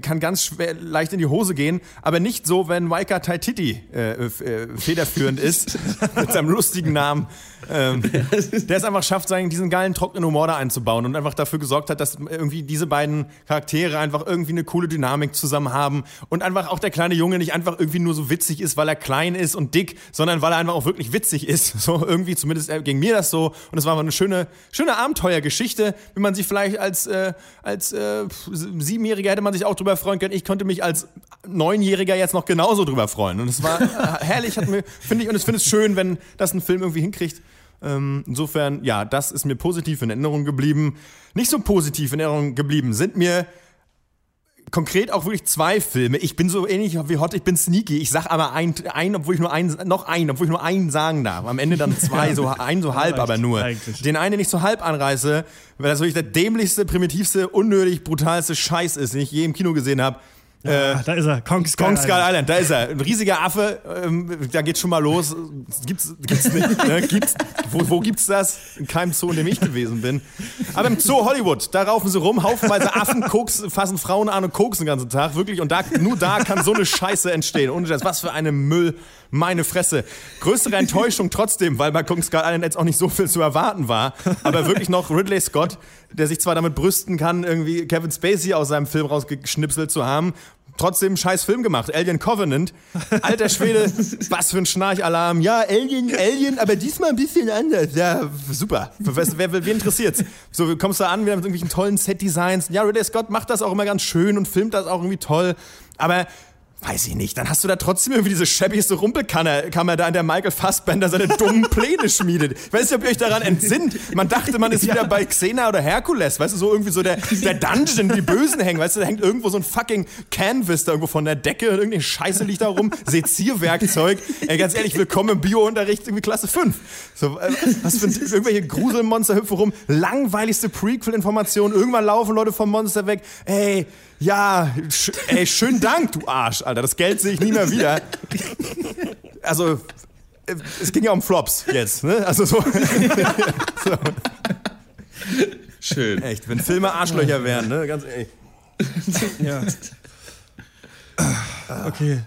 kann ganz schwer, leicht in die Hose gehen, aber nicht so, wenn Waika Taititi äh, äh, federführend ist, *laughs* mit seinem lustigen Namen. Ähm, der es einfach schafft, seinen, diesen geilen, trockenen Humor da einzubauen und einfach dafür gesorgt hat, dass irgendwie diese beiden Charaktere einfach irgendwie eine coole Dynamik zusammen haben und einfach auch der kleine Junge nicht einfach irgendwie nur so witzig ist, weil er klein ist und dick, sondern weil er einfach auch wirklich witzig ist. *laughs* So irgendwie, zumindest äh, ging mir das so. Und es war einfach eine schöne, schöne Abenteuergeschichte, wie man sich vielleicht als, äh, als äh, Siebenjähriger hätte man sich auch drüber freuen können. Ich konnte mich als Neunjähriger jetzt noch genauso drüber freuen. Und es war *laughs* herrlich, hat mir, finde ich, und ich finde es schön, wenn das ein Film irgendwie hinkriegt. Ähm, insofern, ja, das ist mir positiv in Erinnerung geblieben. Nicht so positiv in Erinnerung geblieben sind mir konkret auch wirklich zwei Filme. Ich bin so ähnlich wie Hot, ich bin sneaky. Ich sag aber ein, ein obwohl ich nur einen, noch einen, obwohl ich nur einen sagen darf. Am Ende dann zwei, so *laughs* ein so halb, aber nur. Eigentlich. Den einen, den ich so halb anreiße, weil das wirklich der dämlichste, primitivste, unnötig, brutalste Scheiß ist, den ich je im Kino gesehen habe. Ja, da ist er, Kong Skull, Kong Skull Island. da ist er. Ein riesiger Affe, ähm, da geht's schon mal los. Gibt's, gibt's nicht, ne? gibt's, wo, wo gibt's das? In keinem Zoo, in dem ich gewesen bin. Aber im Zoo Hollywood, da raufen sie rum, haufenweise Affen, Koks, fassen Frauen an und koksen den ganzen Tag, wirklich. Und da, nur da kann so eine Scheiße entstehen. Und das, was für eine Müll, meine Fresse. Größere Enttäuschung trotzdem, weil bei Kong Skull Island jetzt auch nicht so viel zu erwarten war. Aber wirklich noch Ridley Scott, der sich zwar damit brüsten kann, irgendwie Kevin Spacey aus seinem Film rausgeschnipselt zu haben, trotzdem einen scheiß Film gemacht. Alien Covenant. Alter Schwede, was für ein Schnarchalarm. Ja, Alien, Alien, aber diesmal ein bisschen anders. Ja, super. Wer, wer, wer interessiert's? So, kommst du an, wieder mit irgendwelchen tollen Set-Designs. Ja, Ridley Scott macht das auch immer ganz schön und filmt das auch irgendwie toll. Aber Weiß ich nicht. Dann hast du da trotzdem irgendwie diese schäbigste Rumpelkammer da, in der Michael Fassbender seine dummen *laughs* Pläne schmiedet. Ich weiß nicht, ob ihr euch daran entsinnt. Man dachte, man ist wieder bei Xena oder Herkules. Weißt du, so irgendwie so der, der Dungeon, die Bösen hängen. Weißt du, da hängt irgendwo so ein fucking Canvas da irgendwo von der Decke und irgendeine Scheiße liegt da rum. Sezierwerkzeug. Ey, ganz ehrlich, willkommen im Biounterricht, irgendwie Klasse 5. So, äh, was für ein, irgendwelche Gruselmonster hüpfen rum. Langweiligste Prequel-Informationen. Irgendwann laufen Leute vom Monster weg. Ey, ja, sch ey, schönen Dank, du Arsch, Alter. Das Geld sehe ich nie mehr wieder. Also, es ging ja um Flops jetzt, ne? Also so. *laughs* so. Schön. Echt, wenn Filme Arschlöcher wären, ne? Ganz ehrlich. Ja. Okay.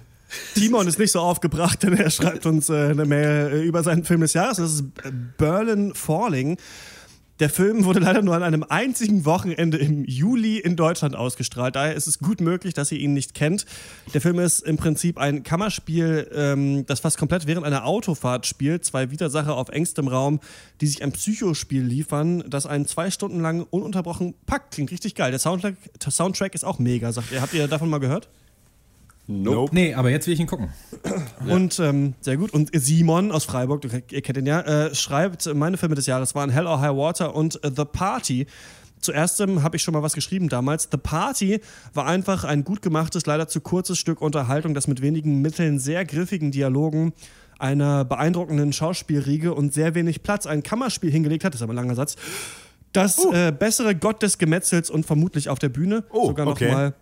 Timon ist nicht so aufgebracht, denn er schreibt uns äh, eine Mail äh, über seinen Film des Jahres. Das ist Berlin Falling. Der Film wurde leider nur an einem einzigen Wochenende im Juli in Deutschland ausgestrahlt. Daher ist es gut möglich, dass ihr ihn nicht kennt. Der Film ist im Prinzip ein Kammerspiel, ähm, das fast komplett während einer Autofahrt spielt. Zwei Widersacher auf engstem Raum, die sich ein Psychospiel liefern, das einen zwei Stunden lang ununterbrochen packt. Klingt richtig geil. Der Soundtrack, der Soundtrack ist auch mega, sagt ihr. Habt ihr davon mal gehört? Nope. Nee, aber jetzt will ich ihn gucken. *clears throat* Und ähm, sehr gut. Und Simon aus Freiburg, du, ihr kennt ihn ja, äh, schreibt, meine Filme des Jahres waren Hell or High Water und äh, The Party. Zuerst ähm, habe ich schon mal was geschrieben damals. The Party war einfach ein gut gemachtes, leider zu kurzes Stück Unterhaltung, das mit wenigen Mitteln sehr griffigen Dialogen einer beeindruckenden Schauspielriege und sehr wenig Platz ein Kammerspiel hingelegt hat. Das ist aber ein langer Satz. Das äh, bessere Gott des Gemetzels und vermutlich auf der Bühne Oh, sogar noch okay.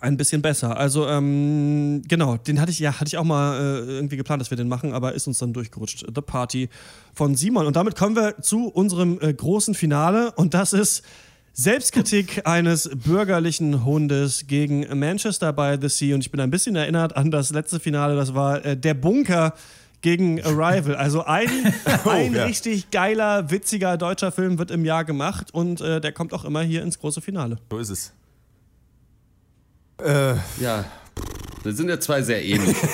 Ein bisschen besser. Also, ähm, genau, den hatte ich, ja, hatte ich auch mal äh, irgendwie geplant, dass wir den machen, aber ist uns dann durchgerutscht. The Party von Simon. Und damit kommen wir zu unserem äh, großen Finale und das ist Selbstkritik eines bürgerlichen Hundes gegen Manchester by the Sea. Und ich bin ein bisschen erinnert an das letzte Finale, das war äh, der Bunker gegen Arrival. Also ein, *laughs* ein ja. richtig geiler, witziger deutscher Film wird im Jahr gemacht und äh, der kommt auch immer hier ins große Finale. So ist es. Äh, Ja, das sind ja zwei sehr ähnlich. *laughs*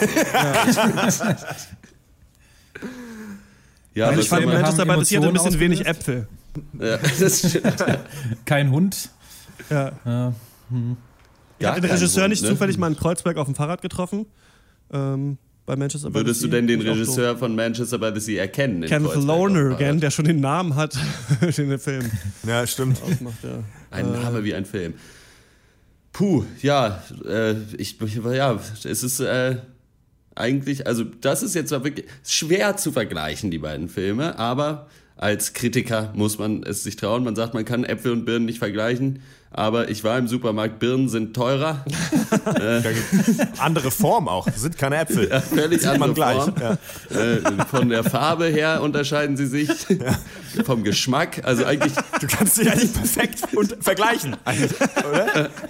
ja, Weil ich fand, Manchester by the Sea hat ein bisschen wenig? Äpfel. Ja, *laughs* das stimmt. Kein Hund. Ja. Ja. Hm. Ich habe den Regisseur Hund, nicht ne? zufällig mal in Kreuzberg auf dem Fahrrad getroffen. Ähm, bei Manchester by Würdest the du Sea. denn den Ist auch Regisseur von Manchester by the Sea erkennen? in Kenneth Lonergan, der schon den Namen hat, *laughs* in dem Film ja, stimmt. Ja. Ein Name wie ein Film. Puh, ja, äh, ich, ja, es ist äh, eigentlich, also das ist jetzt zwar wirklich schwer zu vergleichen, die beiden Filme, aber als Kritiker muss man es sich trauen. Man sagt, man kann Äpfel und Birnen nicht vergleichen, aber ich war im Supermarkt, Birnen sind teurer. *laughs* Gibt's andere Form auch. Das sind keine Äpfel. *laughs* Ja, völlig Sieht andere gleich. Form. Ja. Äh, von der Farbe her unterscheiden sie sich, vom Geschmack, also eigentlich Du kannst sie ja nicht perfekt und vergleichen. Oder? *laughs*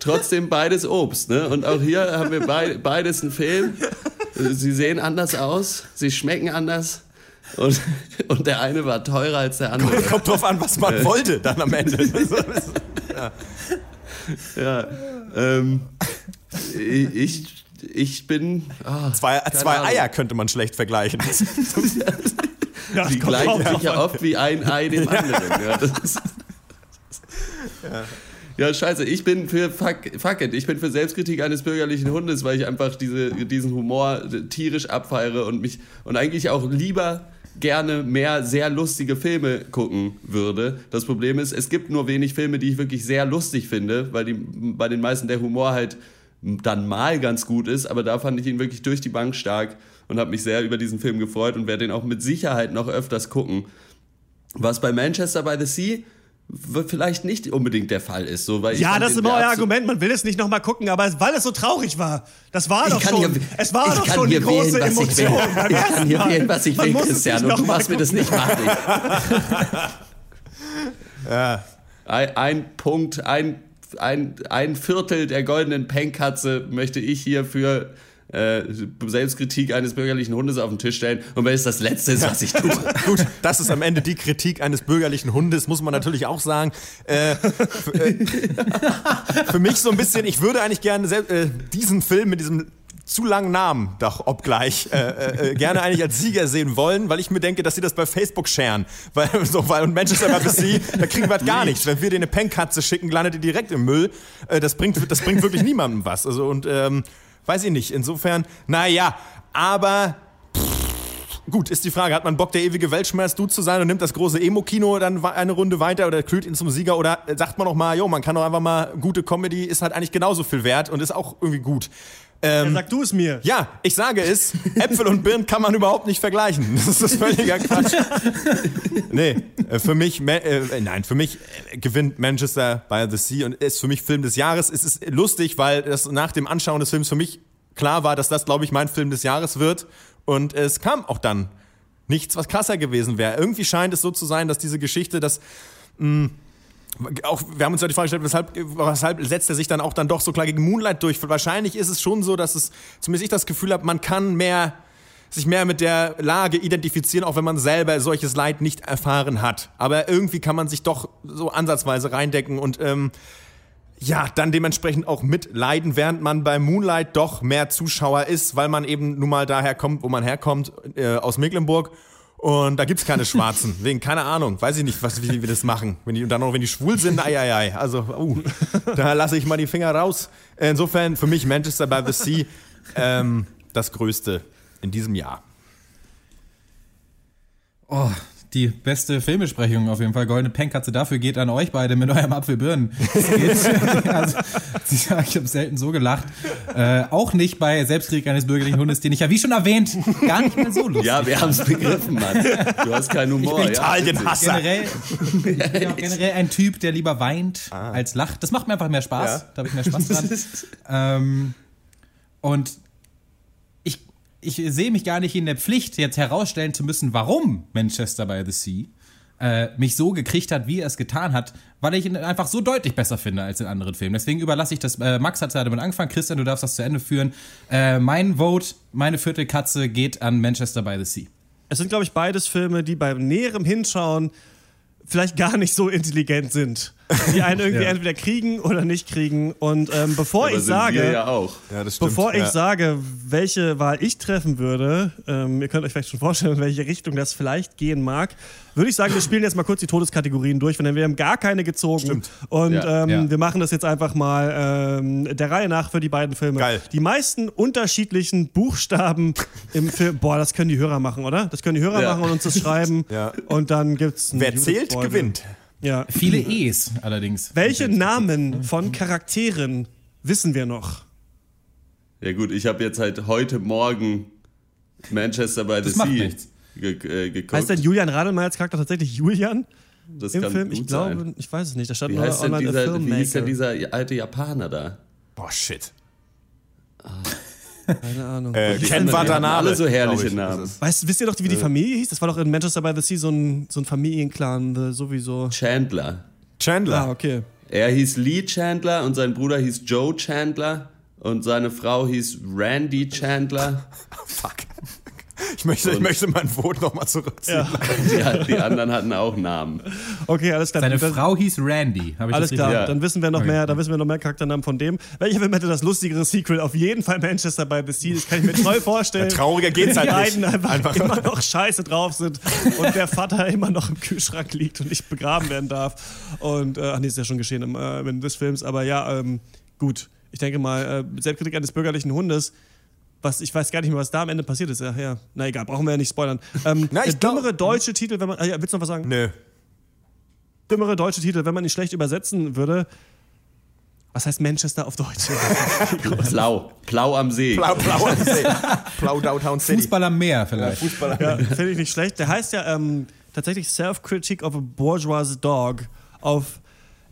trotzdem beides Obst. Ne? Und auch hier haben wir beid, beides einen Film. Sie sehen anders aus, sie schmecken anders. Und, und der eine war teurer als der andere. Kommt drauf an, was man wollte dann am Ende. *laughs* ja. Ja, ähm, ich, ich bin. ah, Zwei, zwei Ahnung. Eier könnte man schlecht vergleichen. *laughs* Die gleichen sich ja oft wie ein Ei dem anderen. Ja, das ist, ja, scheiße, ich bin für fuck, fuck it, ich bin für Selbstkritik eines bürgerlichen Hundes, weil ich einfach diese, diesen Humor tierisch abfeiere und mich und eigentlich auch lieber gerne mehr sehr lustige Filme gucken würde. Das Problem ist, es gibt nur wenig Filme, die ich wirklich sehr lustig finde, weil die, bei den meisten der Humor halt dann mal ganz gut ist, aber da fand ich ihn wirklich durch die Bank stark und habe mich sehr über diesen Film gefreut und werde den auch mit Sicherheit noch öfters gucken. Was bei Manchester by the Sea vielleicht nicht unbedingt der Fall ist. So, weil ich Ja, das ist immer euer Argument, man will es nicht nochmal gucken, aber weil es so traurig war. Das war Ich doch schon, hier- es war ich doch kann schon die hier große wählen, was ich will. Emotion. Ich ersten kann hier Mal. wählen, was ich Man will, Christian, und du machst mir das nicht madig. *laughs* Ein, ein Punkt, ein, ein, ein Viertel der goldenen Penkkatze möchte ich hier für äh, Selbstkritik eines bürgerlichen Hundes auf den Tisch stellen. Und wenn es das Letzte ist, was ich tue. *laughs* Gut, das ist am Ende die Kritik eines bürgerlichen Hundes, muss man natürlich auch sagen. Äh, für, äh, *laughs* für mich so ein bisschen, ich würde eigentlich gerne sel- äh, diesen Film mit diesem zu langen Namen, doch obgleich, äh, äh, äh, gerne eigentlich als Sieger sehen wollen, weil ich mir denke, dass sie das bei Facebook sharen. Weil, *laughs* so, weil und Manchester by the da kriegen wir halt gar nichts. Wenn wir dir eine Pennkatze schicken, landet die direkt im Müll. Äh, das, bringt, das bringt wirklich niemandem was. Also und ähm, weiß ich nicht. Insofern, naja, aber Gut, ist die Frage, hat man Bock, der ewige Weltschmerz-Dude zu sein und nimmt das große Emo-Kino dann eine Runde weiter oder kühlt ihn zum Sieger oder sagt man noch mal, jo, man kann doch einfach mal, gute Comedy ist halt eigentlich genauso viel wert und ist auch irgendwie gut. Ähm, Sag du es mir. ja, ich sage es, *laughs* Äpfel und Birnen kann man überhaupt nicht vergleichen. *laughs* Das ist völliger Quatsch. *laughs* Nee, äh, für mich, Ma- äh, nein, für mich äh, gewinnt Manchester by the Sea und ist für mich Film des Jahres. Es ist lustig, weil das nach dem Anschauen des Films für mich klar war, dass das, glaube ich, mein Film des Jahres wird. Und es kam auch dann nichts, was krasser gewesen wäre. Irgendwie scheint es so zu sein, dass diese Geschichte, dass mh, auch, wir haben uns ja die Frage gestellt, weshalb, weshalb setzt er sich dann auch dann doch so klar gegen Moonlight durch? Wahrscheinlich ist es schon so, dass es, zumindest ich das Gefühl habe, man kann mehr, sich mehr mit der Lage identifizieren, auch wenn man selber solches Leid nicht erfahren hat. Aber irgendwie kann man sich doch so ansatzweise reindecken und ähm, ja, dann dementsprechend auch mitleiden, während man bei Moonlight doch mehr Zuschauer ist, weil man eben nun mal daher kommt, wo man herkommt, äh, aus Mecklenburg. Und da gibt's keine Schwarzen. *laughs* Wegen, keine Ahnung, weiß ich nicht, was, wie wir das machen. Wenn die, und dann noch, wenn die schwul sind, ei, ei, ei. Also, uh, da lasse ich mal die Finger raus. Insofern für mich Manchester by the Sea ähm, das Größte in diesem Jahr. Oh, die beste Filmbesprechung auf jeden Fall. Goldene Penkkatze dafür geht an euch beide mit eurem Apfelbirnen. *laughs* Also, *laughs* ich habe selten so gelacht. Äh, auch nicht bei Selbstkrieg eines bürgerlichen Hundes, den ich ja wie schon erwähnt gar nicht mehr so lustig Ja, wir haben es begriffen, Mann. Du hast keinen Humor. Ich bin ja, Italien-Hasser. Generell, ich bin auch *laughs* generell ein Typ, der lieber weint als lacht. Das macht mir einfach mehr Spaß. Ja. Da habe ich mehr Spaß dran. ähm, und ich, sehe mich gar nicht in der Pflicht, jetzt herausstellen zu müssen, warum Manchester by the Sea äh, mich so gekriegt hat, wie er es getan hat, weil ich ihn einfach so deutlich besser finde als in anderen Filmen. Deswegen überlasse ich das. Äh, Max hat ja damit angefangen. Christian, du darfst das zu Ende führen. Äh, mein Vote, meine Viertelkatze geht an Manchester by the Sea. Es sind, glaube ich, beides Filme, die beim näherem Hinschauen vielleicht gar nicht so intelligent sind. *laughs* Die einen irgendwie Ja. entweder kriegen oder nicht kriegen. Und ähm, bevor Aber ich sage, ja auch. Ja, das stimmt. bevor ich ja. sage, welche Wahl ich treffen würde, ähm, ihr könnt euch vielleicht schon vorstellen, in welche Richtung das vielleicht gehen mag, würde ich sagen, wir spielen jetzt mal kurz die Todeskategorien durch, denn wir haben gar keine gezogen. Stimmt. Und Ja, ähm, ja. wir machen das jetzt einfach mal ähm, der Reihe nach für die beiden Filme. Geil. Die meisten unterschiedlichen Buchstaben im Film. Boah, das können die Hörer machen, oder? Das können die Hörer Ja. machen und uns das schreiben. *laughs* Ja. Und dann gibt's einen Wer zählt, gewinnt. Ja. Viele E's allerdings. Welche Namen von Charakteren wissen wir noch? Ja gut, ich habe jetzt halt heute Morgen Manchester by the Das Sea ge äh, geguckt. Heißt denn Julian Radelmeier als Charakter tatsächlich Julian das im kann Film? gut Ich glaube, sein. ich weiß es nicht. Da stand Wie nur heißt denn online a dieser, wie hieß denn dieser alte Japaner da? Boah, shit. Keine Ahnung. Äh, Ken Watanabe. alle so herrliche. Namen. Weißt, wisst ihr doch, wie die Familie hieß? Das war doch in Manchester by the Sea so ein, so ein Familienclan, äh, sowieso. Chandler. Chandler. Ah, okay. Er hieß Lee Chandler und sein Bruder hieß Joe Chandler und seine Frau hieß Randy Chandler. *laughs* Ich möchte, ich möchte mein Vote nochmal zurückziehen. *laughs* Ja, die anderen hatten auch Namen. Okay, alles klar. Seine Das- Frau hieß Randy. Alles das klar, richtig- dann wissen wir noch Okay. mehr, dann wissen wir noch mehr Charakternamen von dem. Welcher Film hätte das lustigere Sequel? Auf jeden Fall Manchester by the Sea. Das kann ich mir *laughs* toll vorstellen. Ja, trauriger geht's halt die nicht. beiden einfach, Einfach- immer noch scheiße drauf sind und der Vater immer noch im Kühlschrank liegt und nicht begraben werden darf. Und, äh, ach nee, ist ja schon geschehen im äh, Ende des Films. Aber ja, ähm, gut. Ich denke mal, äh, Selbstkritik eines bürgerlichen Hundes. Was, ich weiß gar nicht mehr, was da am Ende passiert ist. Ach ja, na egal, brauchen wir ja nicht spoilern. Ähm, *laughs* Na, der dümmere deutsche Titel, wenn man. Ah, ja, willst du noch was sagen? Nö. dümmere deutsche Titel, wenn man ihn schlecht übersetzen würde. Was heißt Manchester auf Deutsch? *laughs* Plau. Plau am See. Blau, blau am See. Blau Downtown City. Fußball am Meer vielleicht. Fußballer. ja, finde ich nicht schlecht. Der heißt ja ähm, tatsächlich Self-Critic of a Bourgeois Dog. Auf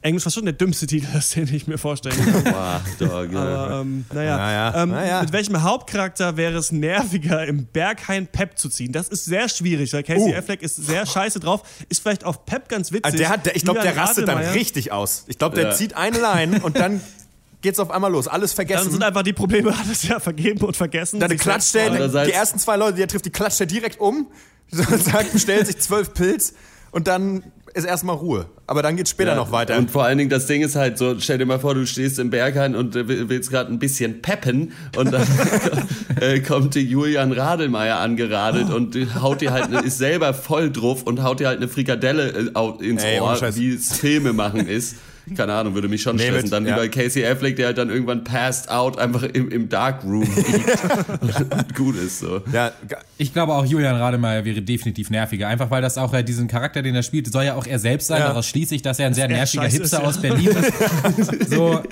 Englisch fast schon der dümmste Titel, *laughs* den ich mir vorstellen kann. Boah, Dog, ja. Aber ähm, naja, Naja, ähm, naja. mit welchem Hauptcharakter wäre es nerviger, im Berghain Pep zu ziehen? Das ist sehr schwierig, weil Casey Oh. Affleck ist sehr scheiße drauf. Ist vielleicht auf Pep ganz witzig. Also der hat, der, ich glaube, der rastet dann richtig aus. Ich glaube, der Ja. zieht eine Line und dann *laughs* geht's auf einmal los. Alles Dann vergessen. sind einfach die Probleme alles ja vergeben und vergessen. Dann klatscht der, die ersten zwei Leute, die er trifft, die klatscht er direkt um, *laughs* sagt, bestellt sich zwölf Pilz und dann ist erstmal Ruhe. Aber dann geht's später Ja, noch weiter. Und vor allen Dingen, das Ding ist halt so, stell dir mal vor, du stehst im Berghain und äh, will- willst gerade ein bisschen peppen und dann *laughs* äh, kommt die Julian Radelmeier angeradelt und äh, haut dir halt, ist selber voll drauf und haut dir halt eine Frikadelle äh, ins Ey, Ohr, wie es Filme machen ist. Keine Ahnung, würde mich schon Nee, stressen. mit- Dann ja. wie bei Casey Affleck, der halt dann irgendwann passed out einfach im, im Darkroom liegt und *laughs* gut ist so. ja, Ich glaube auch Julian Rademeyer wäre definitiv nerviger. Einfach weil das auch äh, diesen Charakter, den er spielt, soll ja auch er selbst sein. Ja. Daraus schließe ich, dass er ein sehr er nerviger Hipster ist, ja. aus Berlin ist. so,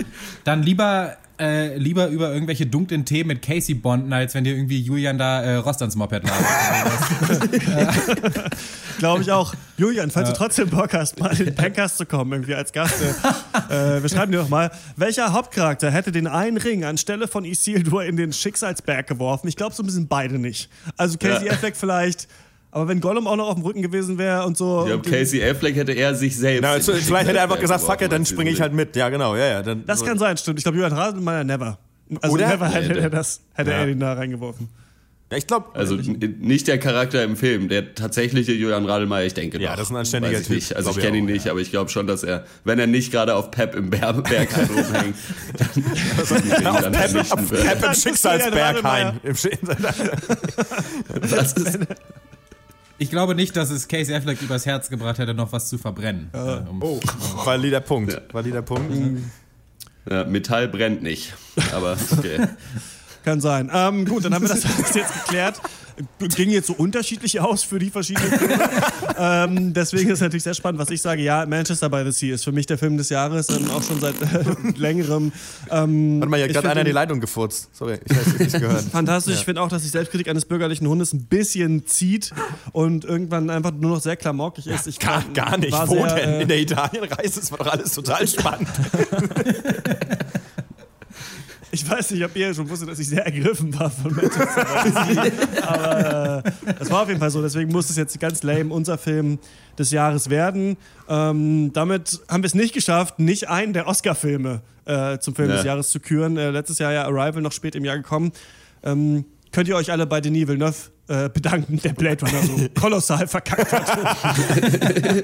dann lieber, äh, lieber über irgendwelche dunklen Themen mit Casey bonden, als wenn dir irgendwie Julian da äh, Rost ans Moped ladet. *laughs* *laughs* Glaube ich auch. Julian, falls du trotzdem Bock hast, mal in den Pancast zu kommen, irgendwie als Gast, äh, äh, wir schreiben dir doch mal, welcher Hauptcharakter hätte den einen Ring anstelle von Isildur in den Schicksalsberg geworfen? Ich glaube, so ein bisschen beide nicht. Also Casey Ja. Affleck vielleicht, aber wenn Gollum auch noch auf dem Rücken gewesen wäre und so. Ich und glaube, die- Casey Affleck hätte er sich selbst. na, also, vielleicht hätte er einfach *laughs* gesagt, fuck it, dann springe ich halt mit. Ja, genau, ja, ja. Dann, das so. kann sein, stimmt. Ich glaube, Julian Rademeyer never. Also Oder? never hätte er das, hätte Ja. er ihn da reingeworfen. Ja, ich glaube, Also nicht der Charakter im Film, der tatsächliche Julian Radelmeier, ich denke Ja, doch. das ist ein anständiger Typ, Nicht. Also ich kenne ihn auch, nicht, aber ich glaube schon, dass er, wenn er nicht gerade auf Pep im Ber *laughs* Berg rumhängt, dann, auf *laughs* dann Pep, auf wird. Pep im Schicksalsberg. Im Sch- Das ist, Ich glaube nicht, dass es Casey Affleck übers Herz gebracht hätte, noch was zu verbrennen. Äh, um- Oh, valider Punkt. Valider Punkt. ja, Metall brennt nicht, aber okay. *laughs* Kann sein. Ähm, gut, dann haben wir das alles *laughs* jetzt geklärt. Ging jetzt so unterschiedlich aus für die verschiedenen Filme. *laughs* ähm, deswegen ist es natürlich sehr spannend, was ich sage. Ja, Manchester by the Sea ist für mich der Film des Jahres, ähm, auch schon seit äh, längerem. Ähm, Warte mal, hier hat gerade einer die Leitung gefurzt. Sorry, ich weiß nicht gehört. *laughs* Fantastisch. Ich finde auch, dass die Selbstkritik eines bürgerlichen Hundes ein bisschen zieht und irgendwann einfach nur noch sehr klamaukig ist. Ich Gar, gar nicht. Wo sehr, denn? äh, In der Italienreise? Das war doch alles total spannend. *laughs* Ich weiß nicht, ob ihr schon wusstet, dass ich sehr ergriffen war von Manchester. *laughs* Aber äh, das war auf jeden Fall so. Deswegen muss es jetzt ganz lame unser Film des Jahres werden. Ähm, damit haben wir es nicht geschafft, nicht einen der Oscar-Filme äh, zum Film Ja. des Jahres zu küren. Äh, letztes Jahr ja Arrival noch spät im Jahr gekommen. Ähm, könnt ihr euch alle bei Denis Villeneuve äh, bedanken, der Blade Runner so *laughs* kolossal verkackt hat. *laughs*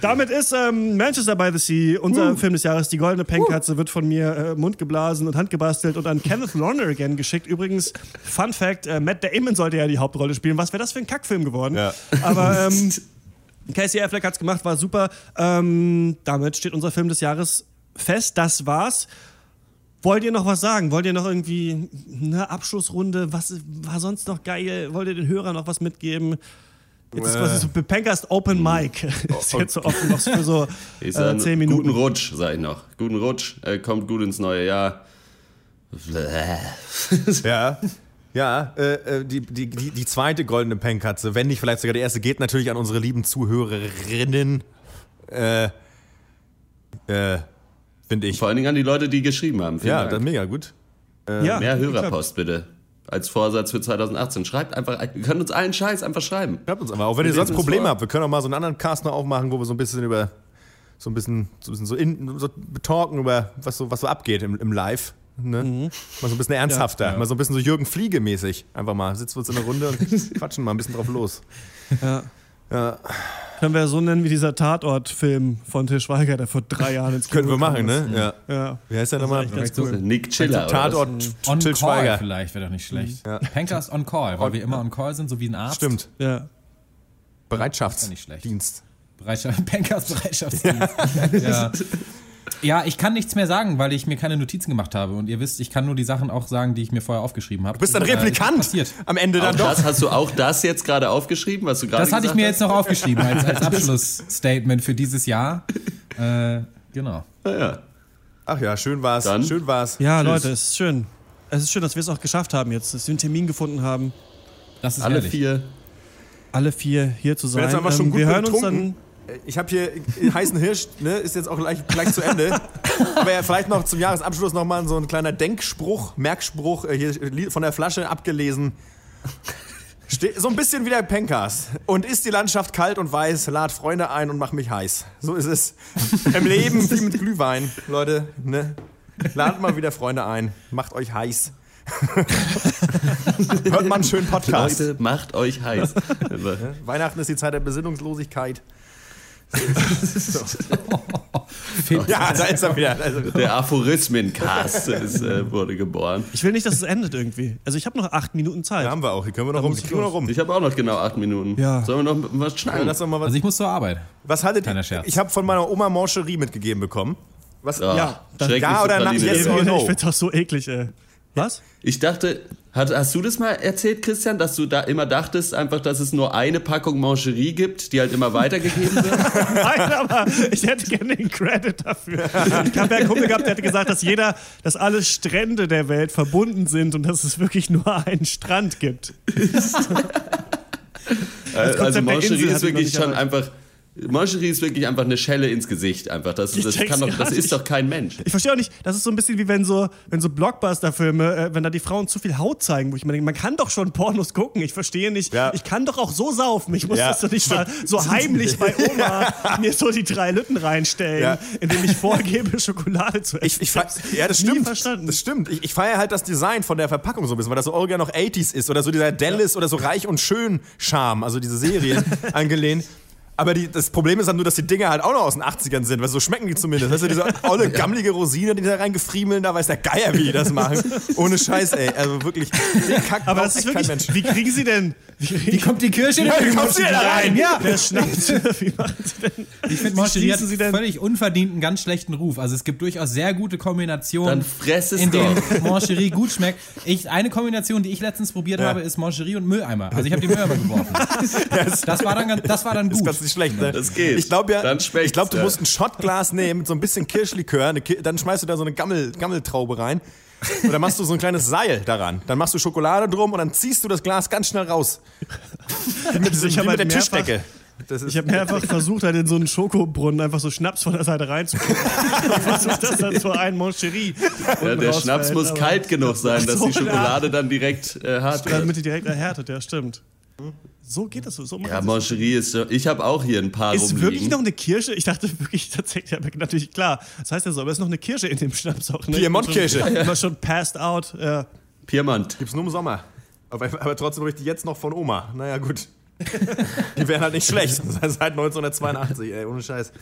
Damit ist ähm, Manchester by the Sea, unser Film des Jahres, die goldene Pennkatze, wird von mir äh, Mund geblasen und handgebastelt und an Kenneth Lonergan geschickt. Übrigens, Fun Fact, äh, Matt Damon sollte ja die Hauptrolle spielen. Was wäre das für ein Kackfilm geworden? Ja. Aber *laughs* ähm, Casey Affleck hat's gemacht, war super. Ähm, damit steht unser Film des Jahres fest. Das war's. Wollt ihr noch was sagen? Wollt ihr noch irgendwie eine Abschlussrunde? Was war sonst noch geil? Wollt ihr den Hörern noch was mitgeben? Jetzt ist Äh. quasi so Pencast Open Mic. *laughs* ist jetzt so offen noch für so *laughs* Ich äh, sag, zehn Minuten. Guten Rutsch, sag ich noch. Guten Rutsch, äh, kommt gut ins neue Jahr. *laughs* Ja. Ja, äh, äh, die, die, die, die zweite goldene Pennkatze, wenn nicht vielleicht sogar die erste, geht natürlich an unsere lieben Zuhörerinnen. Äh, äh, Finde ich. Vor allen Dingen an die Leute, die geschrieben haben. Vielen Ja, Dank. das ist mega gut. Äh, Ja, Mehr. Hörerpost bitte. Als Vorsatz für 2018. Schreibt einfach, ihr könnt uns allen Scheiß einfach schreiben. Schreibt uns aber, auch wenn ihr Wir sonst lesen es Probleme vor. habt. Wir können auch mal so einen anderen Cast noch aufmachen, wo wir so ein bisschen über so ein bisschen so, ein bisschen so, in, so betalken über was so, was so abgeht im, im Live. Ne? Mal so ein bisschen ernsthafter, Mhm. Ja. mal so ein bisschen so Jürgen Fliege-mäßig. Einfach mal sitzen wir uns in der Runde und *laughs* quatschen mal ein bisschen drauf los. Ja. Ja. Können wir so nennen wie dieser Tatort-Film von Til Schweiger, der vor drei Jahren ins Kino Könnten wir machen, ne? Ja. ja. Wie heißt der nochmal? cool. Nick Chiller, oder Tatort On Til Call Schweiger. vielleicht wäre doch nicht schlecht. Ja. Pancast on Call, weil wir immer on Call sind, so wie ein Arzt. Stimmt. Ja. Bereitschaftsdienst. Bereitschaft, *laughs* Pancast Bereitschaftsdienst. Ja. *laughs* ja, ich kann nichts mehr sagen, weil ich mir keine Notizen gemacht habe. Und ihr wisst, ich kann nur die Sachen auch sagen, die ich mir vorher aufgeschrieben habe. Du bist ein Replikant passiert. am Ende Auch dann doch. das, hast du auch das jetzt gerade aufgeschrieben, was du gerade Das hatte ich mir hast? jetzt noch aufgeschrieben als, als *laughs* Abschlussstatement für dieses Jahr. Äh, genau. Ja. Ach ja, schön war's. Dann- Schön war's. Ja, Tschüss. Leute, es ist schön. Es ist schön, dass wir es auch geschafft haben jetzt, dass wir einen Termin gefunden haben. Das ist Alle herrlich. vier. Alle vier hier zu sein. schon Ähm, gut wir hören uns dann. Ich habe hier einen heißen Hirsch, ne, ist jetzt auch gleich, gleich zu Ende. Aber ja, vielleicht noch zum Jahresabschluss nochmal so ein kleiner Denkspruch, Merkspruch, äh, hier von der Flasche abgelesen. Ste so ein bisschen wie der Pencast. Und ist die Landschaft kalt und weiß, lad Freunde ein und mach mich heiß. So ist es im Leben wie mit Glühwein. Leute, ne? Ladet mal wieder Freunde ein, macht euch heiß. *laughs* Hört mal einen schönen Podcast. Leute, macht euch heiß. Weihnachten ist die Zeit der Besinnungslosigkeit. Ja, da ist er wieder. Also, Der Aphorismencast äh, wurde geboren. Ich will nicht, dass es endet irgendwie. Also ich habe noch acht Minuten Zeit. ja, haben wir auch. Hier können wir noch rum. ich noch rum. Ich habe auch noch genau acht Minuten. Ja. Sollen wir noch was Ja, schnacken? lass doch mal was. Also ich muss zur Arbeit. Was haltet ihr? Scherz. Ich habe von meiner Oma Mancherie mitgegeben bekommen. Was? Ja, das- schrecklichste Ja oder nein? Praline Yes or no? Ich find's auch so eklig, ey. Was? Ich dachte, hat, hast du das mal erzählt, Christian, dass du da immer dachtest, einfach, dass es nur eine Packung Mancherie gibt, die halt immer weitergegeben wird? *laughs* Nein, aber ich hätte gerne den Credit dafür. Ich habe ja einen Kumpel gehabt, der hätte gesagt, dass jeder, dass alle Strände der Welt verbunden sind und dass es wirklich nur einen Strand gibt. also Konzept der Mancherie ist wirklich schon einfach. Mancherie ist wirklich einfach eine Schelle ins Gesicht, einfach. Das, das, doch, das ist doch kein Mensch. Ich verstehe auch nicht, das ist so ein bisschen wie wenn so, wenn so Blockbuster-Filme, äh, wenn da die Frauen zu viel Haut zeigen, wo ich mir denke, man kann doch schon Pornos gucken. Ich verstehe nicht, Ja. ich kann doch auch so saufen. Ich muss Ja. das doch nicht mal so *laughs* heimlich bei Oma mir so die drei Lütten reinstellen, Ja. indem ich vorgebe, Schokolade zu essen. Ich, ich ja, das stimmt. verstanden. Das stimmt. Ich, ich feiere halt das Design von der Verpackung so ein bisschen, weil das so original noch 80s ist oder so dieser Dallas oder so reich und schön Charme, also diese Serien *laughs* angelehnt. Aber die, das Problem ist dann nur, dass die Dinger halt auch noch aus den 80ern sind, weil so schmecken die zumindest. Weißt du, diese *laughs* olle, gammelige Rosine, die da reingefriemeln, da weiß der Geier, wie die das machen. *laughs* Ohne Scheiß, ey. Also wirklich, den Kack Aber das ist echt kein wirklich, Mensch. wie kriegen Sie denn, wie, Wie kommt die Kirsche Ja, wie kommst du denn da rein? ja, wer schnappt, wie machen Sie denn? Ich finde, Mancherie hat Sie denn- völlig unverdient einen ganz schlechten Ruf. Also es gibt durchaus sehr gute Kombinationen, Dann fress es in denen. *laughs* Mancherie gut schmeckt. Ich, eine Kombination, die ich letztens probiert Ja. habe, ist Mancherie und Mülleimer. Also ich habe die Mülleimer geworfen. Das war dann, ganz- das war dann gut. Nicht schlecht, ne? Das geht. Ich glaube ja, ich glaube, du ja. musst ein Shotglas nehmen mit so ein bisschen Kirschlikör, eine Ki dann schmeißt du da so eine Gammel, Gammeltraube rein. Und dann machst du so ein kleines Seil daran. Dann machst du Schokolade drum und dann ziehst du das Glas ganz schnell raus. Wie *laughs* mit, diesem, Ich mit halt der mehrfach- Tischdecke. Das ist Ich habe *laughs* mehrfach versucht, halt in so einen Schokobrunnen einfach so Schnaps von der Seite reinzukippen. *laughs* Ich versucht das dann so ein Moncherie. Ja, der Schnaps muss kalt genug sein, dass So, die Schokolade dann direkt äh, hart wird. Damit die direkt erhärtet, ja, stimmt. So geht das so. so Ja. Mancherie ist. so- Ich habe auch hier ein paar Ist wirklich rumliegen. noch eine Kirsche? Ich dachte wirklich tatsächlich, aber natürlich klar. Das heißt ja so, aber es ist noch eine Kirsche in dem Schnaps auch. Ne? Piemont-Kirsche. Ich bin schon- Immer schon passed out. Ja. Piemont. Gibt's nur im Sommer. Aber, aber trotzdem habe ich die jetzt noch von Oma. Naja, gut. *laughs* Die wären halt nicht schlecht. *laughs* Seit 1982, ey, ohne Scheiß.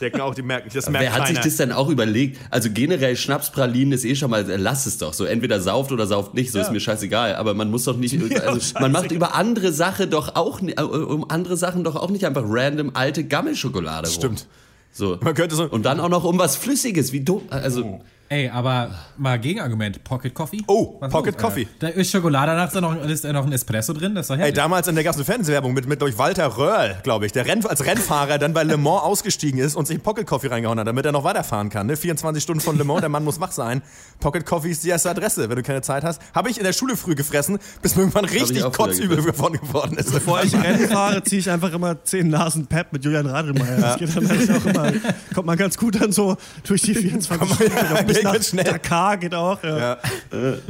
Decken auch die merken. Das merkt Wer hat sich keiner. das denn auch überlegt? Also generell Schnapspralinen ist eh schon mal, äh, lass es doch. So entweder sauft oder sauft nicht, so ist mir scheißegal. Aber man muss doch nicht, *laughs* also, man macht über andere Sache doch auch, äh, um andere Sachen doch auch nicht einfach random alte Gammelschokolade rum. Stimmt. So. Man könnte so. Und dann auch noch um was Flüssiges, wie dumm. Also, Ey, aber mal Gegenargument. Pocket Coffee? Oh, Was Pocket los, Coffee. Da ist Schokolade, danach ist da noch, ist da noch ein Espresso drin, das ist doch Ey, damals in der ganzen Fernsehwerbung mit, mit durch Walter Röhrl, glaube ich, der Renn, als Rennfahrer dann bei Le Mans ausgestiegen ist und sich Pocket Coffee reingehauen hat, damit er noch weiterfahren kann. Ne? 24 Stunden von Le Mans, der Mann muss wach sein. Pocket Coffee ist die erste Adresse, wenn du keine Zeit hast. Habe ich in der Schule früh gefressen, bis mir irgendwann richtig kotzübel davon geworden ist. Bevor ich Rennen fahre, ziehe ich einfach immer 10 Nasen Pep mit Julian Radlmeier. Das geht dann eigentlich auch immer, kommt man ganz gut dann so durch die 24 Stunden. Bis nach geht schnell. Dakar geht auch. Ja. Ja.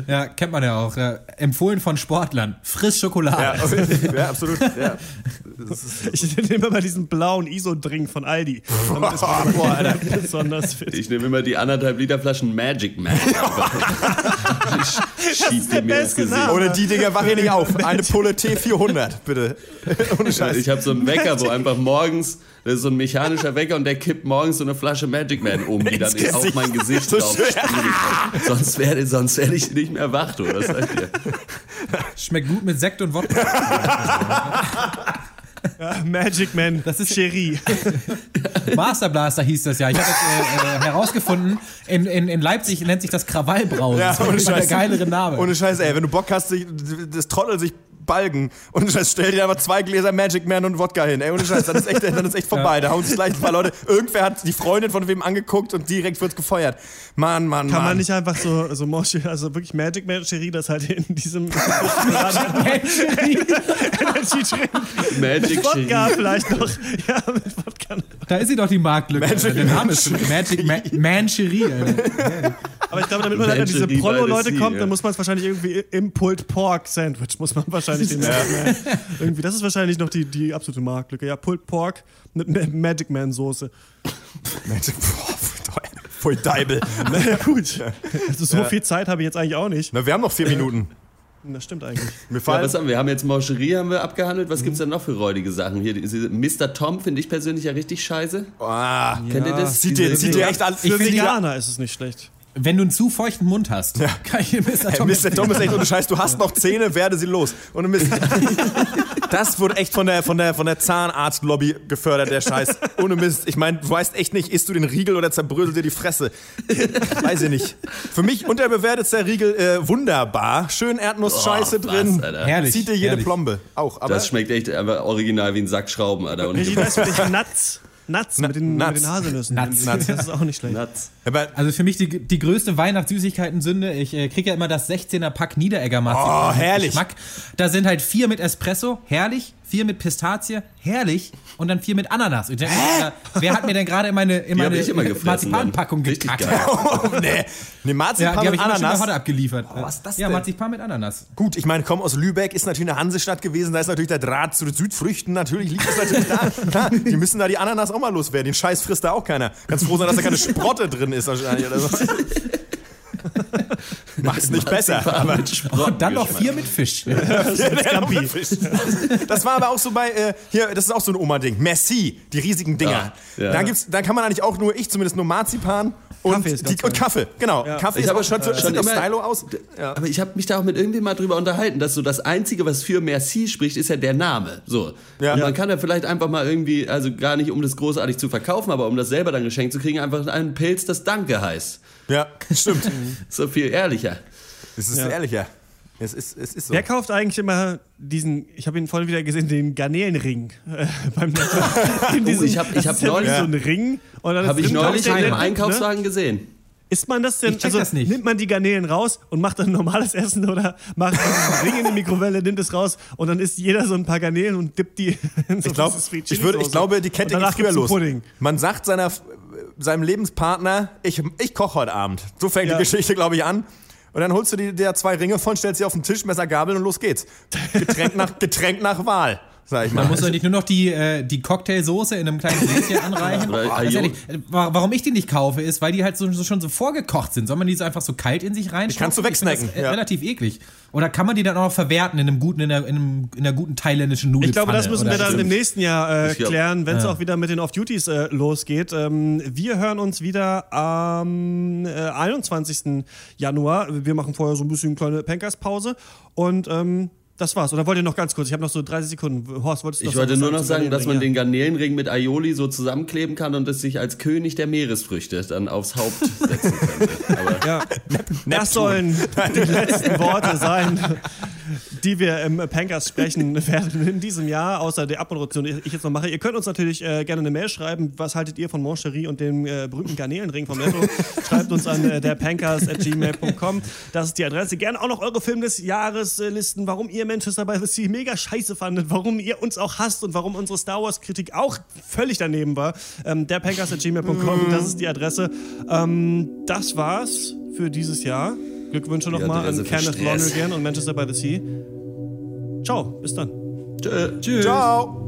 Ja, kennt man ja auch. Empfohlen von Sportlern. Frisch Schokolade. Ja, ja, absolut. Ja. *laughs* Ich nehme immer diesen blauen ISO-Drink von Aldi. Damit ist man *laughs* Boah, Alter. *laughs* besonders fit. Ich nehme immer die anderthalb Liter Flaschen Magic Man. Ich Schieb die mir ins beste Gesicht. Name. Ohne die Dinger wach ich nicht auf. Eine Pulle T400, bitte. Ohne Scheiß. Ich habe so einen Wecker, wo einfach morgens, das ist so ein mechanischer Wecker und der kippt morgens so eine Flasche Magic Man um, die dann auf mein Gesicht So drauf. Sonst werde sonst werd ich nicht mehr wach, du. Das sag ich dir. Schmeckt gut mit Sekt und Wodka. Ja, Magic Man, das ist Cherie. Master Blaster hieß das ja. Ich habe äh, äh, herausgefunden, in, in, in Leipzig nennt sich das Krawallbrause. Ja, das ist der Scheiß. geilere Name. Ohne Scheiß, ey. Wenn du Bock hast, das Trottel sich balgen und Scheiß, stell dir aber zwei Gläser Magic Man und Wodka hin. Ey, ohne Scheiß, dann ist echt, dann ist echt vorbei. Da hauen sich gleich ein paar Leute. Irgendwer hat die Freundin von wem angeguckt und direkt wird's gefeuert. Mann, Mann, Kann Mann. man nicht einfach so, so Moshi, also wirklich Magic Man Cherie, das halt in diesem *laughs* Energy Drink. Magic Wodka Cherie. vielleicht noch. Ja, mit Wodka. Da ist sie doch die Marktlücke. Magic. Der Name ist Magic Ma Mancherie. Alter. *laughs* Aber ich glaube, damit man halt an diese Prollo-Leute kommt, ja. dann muss man es wahrscheinlich irgendwie im Pulled Pork Sandwich, muss man wahrscheinlich den Man. Irgendwie, das ist wahrscheinlich noch die, die absolute Marktlücke. Ja, Pulled Pork mit Ma- Magic Man Soße. Magic, boah, voll Deibel. Naja, gut. Also so Ja. viel Zeit habe ich jetzt eigentlich auch nicht. Na, wir haben noch vier Minuten. Das stimmt eigentlich. Mir Ja, was haben wir? Wir haben jetzt Mancherie haben wir abgehandelt. Mhm. Was gibt's denn noch für räudige Sachen? Hier, diese Mr. Tom finde ich persönlich ja richtig scheiße. ah, Kennt ihr das? sieht dir, echt an. Für Veganer ist es nicht schlecht. Wenn du einen zu feuchten Mund hast, *laughs* kann ich dir Mr. Tom Mr. Tom ist echt ohne Scheiß, du *laughs* hast noch Zähne, werde sie los. Ohne Mist. *laughs* Das wurde echt von der, von der, von der Zahnarztlobby gefördert, der Scheiß. Ohne Mist. Ich meine, du weißt echt nicht, isst du den Riegel oder zerbröselt dir die Fresse. Weiß ich nicht. Für mich unterbewertetster Riegel äh, wunderbar. Schön Erdnussscheiße Oh, was, drin. Alter. Herrlich, Zieht dir jede herrlich. Plombe. Auch. Aber Das schmeckt echt einfach original wie ein Sack Schrauben, Alter. Und Richtig für dich. Nuts. Nuts mit den, Nuts. mit den Haselnüssen. Nuts. *laughs* Das ist auch nicht schlecht. Nuts. Also für mich die, die größte Weihnachtssüßigkeiten-Sünde. Ich äh, kriege ja immer das 16er Pack Niederegger Marzipan. Oh, herrlich. Geschmack. Da sind halt vier mit Espresso, herrlich. Vier mit Pistazie, herrlich. Und dann vier mit Ananas. Ich denke, Alter, wer hat mir denn gerade in meine, in Die meine ich immer Marzipanpackung dann. Gekackt? *laughs* oh, nee. Nee, Ja, Marzipan die habe mit ich immer Ananas. abgeliefert. was ist das Ja, denn? Marzipan mit Ananas. Gut, ich meine, komm aus Lübeck, ist natürlich eine Hansestadt gewesen, da ist natürlich der Draht zu den Südfrüchten, natürlich liegt es natürlich da. *laughs* Klar, die müssen da die Ananas auch mal loswerden. Den Scheiß frisst da auch keiner. Ganz froh sein, dass da keine Sprotte drin ist wahrscheinlich oder so. *laughs* Macht's nicht besser. Aber Und dann noch vier mit Fisch. Ja. Das war aber auch so bei, äh, hier, das ist auch so ein Oma-Ding. Merci, die riesigen Dinger. Ja, ja. Da, gibt's, da kann man eigentlich auch nur, ich zumindest nur Marzipan und, Kaffee die, und. Kaffee. Genau, Kaffee Ich ist habe auch schon, schon sieht auch immer- Stylo aus. Ja. Aber ich habe mich da auch mit irgendjemandem mal drüber unterhalten, dass so das Einzige, was für Merci spricht, ist ja der Name. So. Ja. Und Ja. man kann ja vielleicht einfach mal irgendwie, also gar nicht um das großartig zu verkaufen, aber um das selber dann geschenkt zu kriegen, einfach einen Pilz, das Danke heißt. Ja, stimmt. *laughs* So viel ehrlicher. Es ist ehrlicher. Es ist, es ist so. Wer kauft eigentlich immer diesen, ich habe ihn vorhin wieder gesehen, den Garnelenring äh, beim *laughs* in diesem- Oh, ich hab- ich hab ist ja neulich- wie so ein Ring. Habe ist ich neulich drauf, im der- Einkaufswagen gesehen. Isst man das denn? Ich also das nicht. nimmt man die Garnelen raus und macht dann normales Essen oder macht diesen Ring in die Mikrowelle, nimmt es raus und dann isst jeder so ein paar Garnelen und dippt die *laughs* in so Ich, glaub, ich, ich glaube, die Kette geht früher einen los. Man sagt seiner, seinem Lebenspartner, ich, ich koche heute Abend. So fängt Ja. die Geschichte, glaube ich, an. Und dann holst du dir zwei Ringe von, stellst sie auf den Tisch, Messer, Gabel und los geht's. Getränk *laughs* nach, Getränk nach Wahl, sag ich mal. Man muss doch nicht nur noch die, äh, die Cocktailsoße in einem kleinen Gläschen *laughs* anreichen. Ajo- ehrlich, äh, wa- warum ich die nicht kaufe, ist, weil die halt so, so schon so vorgekocht sind. Soll man die so einfach so kalt in sich reinstopfen? Die kannst du Ich wegsnacken, Das, äh, ja. Relativ eklig. Oder kann man die dann auch noch verwerten in einem guten, in einer, in einem, in einer guten thailändischen Ich Nudelpfanne? glaube, das müssen wir dann im nächsten Jahr äh, Ich klären, wenn es Ja. auch wieder mit den Off-Duties äh, losgeht. Ähm, wir hören uns wieder am äh, 21. Januar. Wir machen vorher so ein bisschen kleine Pankers-Pause. Und ähm, das war's. Oder wollt ihr noch ganz kurz? Ich habe noch so 30 Sekunden. Horst, wolltest du Ich noch wollte was nur noch sagen, dass man Garnelenring? den Garnelenring mit Aioli so zusammenkleben kann und es sich als König der Meeresfrüchte dann aufs Haupt *laughs* setzen könnte. Aber Ja, das sollen die letzten Worte sein. Die wir im Pankers sprechen *laughs* werden in diesem Jahr, außer der Abmoderation, die ich jetzt noch mache. Ihr könnt uns natürlich äh, gerne eine Mail schreiben. Was haltet ihr von Moncherie und dem äh, berühmten Garnelenring vom Netto? *laughs* Schreibt uns an äh, derpankers.gmail.com. Das ist die Adresse. Gerne auch noch eure Film des Jahres äh, listen, warum ihr Manchester by the Sea mega scheiße fandet, warum ihr uns auch hasst und warum unsere Star Wars Kritik auch völlig daneben war. Ähm, derpankers.gmail.com, das ist die Adresse. Ähm, das war's für dieses Jahr. Glückwünsche nochmal an Kenneth. Lonergan und Manchester by the Sea. Ciao, bis dann. Tschö. Tschüss. Ciao.